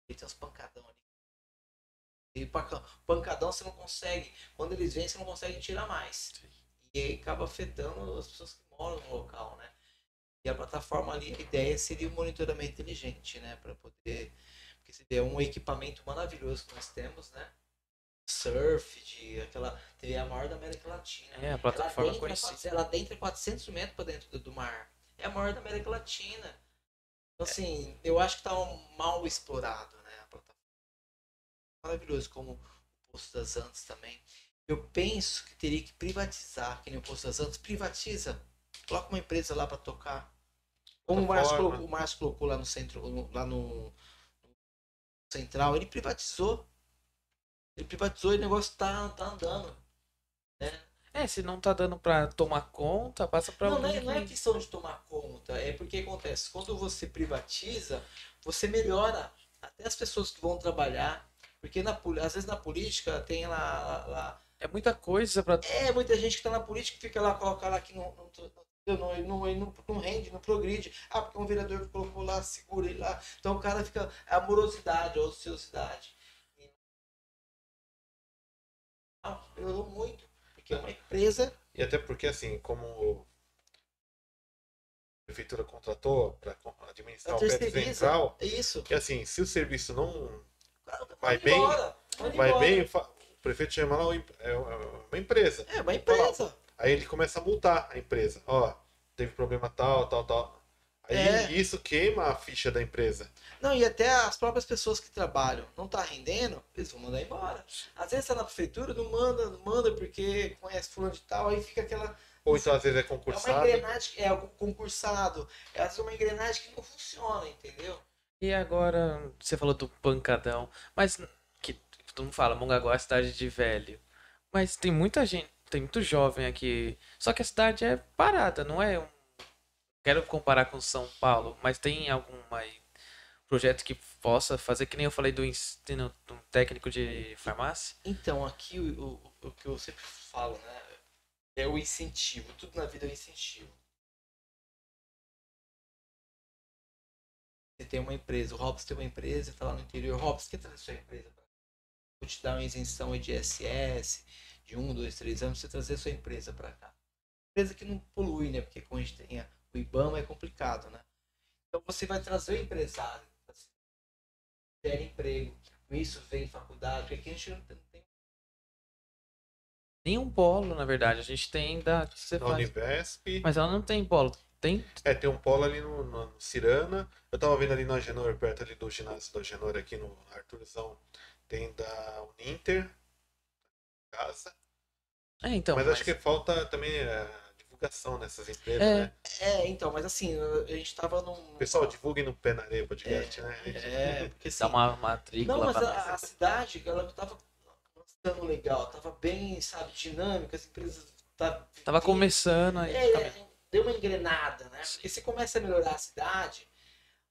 E tem uns pancadão ali. E pancadão você não consegue. Quando eles vêm, você não consegue tirar mais. E aí acaba afetando as pessoas que moram no local, né? E a plataforma ali, a ideia seria o monitoramento inteligente, né? Para poder. Porque se é um equipamento maravilhoso que nós temos, né? Surf, de aquela. TV a maior da América Latina. É, a plataforma ela conhecida. ela adentra 400 metros para dentro do, do mar. É a maior da América Latina. Então, assim, eu acho que tá um mal explorado, né? A plataforma. Maravilhoso, como o Poço das Antas também. Eu penso que teria que privatizar, que nem o Poço das Antas, privatiza. Coloca uma empresa lá para tocar. Como o Márcio, colocou, o Márcio colocou lá no centro, no- lá no, no central, ele privatizou. Ele privatizou e o negócio tá, tá andando. Né? É, se não tá dando pra tomar conta, passa pra Não, não é, não é que- questão de tomar conta, é porque acontece, quando você privatiza, você melhora até as pessoas que vão trabalhar, porque na, às vezes na política tem lá, lá- É muita coisa pra. é muita gente que tá na política que fica lá, coloca lá que não, não, não, não, não, não, não rende, não progride, ah, porque um vereador colocou lá, segura ele lá, então o cara fica, amorosidade, ociosidade. Não, melhorou muito, porque é uma empresa E até porque, assim, como a prefeitura contratou para administrar o prédio central, é isso. que assim, se o serviço não Vai Vai bem, embora, vai embora. bem, o prefeito chama lá, em- é uma empresa. É uma empresa. Aí ele começa a multar a empresa. Ó, teve problema tal, tal, tal. Aí É. isso queima a ficha da empresa. Não, e até as próprias pessoas que trabalham não tá rendendo, eles vão mandar embora. Às vezes tá na prefeitura, não manda, não manda porque conhece fulano de tal, aí fica aquela. Ou então às vezes é É uma concursado. engrenagem, é o concursado. É uma engrenagem que não funciona, entendeu? E agora, você falou do pancadão, mas que todo mundo fala, Mongaguá é cidade de velho. Mas tem muita gente, tem muito jovem aqui. Só que a cidade é parada, não é um. Quero comparar com São Paulo, mas tem algum projeto que possa fazer, que nem eu falei do ensino do técnico de farmácia? Então, aqui o, o, o que eu sempre falo, né? É o incentivo. Tudo na vida é incentivo. Você tem uma empresa, o Robson tem uma empresa, tá lá no interior. Robson, quer trazer sua empresa? Vou te dar uma isenção de ISS, de um, dois, três anos, você trazer sua empresa para cá. Empresa que não polui, né? Porque quando a gente tem a- IBAMA é complicado, né? Então você vai trazer o empresário, gera emprego. Com isso vem faculdade, porque aqui a gente não tem- Nenhum polo, na verdade. A gente tem da. que Você Na faz. Univesp. Mas ela não tem polo. Tem. É, tem um polo ali no, no- no Cirana. Eu tava vendo ali no Agenor, perto ali do ginásio do Agenor, aqui no Arthurzão. Tem da Uninter. Casa. É, então. mas, acho que falta também é, divulgação nessas empresas, É. né? É, então, mas assim, a gente tava num. Pessoal, divulguem no Pé na Areia podcast, né? É, porque assim. Dá uma matrícula Não, mas pra a, a cidade, ela tava lançando legal, tava bem, sabe, dinâmica, as empresas. Tá, Tava começando aí. É, é, deu uma engrenada, né? Porque se começa a melhorar a cidade,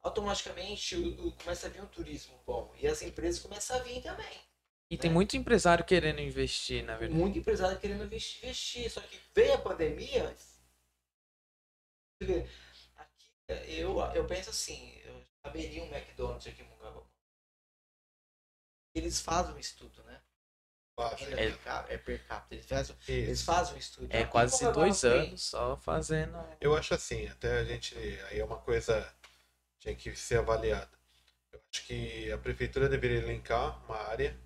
automaticamente o, o- começa a vir um turismo bom. E as empresas começam a vir também. E tem muito empresário querendo investir, na verdade. Muito empresário querendo investi- investir. Só que veio a pandemia. Aqui, eu, eu penso assim, eu abriria um McDonald's aqui em Mongaguá. Eles fazem um estudo, né? É. per capita, é per capita. Eles fazem, eles fazem um estudo. É quase dois anos só fazendo. Eu acho assim, até a gente. Aí é uma coisa que tinha que ser avaliada. Eu acho que a prefeitura deveria elencar uma área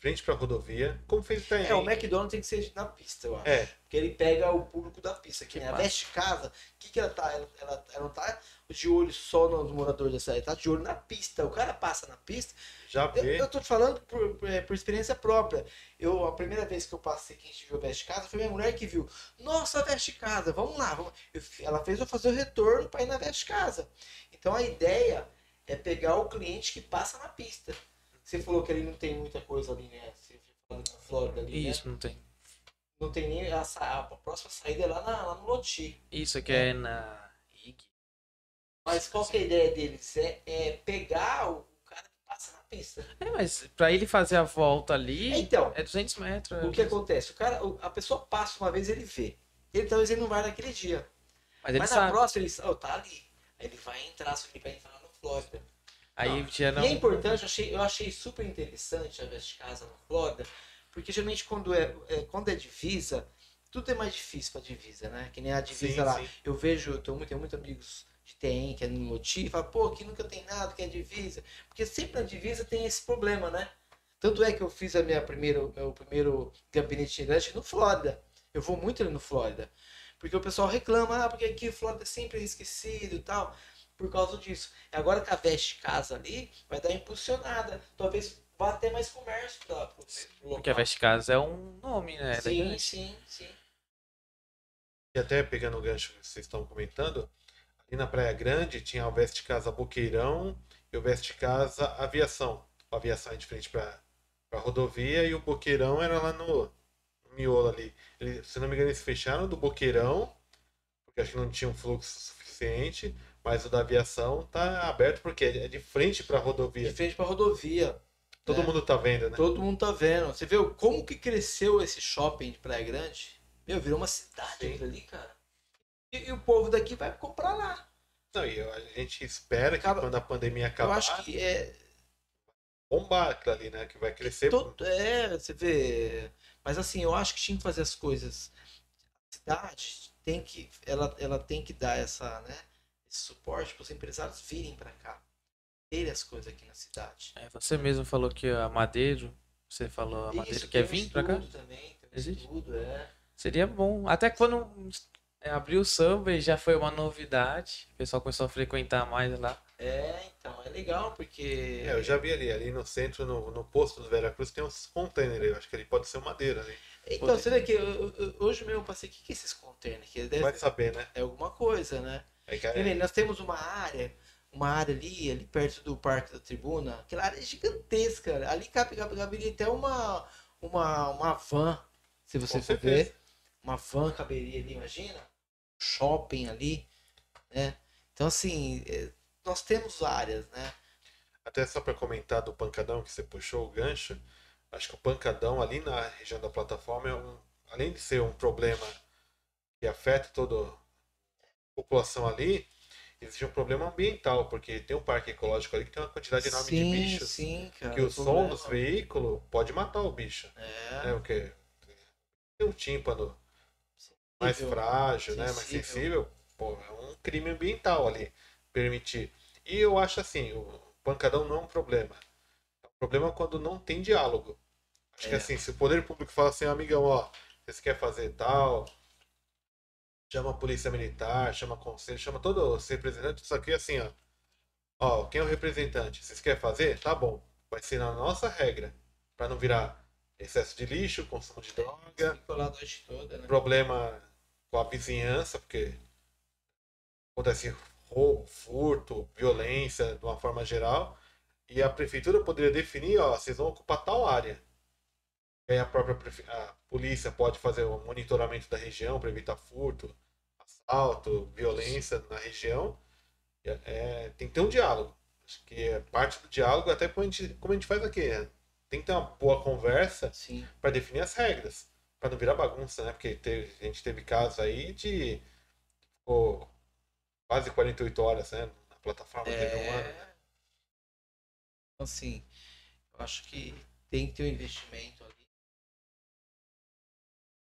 frente para a rodovia, como fez o Itaim. É, o McDonald's tem que ser na pista, eu acho. É, Porque ele pega o público da pista. Que Que nem a. Veste Casa, o que, que ela tá? Ela, ela, ela não tá de olho só nos moradores da cidade, ela tá de olho na pista. O cara passa na pista. já Eu, vê. eu tô te falando por, por, é, por experiência própria. Eu, a primeira vez que eu passei que a gente viu a Veste Casa foi minha mulher que viu. Nossa, a Veste Casa, vamos lá. Vamos. Eu ela fez eu fazer o retorno para ir na Veste Casa. Então a ideia é pegar o cliente que passa na pista. Você falou que ali não tem muita coisa ali, né? Você falou na Flórida ali, né? Isso, não tem. Não tem nem a, a próxima saída é lá, na, lá no Loti. Isso aqui é na IG. Mas qual que é a ideia deles? É, é pegar o cara que passa na pista. É, mas pra ele fazer a volta ali Então, é 200 metros. o que acontece? O cara, a pessoa passa uma vez ele vê. Ele talvez ele não vai naquele dia. Mas Mas na sabe. próxima ele oh, tá ali. Aí ele vai entrar, só que ele vai entrar no Flórida. Aí já não. E é importante, eu achei, eu achei super interessante a Veste Casa no Flórida, porque geralmente quando é, é- quando é divisa, tudo é mais difícil pra divisa, né? Que nem a divisa Sim, lá. sim. Eu vejo, eu tenho, muito- tenho muitos amigos de TEM, que é no Loti, e fala, pô, aqui nunca tem nada, que é divisa. Porque sempre na divisa tem esse problema, né? Tanto é que eu fiz a minha primeiro, meu primeiro gabinete itinerante no Flórida. Eu vou muito ali no Flórida. Porque o pessoal reclama, ah, porque aqui o Flórida é sempre esquecido e tal. Por causa disso. Agora que a Veste Casa ali, vai dar impulsionada. Talvez vá até mais comércio pra, pro. Porque a Veste Casa é um nome, né? É Sim, sim, sim. E até pegando o gancho que vocês estão comentando, ali na Praia Grande tinha o Veste Casa Boqueirão e o Veste Casa Aviação. A aviação é de frente para a rodovia e o Boqueirão era lá no, no miolo ali. Ele, se não me engano, eles fecharam do Boqueirão, porque acho que não tinha um fluxo suficiente, mas o da aviação tá aberto porque é de frente para a rodovia. De frente pra rodovia. Todo né? mundo tá vendo, né? Todo mundo tá vendo. Você vê como que cresceu esse shopping de Praia Grande? Meu, virou uma cidade ali, cara. E, e o povo daqui vai comprar lá. Não, e a gente espera que Acaba- quando a pandemia acabar, Eu acho que é. bombar aquilo ali, né? Que vai crescer. Todo, é, você vê. Mas assim, eu acho que tinha que fazer as coisas. A cidade tem que. Ela, ela tem que dar essa, né, esse suporte para os empresários virem para cá. Terem as coisas aqui na cidade. É, você mesmo falou que a Madeiro, você falou a Madeiro Isso, quer vir pra cá? Também, tem um Existe? estudo, é. Seria bom. Até quando é, abriu o Subway já foi uma novidade. O pessoal começou a frequentar mais lá. É, então, é legal porque. É, eu já vi ali, ali no centro, no, no posto do Veracruz, tem uns containers. Eu acho que ele pode ser madeira ali. Então, você vê que eu- eu- hoje mesmo eu passei, o que, que é esses containers? Que deve, Vai saber, né? é alguma coisa, né? É Quer ver, nós temos uma área, uma área ali, ali perto do Parque da Tribuna, aquela área é gigantesca. Ali cabe, cabe, caberia até uma, uma, uma van, se você for ver. Uma van caberia ali, imagina? Shopping ali, né? Então, assim, é, nós temos áreas, né? Até só para comentar do pancadão que você puxou o gancho, acho que o pancadão ali na região da plataforma é um, além de ser um problema que afeta toda a população ali, existe um problema ambiental, porque tem um parque ecológico ali que tem uma quantidade enorme sim, de bichos, sim, cara. que o som dos veículos pode matar o bicho, É, né? O que tem um tímpano mais sensível. frágil, né? Mais Sensível. sensível, pô, é um crime ambiental ali, permitir. E eu acho assim, o pancadão não é um problema. É um problema quando não tem diálogo. Acho que É. assim, se o poder público fala assim, amigão, ó, vocês querem fazer tal, chama a polícia militar, chama conselho, chama todos os representantes, só que assim, ó, ó, quem é o representante? Vocês querem fazer? Tá bom. Vai ser na nossa regra, para não virar excesso de lixo, consumo de droga, toda, né? problema com a vizinhança, porque acontece roubo, furto, violência de uma forma geral, e a prefeitura poderia definir, ó, vocês vão ocupar tal área. A própria a polícia pode fazer o monitoramento da região para evitar furto, assalto, violência na região. E, é, tem que ter um diálogo. Acho que é parte do diálogo, até como a gente, como a gente faz aqui. né? Tem que ter uma boa conversa para definir as regras, para não virar bagunça, né? Porque teve- a gente teve casos aí de ficou quase 48 horas, né? Na plataforma teve um ano. É... Então, assim, eu acho que tem que ter um investimento.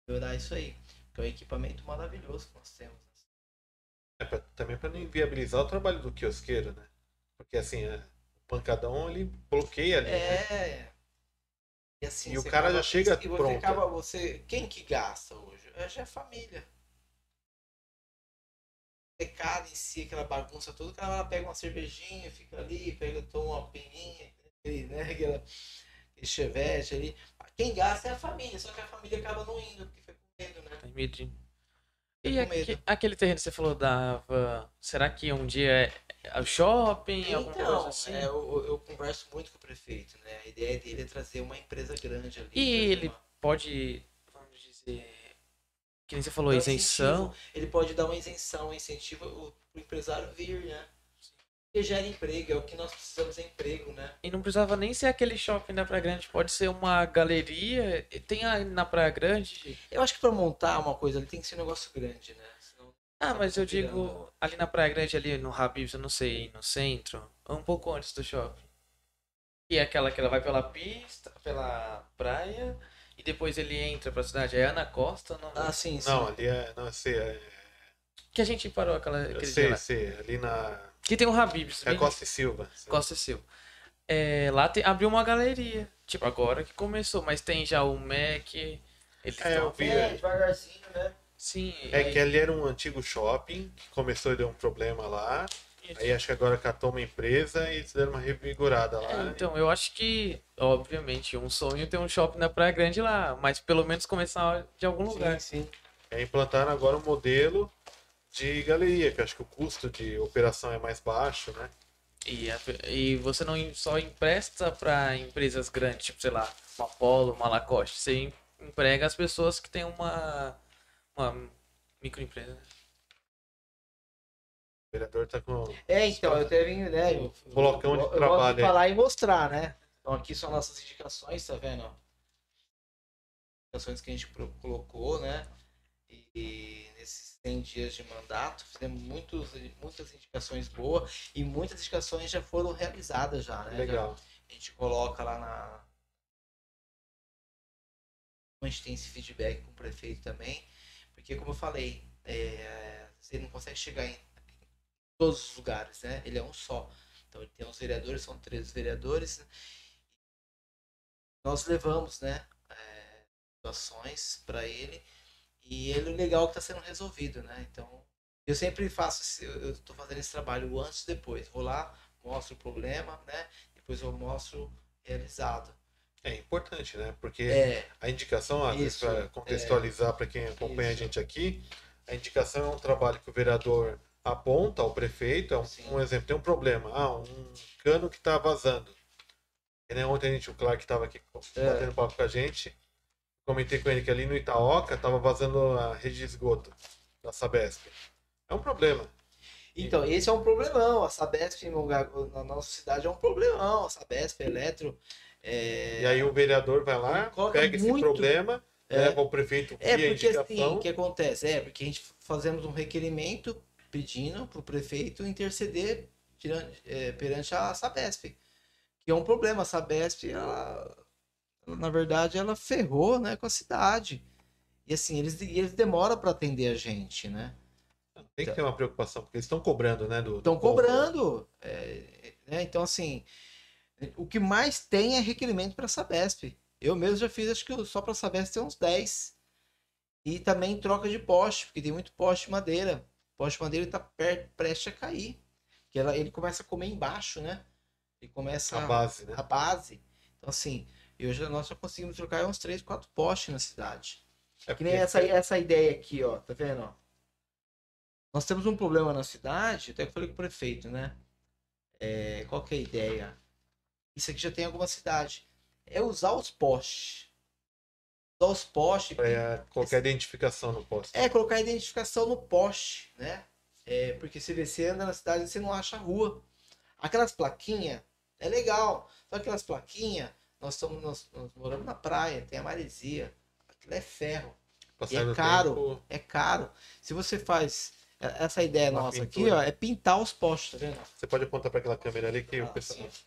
Melhorar isso aí. Que é um equipamento maravilhoso que nós temos. né? É pra- também para não inviabilizar o trabalho do quiosqueiro, né? Porque assim, é, o pancadão ele bloqueia ali. né? É. E, assim, E o cara já chega e você pronto. acaba, você, quem que gasta hoje? É, já é a família. Pecado em si, aquela bagunça toda, o cara pega uma cervejinha, fica ali, pega, toma uma peninha, aquele, né, aquela, aquele chevette ali. Quem gasta é a família, só que a família acaba não indo, porque fica com medo, né? Tem medinho. Fica E medo. aquele terreno que você falou da van, será que um dia é, é o shopping, alguma coisa Então, assim? é, eu, eu converso muito com o prefeito, né? A ideia dele é trazer uma empresa grande ali. E ele uma- pode, vamos dizer, que nem você falou, um isenção. incentivo, Ele pode dar uma isenção, um incentivo o, o empresário vir, né? Porque gera emprego, é o que nós precisamos é emprego, né? E não precisava nem ser aquele shopping da Praia Grande, pode ser uma galeria. Tem aí na Praia Grande. Eu acho que para montar uma coisa ali tem que ser um negócio grande, né? Senão- Ah, mas eu digo ali na Praia Grande, ali no Habib's, eu não sei, no centro, um pouco antes do shopping. E é aquela que ela vai pela pista, pela praia, e depois ele entra pra cidade. É Ana Costa, não? Ah, sim, sim. Não, ali é. Não, sei, é, Que a gente parou aquela, eu aquele dia sei, lá. sei, ali na. Que tem um Habib's. É Costa e Silva. Costa e Silva. É, lá tem, abriu uma galeria. Tipo, agora que começou, mas tem já o Mac. Eles É, eu vi. É, devagarzinho, né? Sim. É aí- que ali era um antigo shopping que começou e deu um problema lá. Aí acho que agora catou uma empresa e eles deram uma revigorada lá. É, então, eu acho que, obviamente, um sonho ter um shopping na Praia Grande lá, mas pelo menos começar de algum lugar. Sim, sim. É implantaram agora um modelo de galeria, que eu acho que o custo de operação é mais baixo, né? E, a- e você não só empresta para empresas grandes, tipo, sei lá, uma Polo, uma Lacoste. Você emprega as pessoas que têm uma, uma microempresa. né? O vereador tá com. É, então, eu teve, né? Eu, Blocão de eu, trabalho aí. falar e mostrar, né? Então aqui são nossas indicações, tá vendo? Indicações que a gente colocou, né? E, 100 dias de mandato, fizemos muitos, muitas indicações boas e muitas indicações já foram realizadas já, né? Já- Legal. a gente coloca lá na. A gente tem esse feedback com o prefeito também, porque como eu falei, é, você não consegue chegar em todos os lugares, né? Ele é um só. Então ele tem os vereadores, são três vereadores. né? Nós levamos, né? É, situações para ele e ele o legal é que está sendo resolvido, né? Então eu sempre faço, esse- eu estou fazendo esse trabalho antes e depois. Vou lá, mostro o problema, né? Depois eu mostro realizado. É importante, né? Porque É, a indicação, para contextualizar para quem acompanha a Isso. gente aqui, a indicação é um trabalho que o vereador aponta ao prefeito. É um, um exemplo, tem um problema. Ah, um cano que está vazando. E, né, ontem a gente, o Clark estava aqui É. batendo papo com a gente. Comentei com ele que ali no Itaoca estava vazando a rede de esgoto da Sabesp. É um problema. Então, esse é um problemão. A Sabesp na nossa cidade é um problemão. A Sabesp, Eletro. É, E aí o vereador vai lá, Coloca pega esse muito- problema, É. leva ao prefeito É porque assim, indicação. o que acontece? É, porque a gente fazemos um requerimento pedindo para o prefeito interceder tirante- é, perante a Sabesp. Que é um problema. A Sabesp, ela, na verdade, ela ferrou né, com a cidade. E assim, eles, eles demoram para atender a gente, né? Tem que ter uma preocupação, porque eles estão cobrando, né? Estão cobrando. é, né? Então, assim, o que mais tem é requerimento para a Sabesp. Eu mesmo já fiz, acho que só para a Sabesp tem uns 10. E também troca de poste, porque tem muito poste de madeira. O poste de madeira está prestes a cair. Que ela, ele começa a comer embaixo, né? Ele começa A base, né? a base. Então, assim, eu já, nós já conseguimos trocar uns 3, 4 postes na cidade. É Que nem essa, essa ideia aqui, ó, tá vendo? ó? Nós temos um problema na cidade, até que eu falei com o prefeito, né? É, qual que é a ideia? Isso aqui já tem em alguma cidade. É usar os postes. Usar os postes. Pra colocar identificação no posto. É, colocar a identificação no poste, né? É, porque se você anda na cidade e você não acha a rua. Aquelas plaquinhas, é legal. Só aquelas plaquinhas, nós estamos nós, nós moramos na praia, tem a maresia. Aquilo é ferro. É caro. tempo, É caro. Se você faz. é- Essa ideia Uma nossa aqui, pintura. ó, é pintar os postes, tá vendo? você pode apontar para aquela câmera ali que Ah, o pessoal. sim.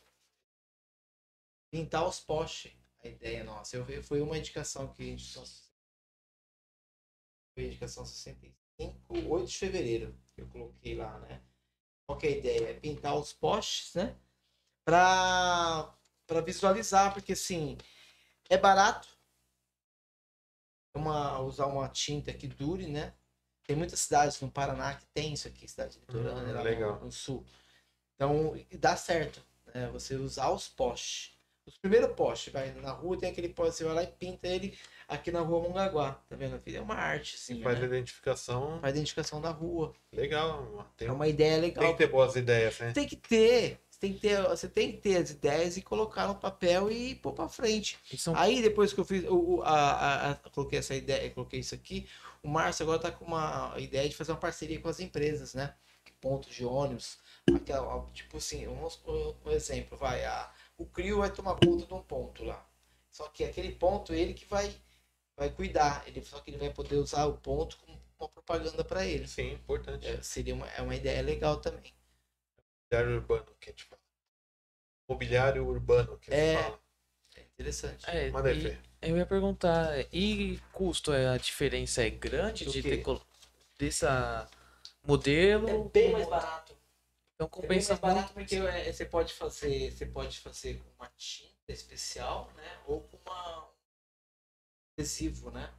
Pintar os postes. A ideia nossa. Eu, foi uma indicação que a gente. só- Foi a indicação 65, 8 de fevereiro. que Eu coloquei lá, né? Qual que é a ideia? É pintar os postes, né? Pra, pra visualizar, porque assim, é barato. Uma, usar uma tinta que dure, né? Tem muitas cidades no Paraná que tem isso aqui, cidade litorânea, Hum, lá legal. no, no sul. Então, dá certo, né? Você usar os postes. Os primeiros postes, vai na rua, tem aquele poste, você vai lá e pinta ele aqui na rua Mongaguá, tá vendo? filho? É uma arte, assim, Faz a né? identificação. Faz identificação da rua. Legal. Tem, É uma ideia legal. tem que ter boas ideias, né? Tem que ter. Você tem que ter, você tem que ter as ideias e colocar no papel e pôr pra frente. São Aí depois que eu fiz, o, o- a, a- a- coloquei essa ideia, coloquei isso aqui, o Márcio agora tá com uma ideia de fazer uma parceria com as empresas, né? Pontos de ônibus, aquela, tipo assim, vamos por um exemplo, vai, a, o Crio vai tomar conta de um ponto lá. Só que aquele ponto ele que vai, vai cuidar, ele, só que ele vai poder usar o ponto como uma propaganda para ele. Sim, importante. É, seria uma, é uma ideia legal também. Mobiliário urbano que a gente fala. Mobiliário urbano que a gente É. fala. É interessante. É, Manda aí, e Fê. eu ia perguntar, e custo, é, a diferença é grande Do de ter dessa modelo? É bem mais barato. Então É bem compensa mais barato muito. porque é, você pode fazer, você pode fazer com uma tinta especial, né? Ou com uma um adesivo, né?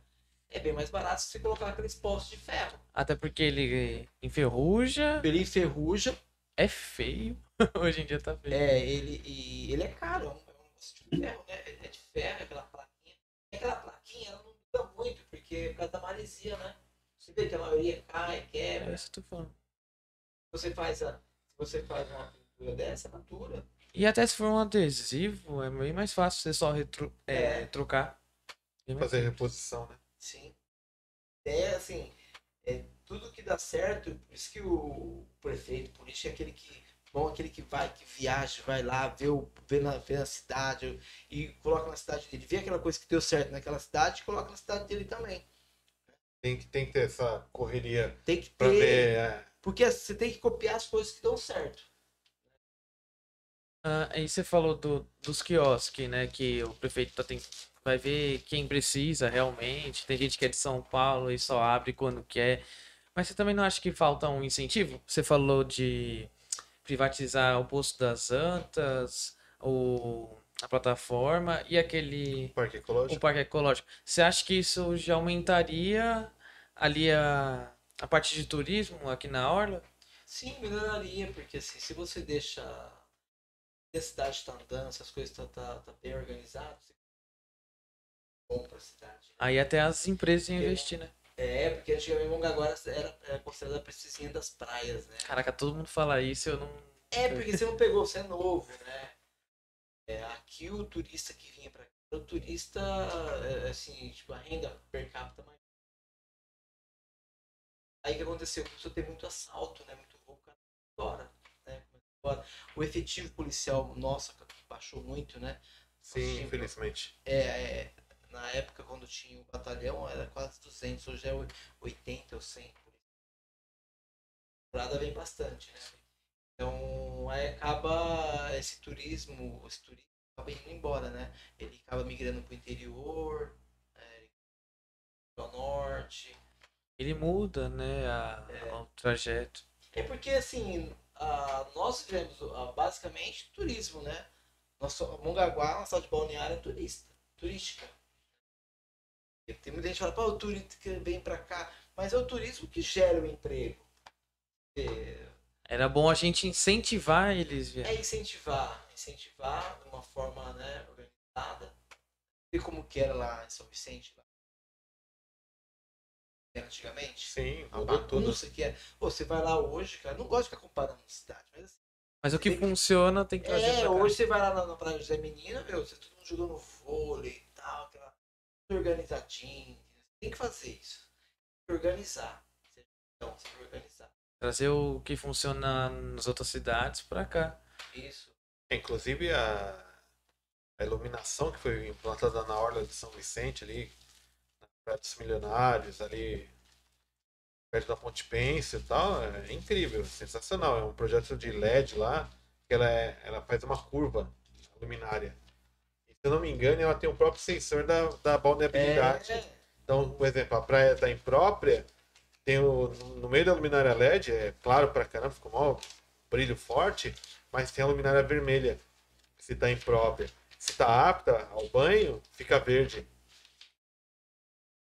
É bem mais barato se você colocar aqueles postos de ferro. Até porque ele enferruja, Ele enferruja, é feio. Hoje em dia tá feio. é, ele, e ele é caro, é um, é negócio de ferro, né? É de ferro, aquela plaquinha. E aquela plaquinha ela não dura muito, porque é por causa da maresia, né? Você vê que a maioria cai, É quebra. isso que eu tô falando. Você faz a. Se você faz uma pintura dessa, ela dura. E até se for um adesivo, é bem mais fácil você só retro, é, É. trocar. Fazer simples. reposição, né? Sim. É assim, é tudo que dá certo, por isso que o prefeito, o político é aquele que bom, aquele que vai, que viaja, vai lá, vê, o, vê, na, vê na cidade e coloca na cidade dele, vê aquela coisa que deu certo naquela cidade e coloca na cidade dele também. Tem que, tem que ter essa correria Tem que pra ter, ver. é, porque você tem que copiar as coisas que dão certo. Ah, aí você falou do, dos quiosques, né? Que o prefeito tá tem, vai ver quem precisa realmente. Tem gente que é de São Paulo e só abre quando quer. Mas você também não acha que falta um incentivo? Você falou de privatizar o posto das antas, o, a plataforma e aquele parque o ecológico. parque ecológico. Você acha que isso já aumentaria ali a, a parte de turismo aqui na Orla? Sim, melhoraria, porque assim, se você deixa se a cidade está andando, se as coisas estão tá, tá bem organizadas, você bom para a cidade. Aí até as empresas iam investir, né? É, porque antigamente Mongaguara era, era considerada a precisinha das praias, né? Caraca, todo mundo fala isso, eu não. É, porque você não pegou, você é novo, né? É, aqui o turista que vinha pra cá, o turista, é, assim, tipo, a renda per capita mais. Aí o que aconteceu? Começou a ter muito assalto, né? Muito roubo, cara, fora, né? O efetivo policial, nossa, baixou muito, né? Sim, infelizmente. É, é, na época, quando tinha o batalhão, era quase 200, hoje é 80 ou 100. Temporada vem bastante, né? Então, aí acaba esse turismo, esse turismo acaba indo embora, né? Ele acaba migrando para o interior, é, para o norte. Ele muda, né? A, o trajeto. É porque, assim, a, nós vivemos a, basicamente turismo, né? Nosso, Mongaguá, uma cidade balneária, é turista, turística. E Tem muita gente que fala, pô, o turista que vem pra cá. Mas é o turismo que gera o emprego. É, Era bom a gente incentivar eles, é viu? incentivar, incentivar de uma forma né, organizada. Ver como que era lá em São Vicente, lá. Era antigamente. Sim, A bagunça que é. Pô, você vai lá hoje, cara, não gosto de ficar comparando cidade, mas assim, Mas o que Tem que- funciona tem que trazer É, pra cá. hoje você vai lá na, na Praia José Menina, meu, você todo mundo jogando vôlei e tal, organizadinho. Tem que fazer isso. Tem que organizar. Então, você tem que organizar. Trazer o que funciona nas outras cidades pra cá. Isso. Inclusive a, a iluminação que foi implantada na Orla de São Vicente ali, na Praia dos Milionários, ali perto da Ponte Pêncil e tal, é incrível, sensacional. É um projeto de LED lá, que ela, é, ela faz uma curva luminária. Se eu não me engano, ela tem o próprio sensor da, da balneabilidade. É, Então, por exemplo, a praia da imprópria tem o, no meio da luminária LED, é claro pra caramba, ficou mal brilho forte, mas tem a luminária vermelha, se tá imprópria. Se tá apta ao banho, fica verde.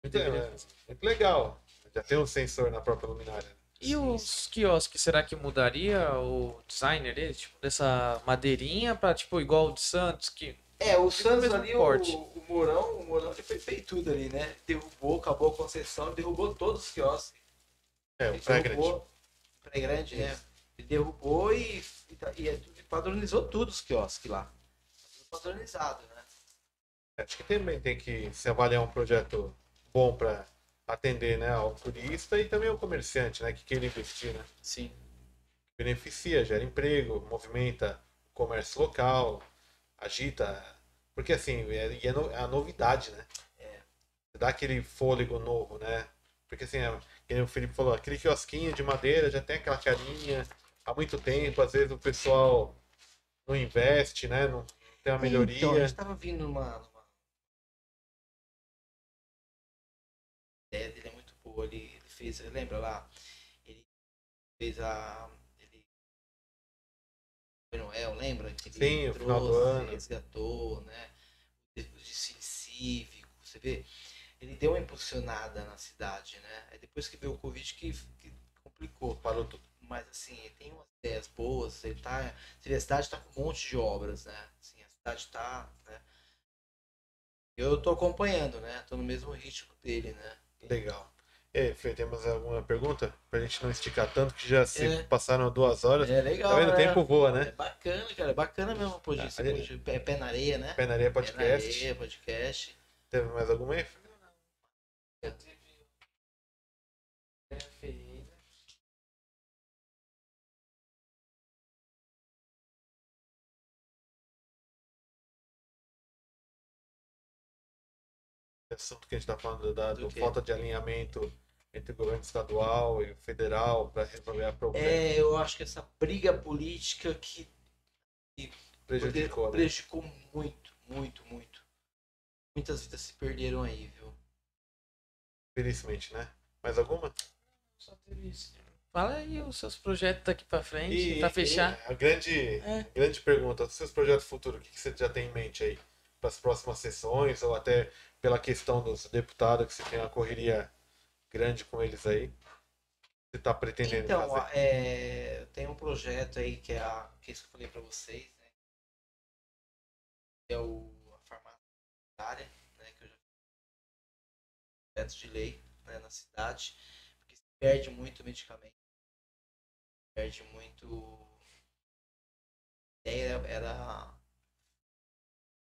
Muito, é, muito legal. Já tem um sensor na própria luminária. E os quiosques, será que mudaria o designer dele? Tipo, dessa madeirinha pra, tipo, igual o de Santos, que é, o Santos ali, o, o Mourão, o Mourão ele foi feito tudo ali, né? Derrubou, acabou a concessão, derrubou todos os quiosques. É, o Ele Praia Grande. derrubou- Praia Grande, né? Ele derrubou e, e, tá- e é padronizou tudo os quiosques lá. Tudo padronizado, né? Acho que também tem que se avaliar um projeto bom para atender né, ao turista e também ao comerciante né, que queira investir. Né? Sim. beneficia, gera emprego, movimenta o comércio local, agita. Porque assim, é, é é a novidade, né? Você dá aquele fôlego novo, né? Porque assim, é, o Felipe falou, aquele quiosquinho de madeira já tem aquela carinha há muito tempo, às vezes o pessoal não investe, né? Não tem uma melhoria. Então, a gente tava vindo numa. numa... A ideia dele é muito boa. Ele, ele fez, lembra lá? Ele fez a. Foi Noel, lembra? Que ele Sim, o final do ano. resgatou, né? O desfile cívico, você vê? Ele deu uma impulsionada na cidade, né? Aí depois que veio o Covid que, que complicou. Parou tudo. Mas assim, ele tem umas ideias boas, ele tá. A cidade tá com um monte de obras, né? Assim, a cidade tá. Né? Eu tô acompanhando, né? Tô no mesmo ritmo dele, né? Legal. E aí, Fê, temos alguma pergunta? Pra gente não esticar tanto, que já se É. passaram duas horas. É legal. Tá vendo? O né? tempo voa, É né? bacana, cara. É bacana mesmo pô, Ah, pô, de pé, na areia, né? Pé na Areia Pé na Podcast. areia, podcast. Teve mais alguma aí? Teve. É, Ferreira. assunto que a gente está falando da Do do falta de alinhamento entre o governo estadual e o federal para resolver a problema. É, eu acho que essa briga política que Prejudicou, né? prejudicou muito, muito, muito. Muitas vidas se perderam aí, viu? Felizmente, né? Mais alguma? Só teve isso. Fala aí os seus projetos daqui pra frente, E- pra fechar. e a grande, É. grande pergunta, os seus projetos futuros, o que que você já tem em mente aí? Para as próximas sessões, ou até pela questão dos deputados, que você tem uma correria grande com eles aí? Você está pretendendo Então, fazer? é, eu tenho um projeto aí que é, a, que é isso que eu falei pra vocês, né? É o, a farmácia né? Que eu já fiz projetos de lei né, na cidade, porque se perde muito medicamento, perde muito. A ideia era, era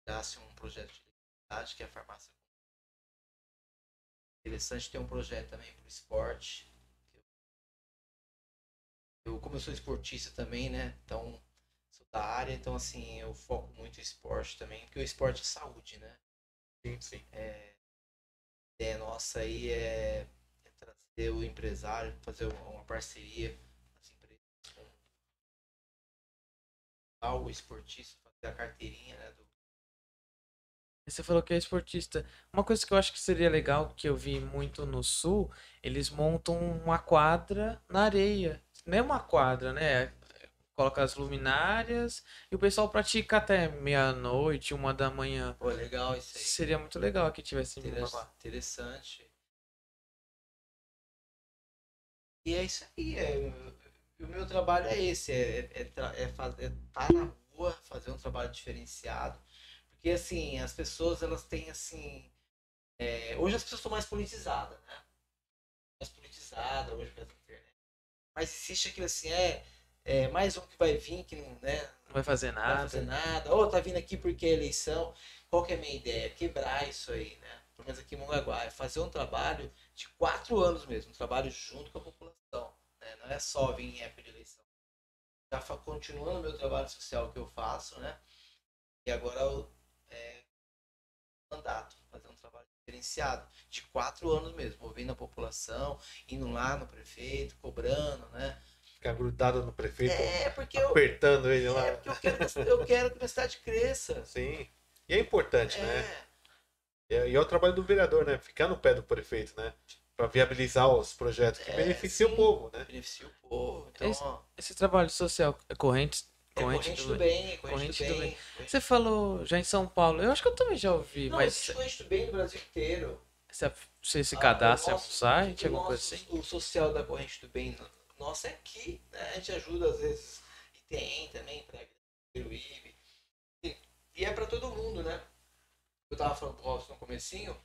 criasse um projeto de lei na cidade, que é a farmácia Interessante ter um projeto também para o esporte, eu, como eu sou esportista também, né? Então, sou da área, então assim, eu foco muito em esporte também, porque o esporte é saúde, né? Sim, sim. A ideia nossa aí é, é trazer o empresário, fazer uma parceria com as empresas, com o esportista, fazer a carteirinha, né? Do, Você falou que é esportista. Uma coisa que eu acho que seria legal, que eu vi muito no sul, eles montam uma quadra na areia. Não é uma quadra, né? Coloca as luminárias e o pessoal pratica até meia-noite, uma da manhã. Pô, legal isso aí. Seria muito legal que tivesse uma Interes- quadra. Interessante. E é isso aí. É, o meu trabalho é esse, é, é, é, faz- é tá na rua, fazer um trabalho diferenciado. Porque assim, as pessoas elas têm assim. é, hoje as pessoas estão mais politizadas, né? Mais politizadas hoje pela internet. Mas existe aquilo assim, é, é mais um que vai vir, que não, né, Não vai fazer não vai nada. fazer nada. Ou tá vindo aqui porque é eleição. Qual que é a minha ideia? Quebrar isso aí, né? Pelo menos aqui em Mongaguá. É fazer um trabalho de quatro anos mesmo. Um trabalho junto com a população. Né? Não é só vir em época de eleição. Já continuando o meu trabalho social que eu faço, né? E agora eu, é, mandato. Fazer um trabalho diferenciado. De quatro anos mesmo. Ouvindo a população, indo lá no prefeito, cobrando, né? Ficar grudado no prefeito, É, porque eu, apertando ele lá. é porque eu quero, que- eu quero que a cidade cresça. Sim. E é importante, né? É. E é- e é o trabalho do vereador, né? Ficar no pé do prefeito, né? Para viabilizar os projetos que É, beneficiam o povo, né? beneficia o povo. Então, Esse- ó, Esse trabalho social é corrente, corrente, corrente do do bem. bem, é corrente, do do bem. Você falou já em São Paulo. Eu acho que eu também já ouvi, Não, mas corrente do bem no Brasil inteiro. você, você se Ah, cadastra algum nosso- site, alguma coisa assim? O social da corrente do bem nosso é aqui, né? A gente ajuda às vezes e tem também para IB. E, é para todo mundo, né? Eu tava falando pro Robson no comecinho,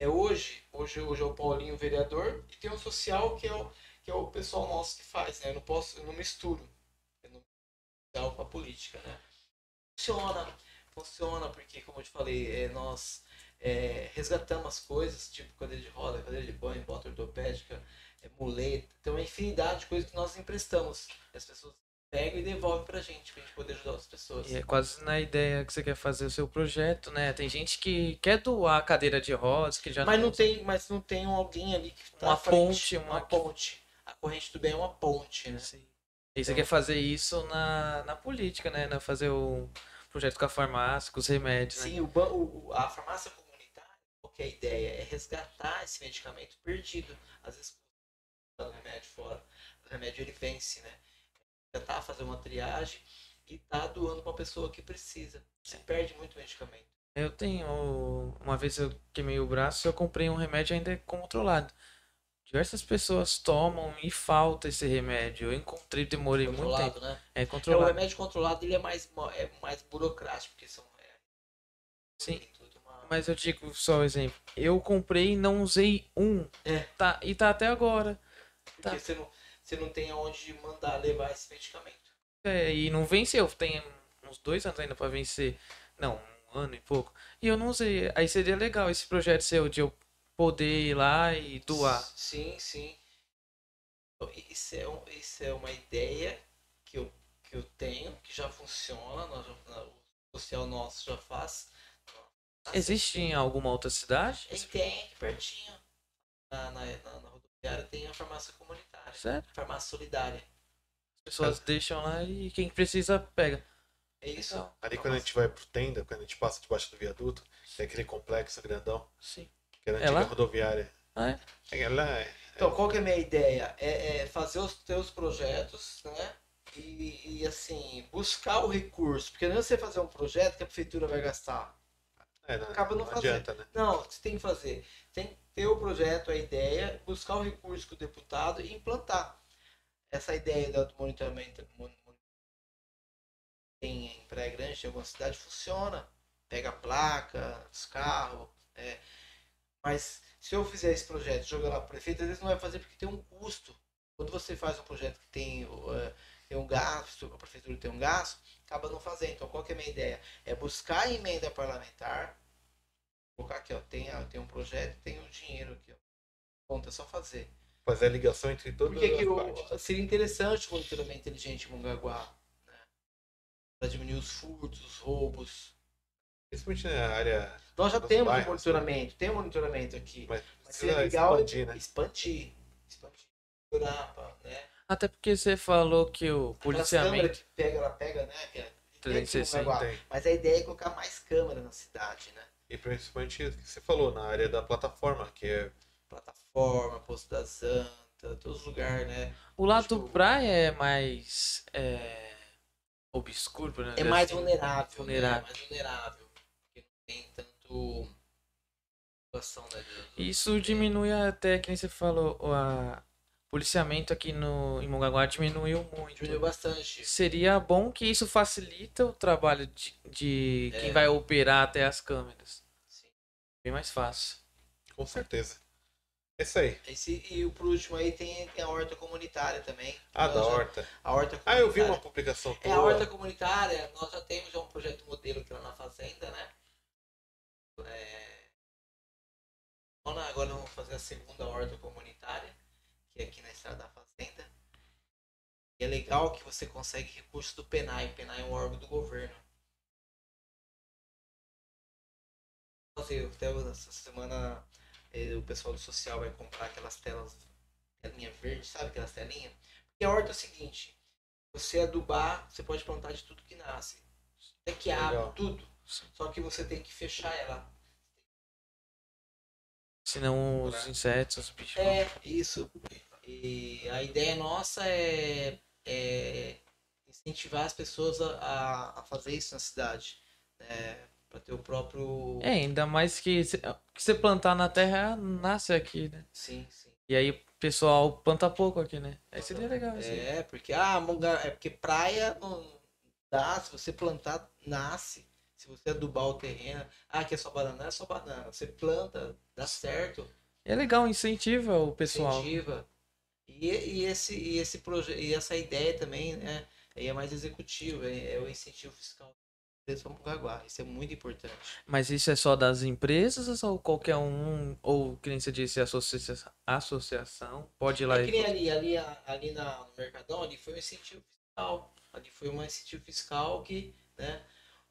é hoje, hoje, hoje é o Paulinho o vereador e tem o social que é o, que é o pessoal nosso que faz, né? Eu não posso, eu não misturo. Social com a política, né? Funciona, funciona porque, como eu te falei, é, nós é, resgatamos as coisas, tipo cadeira de roda, cadeira de banho, bota ortopédica, é, muleta, tem uma infinidade de coisas que nós emprestamos. As pessoas pegam e devolvem pra gente, pra gente poder ajudar outras pessoas. E é quase na ideia que você quer fazer o seu projeto, né? Tem gente que quer doar cadeira de rodas, que já Mas não tem, mas não tem alguém ali que tá Uma frente, ponte, uma- uma ponte. A corrente do bem é uma ponte, né? Sim. E você Então- quer fazer isso na, na política, né? Na fazer o projeto com a farmácia, com os remédios, né? Sim, ban- o- o- a farmácia comunitária, qual que é a ideia? É resgatar esse medicamento perdido. Às vezes, o remédio fora, o remédio ele vence, né? Tentar fazer uma triagem e tá doando pra uma pessoa que precisa. Se perde muito medicamento. Eu tenho. Uma vez eu queimei o braço, eu comprei um remédio ainda controlado. Diversas pessoas tomam e falta esse remédio. Eu encontrei, demorei muito tempo. Controlado, né? É É, o controlado. remédio controlado ele é mais, é mais burocrático, porque são. É, Sim. uma- Mas eu digo só um exemplo. Eu comprei e não usei um. É. Tá, e tá até agora. Porque tá. você, não, você não tem aonde mandar levar esse medicamento. É, e não venceu. Tem uns dois anos ainda pra vencer. Não, um ano e pouco. E eu não usei. Aí seria legal esse projeto seu de eu poder ir lá e doar. Sim, sim. Isso é, um, isso é uma ideia que eu, que eu tenho, que já funciona, nós o social nosso já faz. Existe em alguma outra cidade? E tem aqui pertinho. Na, na, na, na rodoviária tem a farmácia comunitária. Sério? Farmácia solidária. As pessoas deixam lá e quem precisa pega. É isso. Ali quando a gente vai pro tenda, quando a gente passa debaixo do viaduto, tem aquele complexo grandão, Sim. Que é na É antiga lá? rodoviária. Ah, é? É lá, é. Então, qual que é a minha ideia? É, é fazer os teus projetos, né? E, e, assim, buscar o recurso. Porque não é você fazer um projeto que a prefeitura vai gastar. É, não, Acaba não não fazendo. adianta, né? Não, o que você tem que fazer? Tem que ter o projeto, a ideia, buscar o recurso com o deputado e implantar. Essa ideia do monitoramento em Praia Grande, em alguma cidade, funciona. Pega a placa dos carros. é. Mas se eu fizer esse projeto e jogar lá para o prefeito, às vezes não vai fazer porque tem um custo. Quando você faz um projeto que tem, eh, tem um gasto, a prefeitura tem um gasto, acaba não fazendo. Então, qual que é a minha ideia? É buscar a emenda parlamentar, colocar aqui, ó, tem, a- tem um projeto, tem o dinheiro aqui, ó. Conta, é só fazer. Fazer a ligação entre todas Porque que as o- partes. seria interessante o monitoramento inteligente em Mongaguá, né? Para diminuir os furtos, os roubos. Principalmente na área. Nós já temos um bairros, monitoramento, tem um monitoramento aqui. Mas Mas seria precisa legal expandir, né? expandir. Expandir. Pá, né? Até porque você falou que o policiamento. câmeras que pega, ela pega, né? Que é- tem aqui em 360, Mongaguá. Tem. Mas a ideia é colocar mais câmera na cidade, né? E principalmente o que você falou, na área da plataforma, que é. Plataforma, Posto da Santa, todos os lugares, né? O lado do Tipo- praia é mais. É, obscuro, É exemplo mais assim. vulnerável. vulnerável. Né? Mais vulnerável. Tem tanto situação, né? Isso diminui até, que nem você falou, o a- policiamento aqui no, em Mongaguá diminuiu muito. Diminuiu bastante. Seria bom que isso facilita o trabalho de, de quem É. vai operar até as câmeras. Sim. Bem mais fácil. Com certeza. É isso aí. Esse, e o por último aí tem, tem a horta comunitária também. Ah, Nós da já- horta. A horta Ah, eu vi uma publicação tua. É a horta comunitária, nós já temos já um projeto modelo aqui lá na fazenda, né? É... Agora vamos fazer a segunda horta comunitária, que é aqui na estrada da fazenda. E é legal que você consegue recursos do PENAI. PENAI é um órgão do governo. Até essa semana eh, o pessoal do social vai comprar aquelas telas, telinha verde, sabe aquelas telinhas? Porque a horta é o seguinte, você adubar, você pode plantar de tudo que nasce. Até que abre, tudo. Só que você tem que fechar ela. Senão os insetos, os bichos. É, isso. E a ideia nossa é, é incentivar as pessoas a, a, fazer isso na cidade. Né? Para ter o próprio. É, ainda mais que se- que você plantar na terra, nasce aqui, né? Sim, sim. E aí o pessoal planta pouco aqui, né? Aí seria legal isso. aí. É, porque ah, é porque praia não dá, se você plantar, nasce. Se você adubar o terreno, ah, que é só banana, é só banana. Você planta, dá certo. É legal, incentiva o pessoal. incentiva. E, e esse e esse projeto e essa ideia também, né? Aí é mais executivo, é, é o incentivo fiscal para Mongaguá. Isso é muito importante. Mas isso é só das empresas ou qualquer um, ou que nem você disse, associa associação, pode ir lá É e. ali, ali, ali na, no Mercadão, ali foi um incentivo fiscal. Ali foi um incentivo fiscal que, né,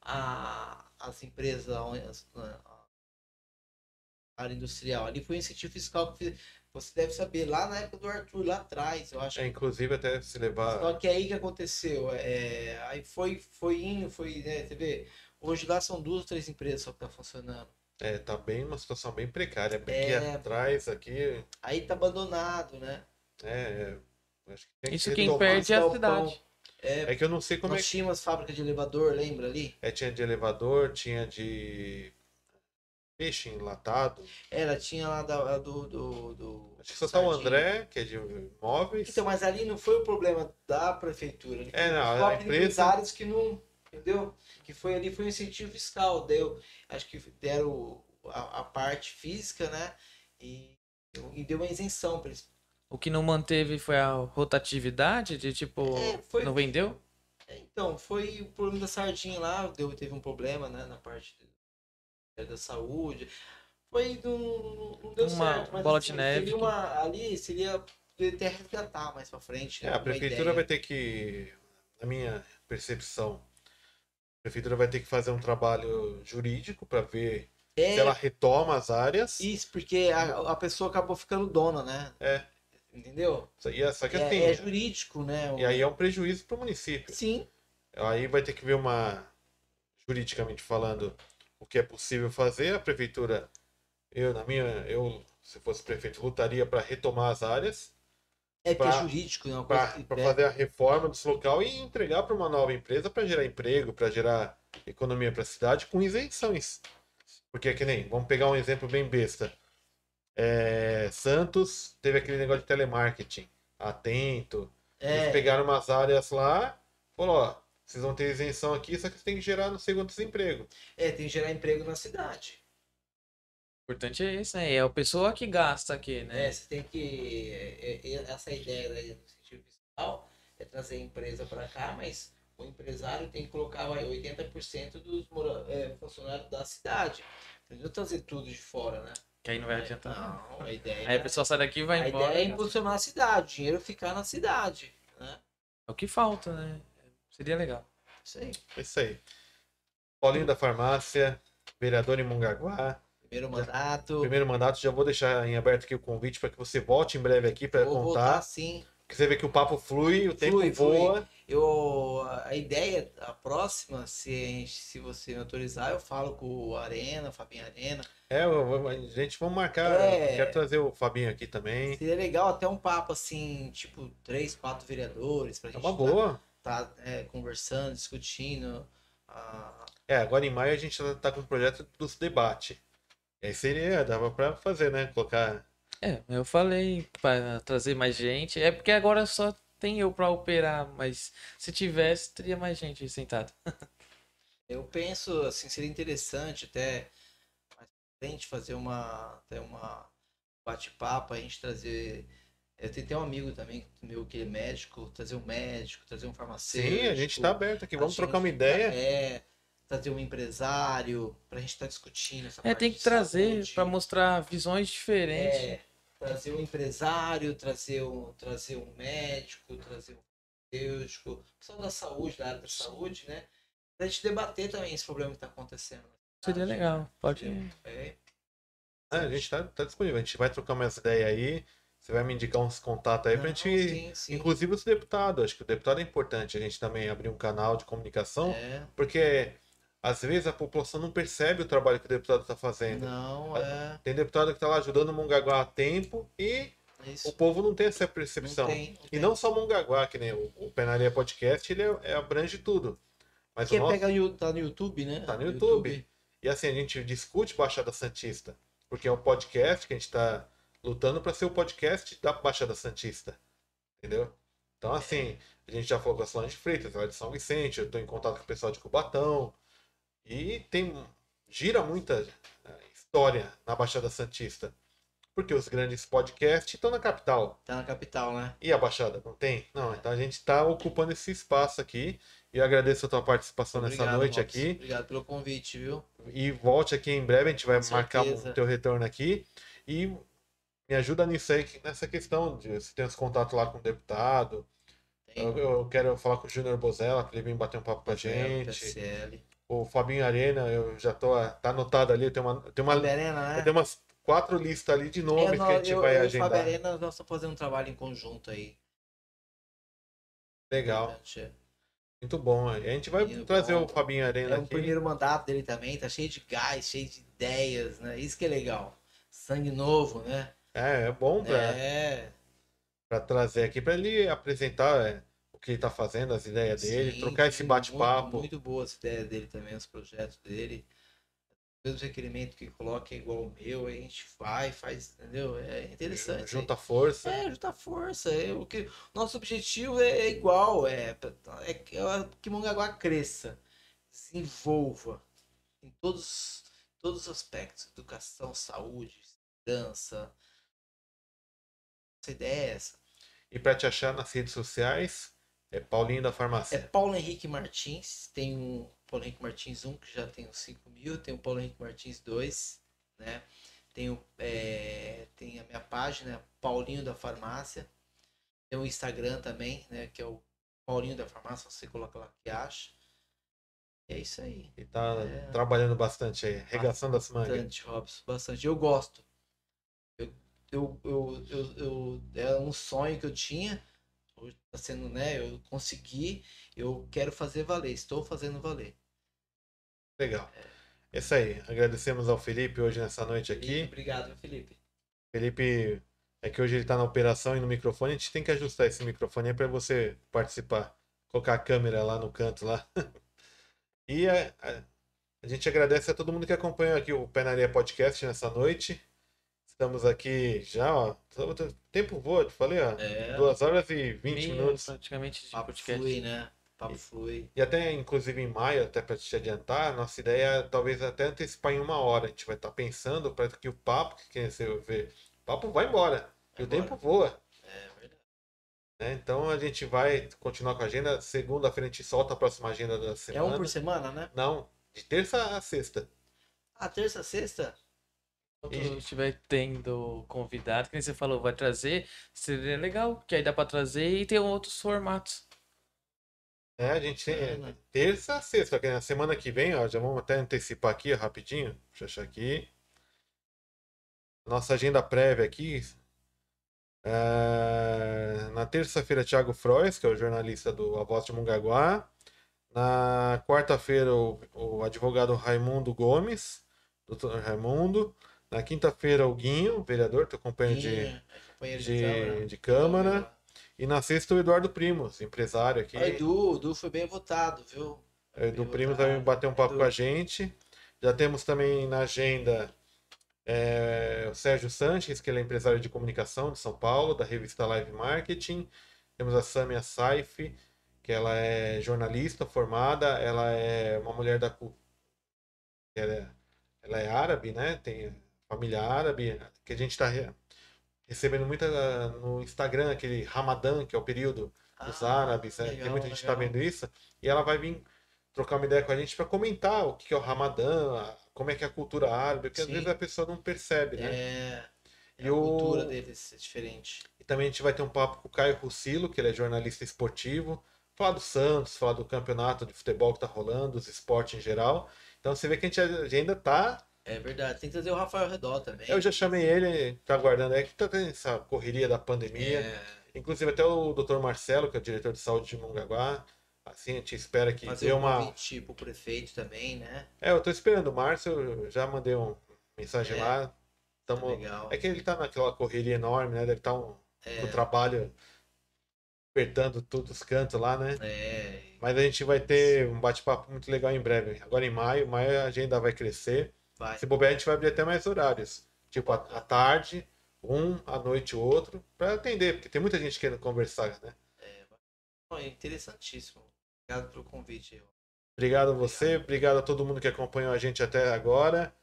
a, as empresas, a, a área industrial, ali foi um incentivo fiscal que fiz- você deve saber, lá na época do Arthur, lá atrás, eu acho É, inclusive até se levar. Só que aí que aconteceu, é, aí foi, foi indo, foi, né, você vê, hoje lá são duas, três empresas só que tá funcionando. É, tá bem uma situação bem precária. Aqui É. atrás, aqui. Aí tá abandonado, né? É, é, acho que tem Isso que quem perde é a galpão. cidade. É, É que eu não sei como é nós tínhamos fábrica de elevador, lembra ali? É, tinha de elevador, tinha de peixe enlatado. Ela tinha lá da, do, do, do- Acho que só tá o. André, que é de móveis. Então, mas ali não foi o problema da prefeitura. ali É, não, a empresa- empresários que não, entendeu? Que foi ali, foi um incentivo fiscal, deu, acho que deram a, a parte física, né? E, e deu uma isenção para eles O que não manteve foi a rotatividade de tipo, É, foi- não vendeu? É, Então, foi o problema da sardinha lá, deu, teve um problema, né, na parte da- da saúde. Foi, não, não deu Uma certo, mas bola de assim, neve seria que- uma, ali seria até resgatar mais pra frente. É, né, a uma prefeitura ideia. vai ter que, na minha percepção, a prefeitura vai ter que fazer um trabalho jurídico para ver É, se ela retoma as áreas. isso, porque a, a pessoa acabou ficando dona, né? É. Entendeu? E é- só que É, assim, é jurídico, né? e aí é um prejuízo para o município. Sim, Aí vai ter que ver uma, juridicamente falando, o que é possível fazer. A prefeitura, eu na minha, eu se fosse prefeito lutaria para retomar as áreas, é porque Pra- é jurídico, né? Uma coisa que para é- fazer a reforma desse local e entregar para uma nova empresa para gerar emprego, para gerar economia para a cidade com isenções. Porque é que nem, vamos pegar um exemplo bem besta. É, Santos teve aquele negócio de telemarketing, atento. Eles é, pegaram umas áreas lá, falou, ó, vocês vão ter isenção aqui, só que vocês têm que gerar não sei quantos empregos. é, tem que gerar emprego na cidade. O importante é isso, né? É a pessoa que gasta aqui, né? É, você tem que. é, é, essa ideia daí no incentivo fiscal é trazer a empresa para cá, mas o empresário tem que colocar vai, 80% dos mora- é, funcionários da cidade. Não trazer tudo de fora, né? Que aí não vai adiantar. Não, a ideia, Aí a pessoa sai daqui e vai a embora. ideia é impulsionar a cidade, o dinheiro ficar na cidade. Né? É o que falta, né? Seria legal. Isso aí. É isso aí. Paulinho da Farmácia, vereador em Mongaguá. Primeiro mandato. Primeiro mandato, já vou deixar em aberto aqui o convite para que você volte em breve aqui para vou contar. voltar sim. Você vê que o papo flui, o tempo Flui, flui. voa. Eu, a ideia, a próxima, se, a gente- se você me autorizar, eu falo com o Arena, o Fabinho Arena. É, a gente vamos marcar. É. Quero trazer o Fabinho aqui também. Seria legal até um papo assim, tipo, três, quatro vereadores pra É gente uma boa. tá, tá, é, conversando, discutindo. ah, É, agora em maio a gente tá, tá com o projeto dos debates. E aí seria, dava pra fazer, né? Colocar. É, eu falei para trazer mais gente. É porque agora só tem eu para operar, mas se tivesse, teria mais gente sentada. eu penso, assim, seria interessante até mais pra frente fazer uma, até uma bate-papo, a gente trazer. Eu tenho até um amigo também, meu que é médico, trazer um médico, trazer um farmacêutico. Sim, a gente tá aberto aqui. Vamos a trocar uma ideia. É, trazer um empresário, pra gente estar discutindo essa É, parte tem que trazer para mostrar visões diferentes. É, trazer um empresário, trazer um, trazer um médico, trazer um farmacêutico, pessoal da saúde, da área da saúde, né? Pra gente debater também esse problema que tá acontecendo. Seria legal. Pode. É, É, a gente tá, tá disponível. A gente vai trocar umas ideias aí. Você vai me indicar uns contatos aí pra não, gente. sim, sim. Inclusive os deputados. Acho que o deputado é importante a gente também abrir um canal de comunicação. É, Porque às vezes a população não percebe o trabalho que o deputado está fazendo. não, é, Tem deputado que está lá ajudando o Mongaguá a tempo e é o isso. povo não tem essa Não percepção. tem, não E tem. não só Mongaguá, que nem o, o Penaria Podcast, ele é- é- abrange tudo. Mas o Quer nosso, pegar no, tá no YouTube, né? Tá no YouTube. E assim, a gente discute Baixada Santista. Porque é um podcast que a gente está lutando para ser o podcast da Baixada Santista. Entendeu? Então, assim, a gente já falou com a Solange Freitas, ela é de São Vicente, eu estou em contato com o pessoal de Cubatão. E tem. gira muita eh, história na Baixada Santista. Porque os grandes podcasts estão na capital. Tá na capital, né? E a Baixada? Não tem? Não, então a gente está ocupando esse espaço aqui. E eu agradeço a tua participação nessa Obrigado, noite Robson. aqui. Obrigado pelo convite, viu? E volte aqui em breve, a gente vai Com marcar o teu retorno aqui. E me ajuda nisso aí, nessa questão de se tem os contatos lá com o deputado. Eu, eu quero falar com o Júnior Bozella, para ele vir bater um papo com a gente. PSL. O Fabinho Arena, eu já tô. Tá anotado ali, tem uma. Tem uma Arena, né? tem umas quatro listas ali de nomes que a gente eu, vai eu o agendar. Fábio Arena, nós estamos fazendo um trabalho em conjunto aí. Legal, é. muito bom. A gente vai Menino trazer bom. o Fabinho Arena É o aqui. primeiro mandato dele também, tá cheio de gás, cheio de ideias, né? Isso que é legal. Sangue novo, né? É, é bom pra, É, pra trazer aqui, para ele apresentar é, o que ele tá fazendo, as ideias dele, sim, trocar esse bate-papo. Muito, muito boa essa ideia dele também, os projetos dele. O mesmo requerimento que coloca é igual o meu, a gente vai, faz, entendeu? É interessante. Junta força. É, juntar força. É, o que, nosso objetivo é, é igual, é, é, que- é que Mongaguá cresça, desenvolva em todos, todos os aspectos, educação, saúde, segurança. Essa ideia é essa. E para te achar nas redes sociais, É Paulinho da É Farmácia. Paulo Henrique Martins, tem o Paulo Henrique Martins 1, que já tem uns 5 mil, tem o Paulo Henrique Martins 2, né? Tem, o, é, tem a minha página, Paulinho da Farmácia. Tem o Instagram também, né? Que é o Paulinho da Farmácia, você coloca lá que acha. E é isso aí. E tá É. trabalhando bastante aí, regaçando as mangas. Bastante, Robson, bastante. Eu gosto. Eu, eu, eu, eu, eu- era um sonho que eu tinha. Hoje tá sendo, né? Eu consegui. Eu quero fazer valer. Estou fazendo valer. Legal. É isso aí. Agradecemos ao Felipe hoje nessa noite Felipe, aqui. Obrigado, Felipe. Felipe, é que hoje ele tá na operação e no microfone. A gente tem que ajustar esse microfone aí para você participar. Colocar a câmera lá no canto lá. E a, a- a gente agradece a todo mundo que acompanhou aqui o Penaria Podcast nessa noite. Estamos aqui já, ó. O tempo voa, te falei, ó. É. 2 horas e 20 Meia, minutos. praticamente de Papo podcast. flui, né? Papo flui. E até, inclusive, em maio, até para te adiantar, nossa ideia é talvez até antecipar em uma hora. A gente vai estar pensando para que o papo, que quem você vê, o papo vai embora. E Vai o tempo embora. voa. É verdade. né? Então a gente vai continuar com a agenda. Segunda-feira a gente solta a próxima agenda da É semana. um por semana, né? Não, de terça a sexta. Ah, terça, sexta? Quando estiver tendo convidado, que nem você falou, vai trazer, seria legal, que aí dá pra trazer e tem outros formatos. É, a gente tem é, Bacana. terça a sexta, que na semana que vem, ó, já vamos até antecipar aqui ó, rapidinho. Deixa eu achar aqui. Nossa agenda prévia aqui. É, na terça-feira, Thiago Frois, que é o jornalista do A Voz de Mongaguá. Na quarta-feira, o, o advogado Raimundo Gomes, doutor Raimundo. Na quinta-feira, o Guinho, vereador, teu companheiro de, Minha, companheiro de, câmara. de Câmara. E na sexta, o Eduardo Primos, empresário aqui. O Edu, o Edu foi bem votado, viu? O Edu Bem Primos votado. vai bater um papo Edu. com a gente. Já temos também na agenda é, o Sérgio Sanches, que ele é empresário de comunicação de São Paulo, da revista Live Marketing. Temos a Samia Saif, que ela é jornalista formada, ela é uma mulher da. Ela é, ela é árabe, né? Tem família árabe, que a gente está recebendo muita no Instagram, aquele Ramadã, que é o período dos Ah, árabes, né? Tem legal, muita gente que tá legal. vendo isso. E ela vai vir trocar uma ideia com a gente para comentar o que é o Ramadã, como é que é a cultura árabe, porque às Sim. vezes a pessoa não percebe, né? É, E a o- cultura deles é diferente. E também a gente vai ter um papo com o Caio Russilo, que ele é jornalista esportivo, falar do Santos, falar do campeonato de futebol que tá rolando, dos esportes em geral. Então você vê que a gente a agenda tá. É verdade. Tem que trazer o Rafael Redó também. Eu já chamei ele, tá aguardando aí, que tá tendo essa correria da pandemia. É, Inclusive até o Dr. Marcelo, que é o diretor de saúde de Mongaguá. Assim, a gente espera que fazer dê um uma. pro prefeito também, né? É, eu tô esperando o Márcio, eu já mandei uma mensagem É. lá. Tamo... Legal. É que ele tá naquela correria enorme, né? Deve estar um... É. o trabalho apertando todos os cantos lá, né? É, Mas a gente vai ter um bate-papo muito legal em breve. Agora em maio, maio a agenda vai crescer. Vai. Se bobear, a gente vai abrir até mais horários. Tipo, à tarde, um, à noite outro, para atender, porque tem muita gente querendo conversar, né? Bom, é interessantíssimo. Obrigado pelo convite. Obrigado a você, obrigado a todo mundo que acompanhou a gente até agora.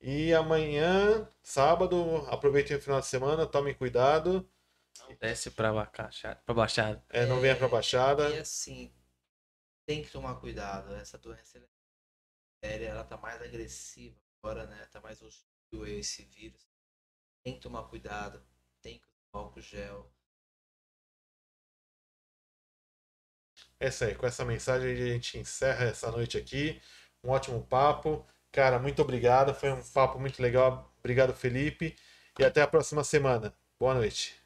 E amanhã, sábado, aproveitem o final de semana, tomem cuidado. Desce pra baixada. Pra baixada. É, não venha pra Baixada. E assim, tem que tomar cuidado. Essa doença ela é séria, ela tá mais agressiva agora, né? Tá mais hostil esse vírus. Tem que tomar cuidado. Tem que usar álcool gel. É isso aí, com essa mensagem a gente encerra essa noite aqui. Um ótimo papo. Cara, muito obrigado. Foi um papo muito legal. Obrigado, Felipe. E até a próxima semana. Boa noite.